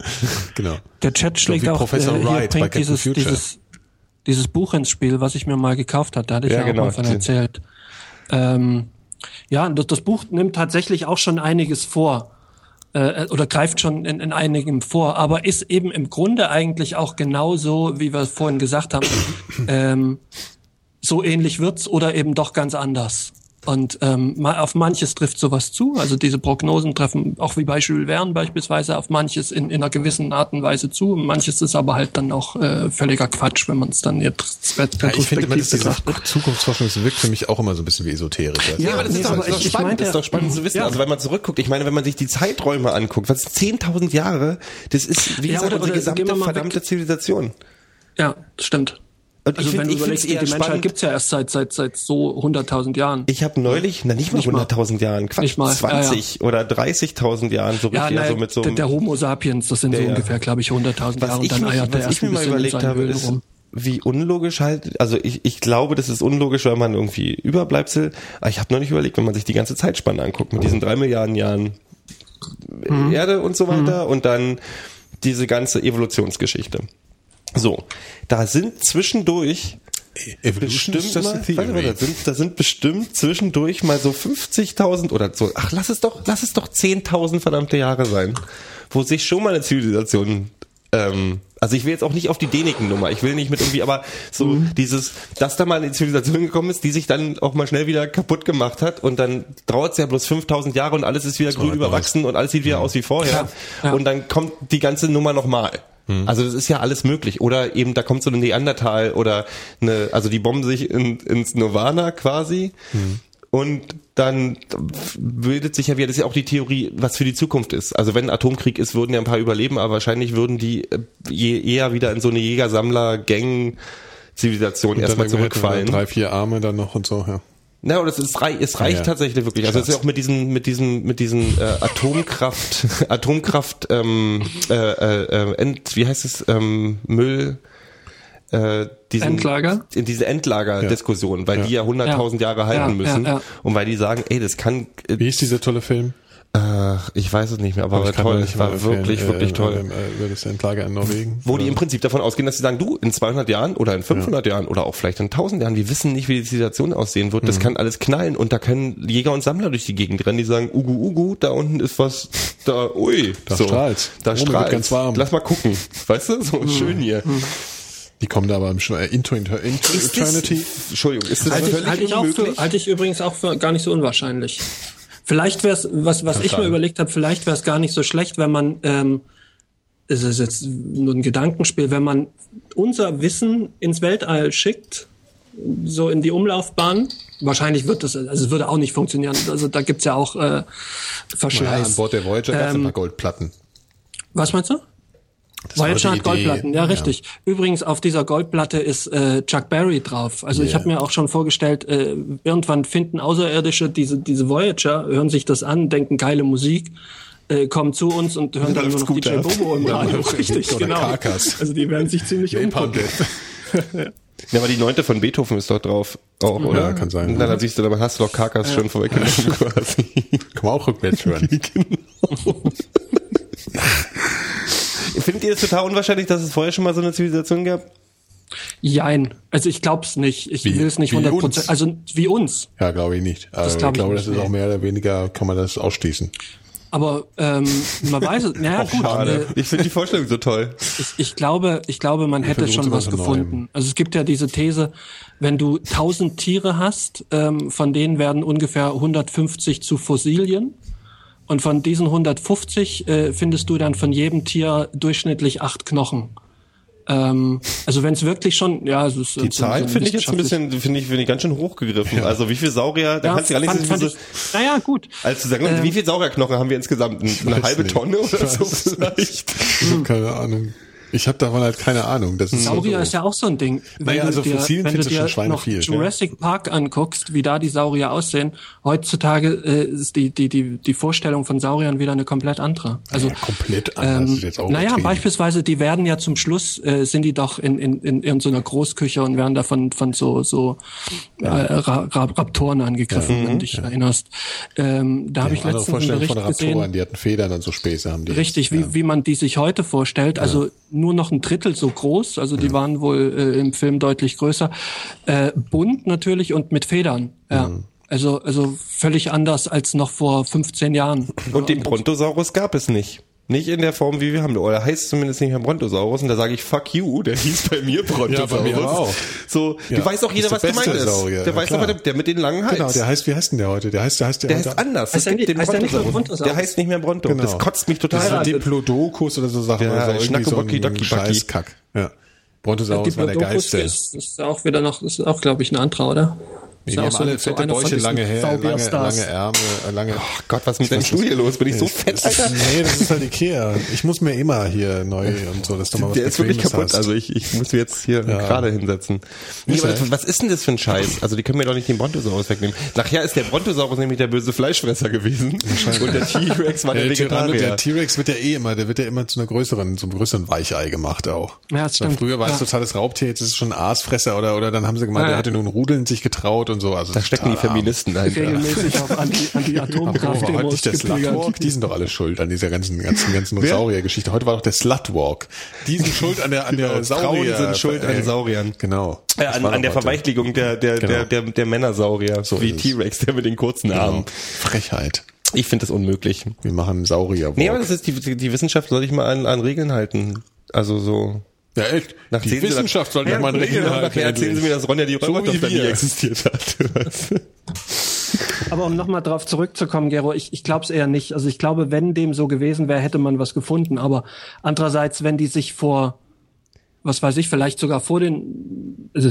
C: genau.
E: Der Chat schlägt auch,
C: Professor
E: äh, hier
C: Wright bei
E: dieses,
C: Future.
E: dieses, dieses Buch ins Spiel, was ich mir mal gekauft hatte. Da hatte ich
D: Ja,
E: ja,
D: genau.
E: auch mal von erzählt. Ähm, ja, das, das Buch nimmt tatsächlich auch schon einiges vor. Äh, oder greift schon in, in einigem vor, aber ist eben im Grunde eigentlich auch genauso, wie wir es vorhin gesagt haben, ähm, so ähnlich wird's oder eben doch ganz anders. Und ähm, auf manches trifft sowas zu. Also diese Prognosen treffen auch wie bei Jules Verne beispielsweise auf manches in, in einer gewissen Art und Weise zu. Manches ist aber halt dann auch äh, völliger Quatsch, wenn man es dann jetzt
C: Ja, ich finde immer, diese
E: betrachtet.
C: Zukunftsforschung, das wirkt für mich auch immer so ein bisschen wie esoterisch. Also
D: Ja, aber das
E: nee,
D: ist doch,
E: aber
D: das ist doch spannend,
E: meinte-
D: das ist doch spannend zu wissen.
E: Ja.
D: Also wenn man zurückguckt, ich meine, wenn man sich die Zeiträume anguckt, was 10.000 Jahre, das ist, wie
E: Ja,
D: gesagt,
E: oder-
D: unsere
E: oder
D: gesamte verdammte
E: weg.
D: Zivilisation.
E: Ja, das stimmt.
D: Und
E: Also
D: ich
E: wenn
D: finde,
E: du
D: ich
E: überlegst, die Menschheit
D: spannend.
E: gibt's ja erst seit seit seit so 100.000 Jahren.
D: Ich habe neulich, na nicht mal
E: Nicht mal.
D: 100.000 Jahren, Quatsch,
E: Nicht mal, ja,
D: 20 oder 30.000 Jahren, so
E: ja,
D: richtig,
E: naja,
D: also mit so
E: der,
D: einem,
E: der Homo sapiens, das sind so
D: Ja, ja.
E: ungefähr, glaube ich, 100.000 Jahre
D: was
E: und
D: ich,
E: dann
D: mich,
E: eiert er
D: was
E: erst
D: ich mir
E: ein
D: mal überlegt habe,
E: Höhlen
D: ist,
E: rum.
D: wie unlogisch halt, also ich, ich glaube, das ist unlogisch, weil man irgendwie Überbleibsel, aber ich habe noch nicht überlegt, wenn man sich die ganze Zeitspanne anguckt, mit diesen drei Milliarden Jahren
E: Mhm.
D: Erde und so weiter und dann diese ganze Evolutionsgeschichte. So, da sind zwischendurch
C: Evolution
D: bestimmt mal, mal, da sind, da sind bestimmt zwischendurch mal so 50.000 oder so, ach, lass es doch, lass es doch 10.000 verdammte Jahre sein, wo sich schon mal eine Zivilisation, ähm, also ich will jetzt auch nicht auf die Däniken-Nummer, ich will nicht mit irgendwie, aber so
C: Mhm.
D: dieses, dass da mal eine Zivilisation gekommen ist, die sich dann auch mal schnell wieder kaputt gemacht hat und dann dauert es ja bloß 5.000 Jahre und alles ist wieder grün
C: was
D: überwachsen und alles sieht wieder aus wie vorher
E: Ja, ja.
D: und dann kommt die ganze Nummer nochmal.
C: Mhm.
D: Also das ist ja alles möglich. Oder eben da kommt so eine Neandertal oder eine, also die bomben sich in, ins Nirvana quasi.
C: Mhm.
D: Und dann bildet sich ja wieder, das ist ja auch die Theorie, was für die Zukunft ist. Also wenn Atomkrieg ist, würden ja ein paar überleben, aber wahrscheinlich würden die äh, je, eher wieder in so eine Jäger-Sammler-Gang-Zivilisation
C: Und dann
D: erstmal zurückfallen.
C: Drei, vier Arme dann noch und so, ja.
D: Na, oder es ist rei es reicht
C: Ja.
D: tatsächlich wirklich. Also es ist ja auch mit diesen mit diesen mit diesen äh, Atomkraft Atomkraft ähm, äh, äh, äh, End, wie heißt es ähm, Müll äh, diesen,
E: Endlager?
D: in diese Endlager-Diskussion, weil
C: Ja.
D: die ja 100.000 Jahre halten
E: Ja,
D: müssen
E: ja, ja.
D: und weil die sagen, ey, das kann äh,
C: Wie hieß dieser tolle Film?
D: Ach, ich weiß es nicht mehr, aber,
C: Aber
D: toll.
C: nicht
D: war
C: empfehlen,
D: wirklich,
C: äh,
D: wirklich
C: äh,
D: toll.
C: äh, Über das Endlager in Norwegen.
D: Wo die
C: Ja.
D: im Prinzip davon ausgehen, dass sie sagen, du, in 200 Jahren oder in 500 Jahren oder auch vielleicht in 1000 Jahren, wir wissen nicht, wie die Situation aussehen wird. Das
C: Mhm.
D: kann alles knallen und da können Jäger und Sammler durch die Gegend rennen, die sagen, ugu, ugu, da unten ist was, da, ui.
C: Da strahlt's.
D: Da
C: Oben wird
D: strahlt
C: ganz warm.
D: Lass mal gucken. Weißt du, so schön hier.
C: Die kommen da aber schon äh, into, into, into Eternity.
D: Entschuldigung, ist das
E: Halte ich, halte ich, für, halte ich übrigens auch für gar nicht so unwahrscheinlich. Vielleicht wäre es, was, was ich mir überlegt habe, vielleicht wäre es gar nicht so schlecht, wenn man, ähm, es ist jetzt nur ein Gedankenspiel, wenn man unser Wissen ins Weltall schickt, so in die Umlaufbahn. Wahrscheinlich wird das, also es würde auch nicht funktionieren. Also da gibt's ja auch äh,
C: Ja,
E: Verschleiß.
C: an Bord der Voyager gab es
E: Ähm,
C: ein paar Goldplatten.
E: Was meinst du?
C: Das
E: Voyager hat Goldplatten,
C: Idee.
E: ja, richtig. Übrigens, auf dieser Goldplatte ist äh, Chuck Berry drauf. Also ich
C: Yeah.
E: habe mir auch schon vorgestellt, äh, irgendwann finden Außerirdische diese, diese Voyager, hören sich das an, denken geile Musik, äh, kommen zu uns und hören dann nur
D: läuft's
E: noch DJ
D: ab.
E: Bobo im
C: Dann
E: Radio. Richtig, genau.
C: Carcass.
E: Also die werden sich ziemlich umgucken.
C: Death.
D: Ja, aber die neunte von Beethoven ist doch drauf. Auch, oder?
C: kann sein.
D: Na, dann siehst du, dann hast du doch Karkas schon vorweggenommen quasi.
C: Kann man auch rückwärts hören.
D: Findet ihr es total unwahrscheinlich, dass es vorher schon mal so eine Zivilisation gab?
E: Jein. Also ich glaub's nicht. Ich
C: Wie-
E: will es nicht
C: wie
E: 100
C: uns?
E: Prozent. Also wie uns.
C: Ja, glaube ich nicht. Also,
E: glaub
C: ich
E: ich
C: glaube,
E: nicht,
C: das ist auch mehr oder weniger, kann man das ausschließen.
E: Aber ähm, man weiß es. Naja, gut. Äh,
D: Ich finde die Vorstellung so toll.
E: Ich, ich glaube, ich glaube, man hätte
C: versuchen
E: schon was gefunden.
C: Neuem.
E: Also es gibt ja diese These, wenn du 1000 Tiere hast, ähm, von denen werden ungefähr 150 zu Fossilien. Und von diesen 150 äh, findest du dann von jedem Tier durchschnittlich acht Knochen. Ähm, also wenn es wirklich schon, ja, es ist
D: Die Zahlen finde ich jetzt ein bisschen, finde ich, finde ich ganz schön hochgegriffen. Also wie viel Saurier, da
E: Ja,
D: kannst du gar nicht
E: fand,
D: so,
E: fand
D: so
E: ich, naja, gut.
D: als zu sagen, und wie viel Saurierknochen haben wir insgesamt? Eine halbe
C: nicht.
D: Tonne oder so vielleicht?
C: Keine Ahnung. Ich habe davon halt keine Ahnung. Das ist
E: Saurier
C: so.
E: ist ja auch so ein Ding. Wenn
C: Naja,
E: du
C: also
E: dir,
C: Fossilien
E: wenn du dir
C: schon
E: noch
C: viel, ja.
E: Jurassic Park anguckst, wie da die Saurier aussehen, heutzutage äh, ist die, die, die, die Vorstellung von Sauriern wieder eine komplett andere. Also
C: Ja, komplett anders
E: ähm,
C: ist jetzt auch
E: naja, beispielsweise, die werden ja zum Schluss, äh, sind die doch in, in, in irgendeiner Großküche und werden davon von so, so äh, Ra Ra Raptoren angegriffen, wenn du dich erinnerst. Ähm, da habe ich
C: Mhm.
E: letztens einen
C: Vorstellung
E: Bericht
C: von Raptoren,
E: gesehen.
C: die hatten Federn und so Späße haben die.
E: Richtig,
C: jetzt,
E: wie,
C: ja.
E: wie man die sich heute vorstellt. Also nur noch ein Drittel so groß. Also die waren wohl äh, im Film deutlich größer. Äh, bunt natürlich und mit Federn. Ja.
C: Mhm.
E: Also, also völlig anders als noch vor 15 Jahren.
D: Und den Brontosaurus gab es nicht. Nicht in der Form, wie wir haben. Oder heißt zumindest nicht mehr Brontosaurus. Und da sage ich, fuck you, der hieß bei mir Brontosaurus.
C: Ja, bei mir auch.
D: So,
C: Ja,
D: du weißt auch jeder, was gemeint ist.
C: Saurier,
D: der
C: ja,
D: weiß
C: klar.
D: aber, der, der mit den langen Hals.
C: Genau, der heißt, wie heißt denn der heute? Der heißt, der heißt der,
D: Der heißt anders.
E: Heißt
D: Es
E: der
D: gibt
E: nicht-
D: den
E: heißt der nicht mehr
D: Brontosaurus. Der heißt nicht mehr Bronto.
C: Genau.
D: Das kotzt mich total
C: Das
D: an.
C: Diplodocus oder so Sachen.
D: Ja,
C: oder so, irgendwie so. Scheißkack. Ja. Brontosaurus war der geilste.
E: ist, ist auch wieder noch, ist auch, glaube ich, ein anderer, oder? Ist ja
C: haben
E: auch so-
C: alle
E: so
C: fette
E: diesen
C: lange, lange, lange Ärmel, äh, lange.
D: Oh Gott, was mit deinem Stuhl hier los? Bin ich so fett, Alter?
C: Nee, das ist halt Ikea. Ich muss mir immer hier neu und so, dass du mal was
D: Der ist wirklich kaputt.
C: hast.
D: Also ich, ich muss jetzt hier
C: Ja.
D: gerade hinsetzen. Nee,
C: Ist
D: aber
C: er?
D: was ist denn das für ein Scheiß? Also die können mir doch nicht den Brontosaurus wegnehmen. Nachher ist der Brontosaurus nämlich der böse Fleischfresser gewesen. Und der T-Rex war der
C: der,
D: Vegetarier.
C: der T-Rex wird ja eh immer, der wird ja immer zu einer größeren, zum größeren Weichei gemacht auch.
E: Ja, das stimmt.
C: Früher war es
E: Ja.
C: totales Raubtier, jetzt ist es schon ein Aasfresser oder, oder dann haben sie gemeint,
E: Ja.
C: er hatte nun Rudeln sich getraut und so. Also
D: da stecken die
C: total arm.
D: Feministen dahinter.
E: Regelmäßig auf Anti-
C: Aber heute
E: Anti-Atomkraft-Demos
C: nicht der Slutwalk, die sind doch alle schuld an dieser ganzen, ganzen, ganzen? Saurier-Geschichte. Heute war doch der Slutwalk. Die sind schuld an der, an der
D: Genau,
C: Saurier.
D: Frauen sind schuld an
C: äh,
D: Sauriern.
C: Genau. Das
D: an, an der. Verweichligung der, der,
C: Genau.
D: der, der, der Männersaurier.
C: So
D: wie. T-Rex, der mit den kurzen Armen.
C: Genau. Frechheit.
D: Ich finde das unmöglich.
C: Wir machen Saurier.
D: Nee, aber das ist die, die die Wissenschaft soll sich mal an, an Regeln halten. Also so.
C: Ja, echt.
D: Nach
C: die Wissenschaft sollte doch mal halten.
D: Nachher erzählen Sie mir, dass Ronja die
C: So
D: Räubertochter
C: wie
D: nie existiert hat.
E: Aber um nochmal drauf zurückzukommen, Gero, ich, ich glaube es eher nicht. Also ich glaube, wenn dem so gewesen wäre, hätte man was gefunden. Aber andererseits, wenn die sich vor, was weiß ich, vielleicht sogar vor den, also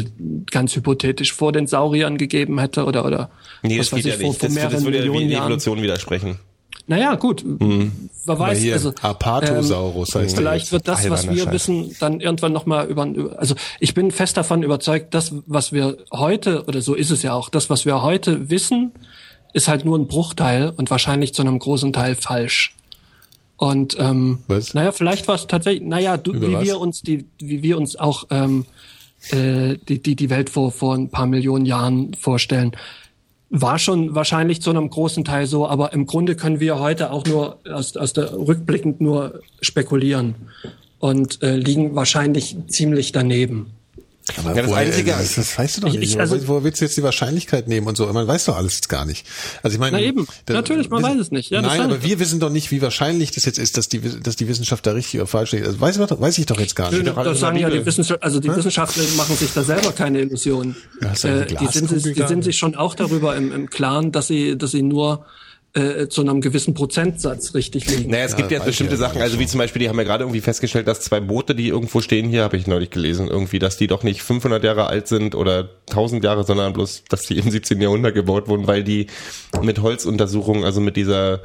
E: ganz hypothetisch, vor den Sauriern gegeben hätte oder oder
D: nee,
E: was
D: das
E: weiß
D: geht
E: ich,
D: ja nicht. Das, das
E: mehreren
D: würde ja wie
E: Millionen
D: die
E: Jahren.
D: Evolution widersprechen.
E: Naja, gut. Wer
C: Aber
E: weiß,
C: hier,
E: also
C: Apatosaurus heißt der
E: Vielleicht wird das, was wir
D: Scheiß.
E: wissen, dann irgendwann nochmal über, über, also ich bin fest davon überzeugt, das, was wir heute, oder so ist es ja auch, das, was wir heute wissen, ist halt nur ein Bruchteil und wahrscheinlich zu einem großen Teil falsch. Und ähm,
C: Was?
E: naja, vielleicht war es tatsächlich, naja, du,
C: Über
E: wie
C: was?
E: wir uns die, wie wir uns auch ähm, äh, die, die, die Welt vor, vor ein paar Millionen Jahren vorstellen. War schon wahrscheinlich zu einem großen Teil so, aber im Grunde können wir heute auch nur aus, aus der rückblickend nur spekulieren und äh, liegen wahrscheinlich ziemlich daneben.
C: Aber
D: Ja, das
C: woher-
D: Einzige-
C: das, das weißt du doch
E: Ich-
C: nicht.
E: ich- also-
C: Wo willst du jetzt die Wahrscheinlichkeit nehmen und so? Man weiß doch alles jetzt gar nicht. Also ich meine,
E: Na eben. Natürlich, man
C: wissen-
E: weiß es nicht. Ja,
C: Nein, aber
E: ich.
C: wir wissen doch nicht, wie wahrscheinlich das jetzt ist, dass die, dass die Wissenschaft da richtig oder falsch ist. Also weiß, ich doch- weiß ich doch jetzt gar nicht.
E: Nö, das sagen ja die Wissenschaftler, also die Wissenschaftler machen sich da selber keine Illusionen.
C: Ja,
E: äh, die, sind, die
C: da?
E: sind sich schon auch darüber im, im Klaren, dass sie, dass sie nur äh, zu einem gewissen Prozentsatz richtig liegen.
D: Naja, es gibt
C: Ja,
D: jetzt bestimmte
C: ja
D: Sachen, also wie zum Beispiel, die haben ja gerade irgendwie festgestellt, dass zwei Boote, die irgendwo stehen, hier habe ich neulich gelesen, irgendwie, dass die doch nicht 500 Jahre alt sind oder 1000 Jahre, sondern bloß, dass die im 17. Jahrhundert gebaut wurden, weil die mit Holzuntersuchungen, also mit dieser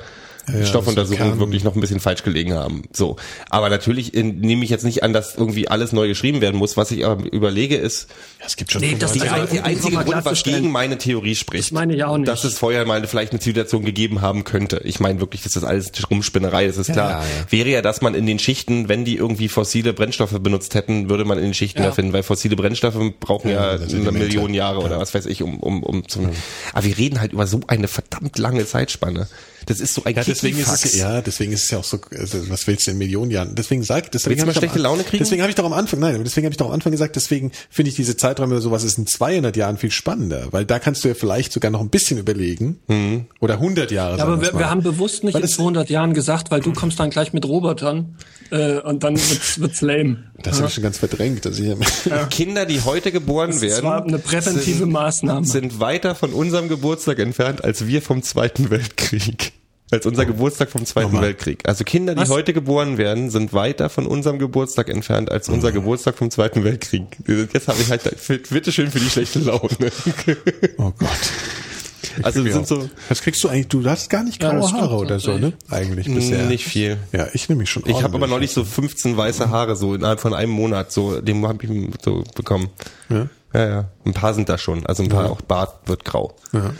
D: Stoffuntersuchung
C: Kern-
D: wirklich noch ein bisschen falsch gelegen haben. So. Aber natürlich äh, nehme ich jetzt nicht an, dass irgendwie alles neu geschrieben werden muss. Was ich aber überlege ist,
C: Ja, es gibt schon
E: Nee, das-
D: die,
C: 95
D: ein, der einzige Grund, was gegen meine Theorie spricht,
E: Das meine ich auch nicht.
D: dass es vorher mal vielleicht eine Zivilisation gegeben haben könnte. Ich meine wirklich, das ist alles Rumspinnerei, das ist klar.
C: ja, ja.
D: Wäre ja, dass man in den Schichten, wenn die irgendwie fossile Brennstoffe benutzt hätten, würde man in den Schichten
E: Ja.
D: erfinden, weil fossile Brennstoffe brauchen
C: Ja,
D: ja, eine. Million Jahre oder was weiß ich, um, um, um zum, aber wir reden halt über so eine verdammt lange Zeitspanne. Das ist so ein
C: Ja, deswegen ist es ja, deswegen ist es ja auch so, also, was willst du in Millionen Jahren? Deswegen sag, deswegen
D: Willst du
C: hab
D: mal
C: ich
D: schlechte
C: am-
D: Laune kriegen?
C: Deswegen habe ich doch am Anfang, nein, deswegen habe ich doch am Anfang gesagt, deswegen finde ich diese Zeiträume so, was ist in 200 Jahren viel spannender, weil da kannst du ja vielleicht sogar noch ein bisschen überlegen
D: Mhm.
C: oder 100 Jahre.
E: Ja, aber wir, wir haben bewusst nicht
C: Weil
E: in
C: das-
E: 200 Jahren gesagt, weil du kommst dann gleich mit Robotern äh, und dann wird's, wird's lame.
C: das habe ich schon ganz verdrängt, dass ich
D: Kinder, die heute geboren
E: Das
D: werden,
E: war eine präventive
D: sind,
E: Maßnahme.
D: sind weiter von unserem Geburtstag entfernt als wir vom Zweiten Weltkrieg. Als unser Geburtstag vom Zweiten
C: Nochmal.
D: Weltkrieg. Also Kinder, die
E: Was?
D: heute geboren werden, sind weiter von unserem Geburtstag entfernt als unser Geburtstag vom Zweiten Weltkrieg. Jetzt habe ich halt, bitteschön für die schlechte Laune.
C: Oh Gott. Ich
D: Also
C: mich
D: sind
C: auch-
D: so-
C: Was kriegst du eigentlich? Du hast gar nicht
E: Ja,
C: graue
E: das stimmt
C: Haare oder so, ne? Eigentlich bisher.
D: Nicht viel.
C: Ja, ich nehme mich schon.
D: Ich habe aber neulich so 15 weiße Haare, so innerhalb von einem Monat, so, dem habe ich so bekommen.
C: Ja?
D: Ja, ja. Ein paar sind da schon. Also ein paar, auch Bart wird grau.
C: Ja.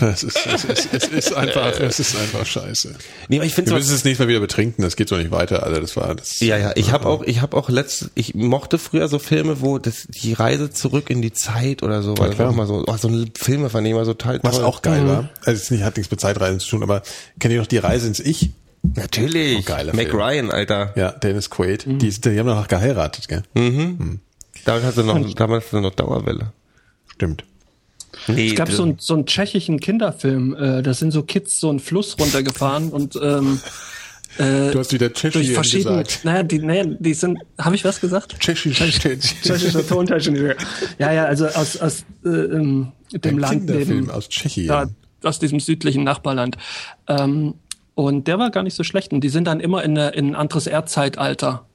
C: Es ist, es ist, es ist einfach, es ist einfach scheiße.
D: Nee, aber ich finde
C: Wir müssen es nicht mal wieder betrinken, das geht so nicht weiter, Alter. Das war das.
D: Ja, ja, ich habe auch, ich habe auch letzt, ich mochte früher so Filme, wo das die Reise zurück in die Zeit oder so, weil das
C: klar.
D: war immer so, oh, so ein Filme fand ich immer so total
C: Was
D: toll.
C: auch geil war. Also es nicht, hat nichts mit Zeitreisen zu tun, aber kennt ihr noch die Reise ins Ich?
D: Natürlich.
C: Oh, geiler
D: Mac
C: Film.
D: Ryan, Alter.
C: Ja, Dennis Quaid. Die, ist- die haben noch geheiratet, gell?
D: Damals hatte noch, damals hatte noch Dauerwelle.
C: Stimmt.
D: Nee,
E: Es gab so, einen- so einen tschechischen Kinderfilm, äh, da sind so Kids so einen Fluss runtergefahren und ähm,
C: Du hast wieder
E: durch
C: Tschechien
E: verschiedene,
C: gesagt.
E: naja, die, naja, die sind, habe ich was gesagt?
C: Tschechisch.
E: Tschechischer Tontechniker. Ja, ja, also aus, aus äh, ähm, dem
C: Ein
E: Land
C: Kinderfilm
E: neben,
C: aus Tschechien.
E: da, aus diesem südlichen Nachbarland. Ähm, und der war gar nicht so schlecht. Und die sind dann immer in, eine, in ein anderes Erdzeitalter.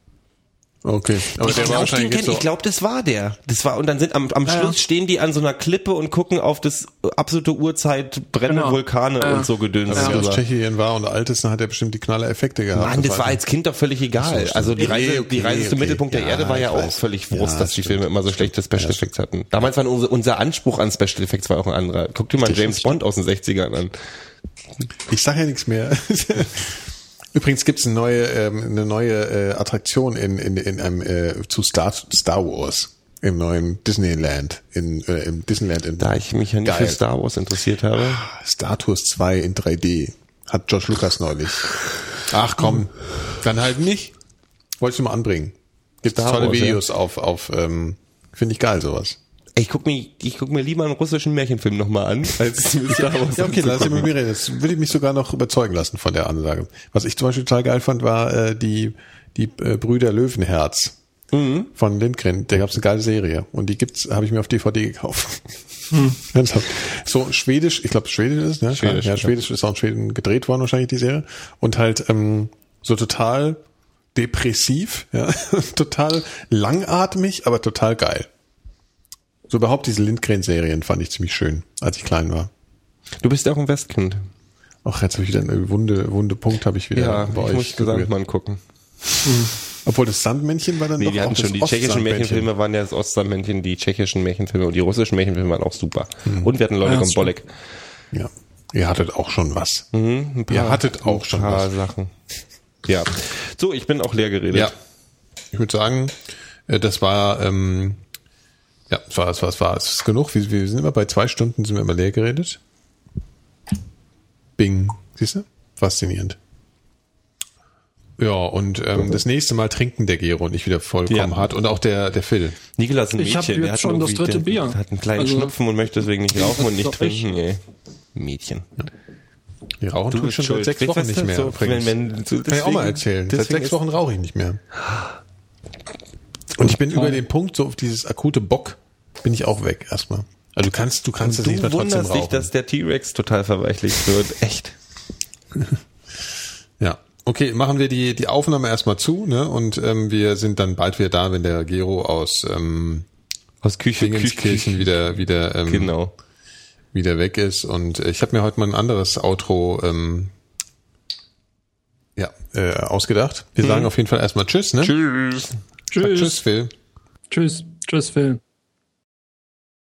C: Okay, aber
D: ich
C: der war
D: glaube, den
C: wahrscheinlich
D: kenn,
C: so.
D: ich glaub, das war der. Das war und dann sind am, am
E: Ja,
D: Schluss
E: ja.
D: stehen die an so einer Klippe und gucken auf das absolute Urzeit brennende
E: Genau.
D: Vulkane
E: Ja.
D: und so gedöns.
C: Wenn er aus. Tschechien war und alt ist, dann hat er bestimmt die knalle Effekte gehabt.
D: Mann, das war als Kind doch völlig egal.
C: So,
D: also die. Reise,
C: Okay, okay,
D: die Reise zum
C: okay.
D: Mittelpunkt der
C: Ja,
D: Erde war ja auch
C: weiß.
D: völlig
C: Ja,
D: Wurst, dass die. Filme immer so schlechte Special Effects hatten. Damals war unser, unser Anspruch an Special Effects war auch ein anderer. Guck dir mal
C: Das
D: James. Bond aus den 60ern an.
C: Ich sag ja nichts mehr. Übrigens gibt's eine neue, ähm, eine neue äh, Attraktion in, in, in einem äh, zu Star, Star Wars im neuen Disneyland in äh, im Disneyland in
D: Da ich mich ja nicht
C: Geil.
D: für Star Wars interessiert habe.
C: Star Tours 2 in 3D hat George Lucas neulich. Ach komm, dann halt nicht. Wollte ich nur mal anbringen. Gibt tolle
D: Wars, ja.
C: Videos auf auf ähm, finde ich geil sowas.
D: Ich guck mir, ich guck mir lieber einen russischen Märchenfilm nochmal an, als mit Star Wars.
C: Ja, okay, lass mit mir reden. Das würde ich mich sogar noch überzeugen lassen von der Ansage. Was ich zum Beispiel total geil fand, war äh, die, die äh, Brüder Löwenherz von Lindgren. Da gab's eine geile Serie und die gibt's, habe ich mir auf DVD gekauft. Ernsthaft. so schwedisch, ich glaube Schwedisch ist, ne?
D: Schwedisch,
C: ja,
D: ja.
C: Schwedisch ist auch in Schweden gedreht worden wahrscheinlich die Serie und halt ähm, so total depressiv, ja, total langatmig, aber total geil. So überhaupt diese Lindgren-Serien fand ich ziemlich schön, als ich klein war.
D: Du bist ja auch ein Westkind.
C: Ach, jetzt habe ich wieder einen wunde, wunde Punkt habe ich wieder
D: Ja,
C: bei
D: ich
C: euch.
D: muss
C: berührt.
D: Gesamtmann gucken.
C: Obwohl das Sandmännchen war dann
D: Nee,
C: doch
D: die
C: auch
D: hatten
C: das
D: schon, die tschechischen. Märchenfilme waren ja das Ostsandmännchen, die tschechischen Märchenfilme und die russischen Märchenfilme waren auch super. Und wir hatten Leute
E: Ja,
D: und
E: das
D: Bolek.
C: Ja, ihr hattet auch schon was.
D: Mhm, ein
C: Ihr hattet auch schon
D: paar
C: was.
D: Sachen. Ja. So, ich bin auch leer geredet.
C: Ja. Ich würde sagen, äh, das war ähm, Ja, es war, es war, es war, es ist genug. Wir, wir sind immer bei zwei Stunden, sind wir immer leer geredet. Bing. Siehst du? Faszinierend. Ja, und ähm, das nächste Mal trinken der Gero nicht wieder vollkommen
D: Ja.
C: hart und auch der, der Phil.
D: Nikola ist ein
E: Ich hab
D: Mädchen.
E: jetzt
D: der hat
E: schon das dritte
D: der
E: Bier.
D: Hat einen kleinen
E: Also-
D: Schnupfen und möchte deswegen nicht rauchen und nicht
E: doch ich.
D: trinken, ey. Mädchen.
C: Die rauchen tue ich schon seit sechs Wochen
D: du,
C: nicht mehr.
D: so, wenn, wenn, so,
C: Kann ich auch mal
D: deswegen-
C: erzählen. Seit
D: deswegen
C: sechs Wochen rauche ich nicht mehr. Und ich bin über den Punkt, so auf dieses akute Bock, bin ich auch weg erstmal. Also du kannst, du kannst es nicht mehr trotzdem
D: wunderst dich,
C: rauchen.
D: dass der T-Rex total verweichlicht wird. Echt.
C: Ja. Okay, machen wir die, die Aufnahme erstmal zu, ne? Und ähm, wir sind dann bald wieder da, wenn der Gero aus ähm,
D: Aus Küche,
C: Dingenskirchen wieder, wieder, ähm,
D: Genau.
C: wieder weg ist. Und äh, ich habe mir heute mal ein anderes Outro ähm, ja, äh, ausgedacht. Wir sagen auf jeden Fall erstmal Tschüss, ne?
D: Tschüss.
C: Tschüss,
E: Tschüss.
C: Phil.
E: Tschüss. Tschüss, Phil.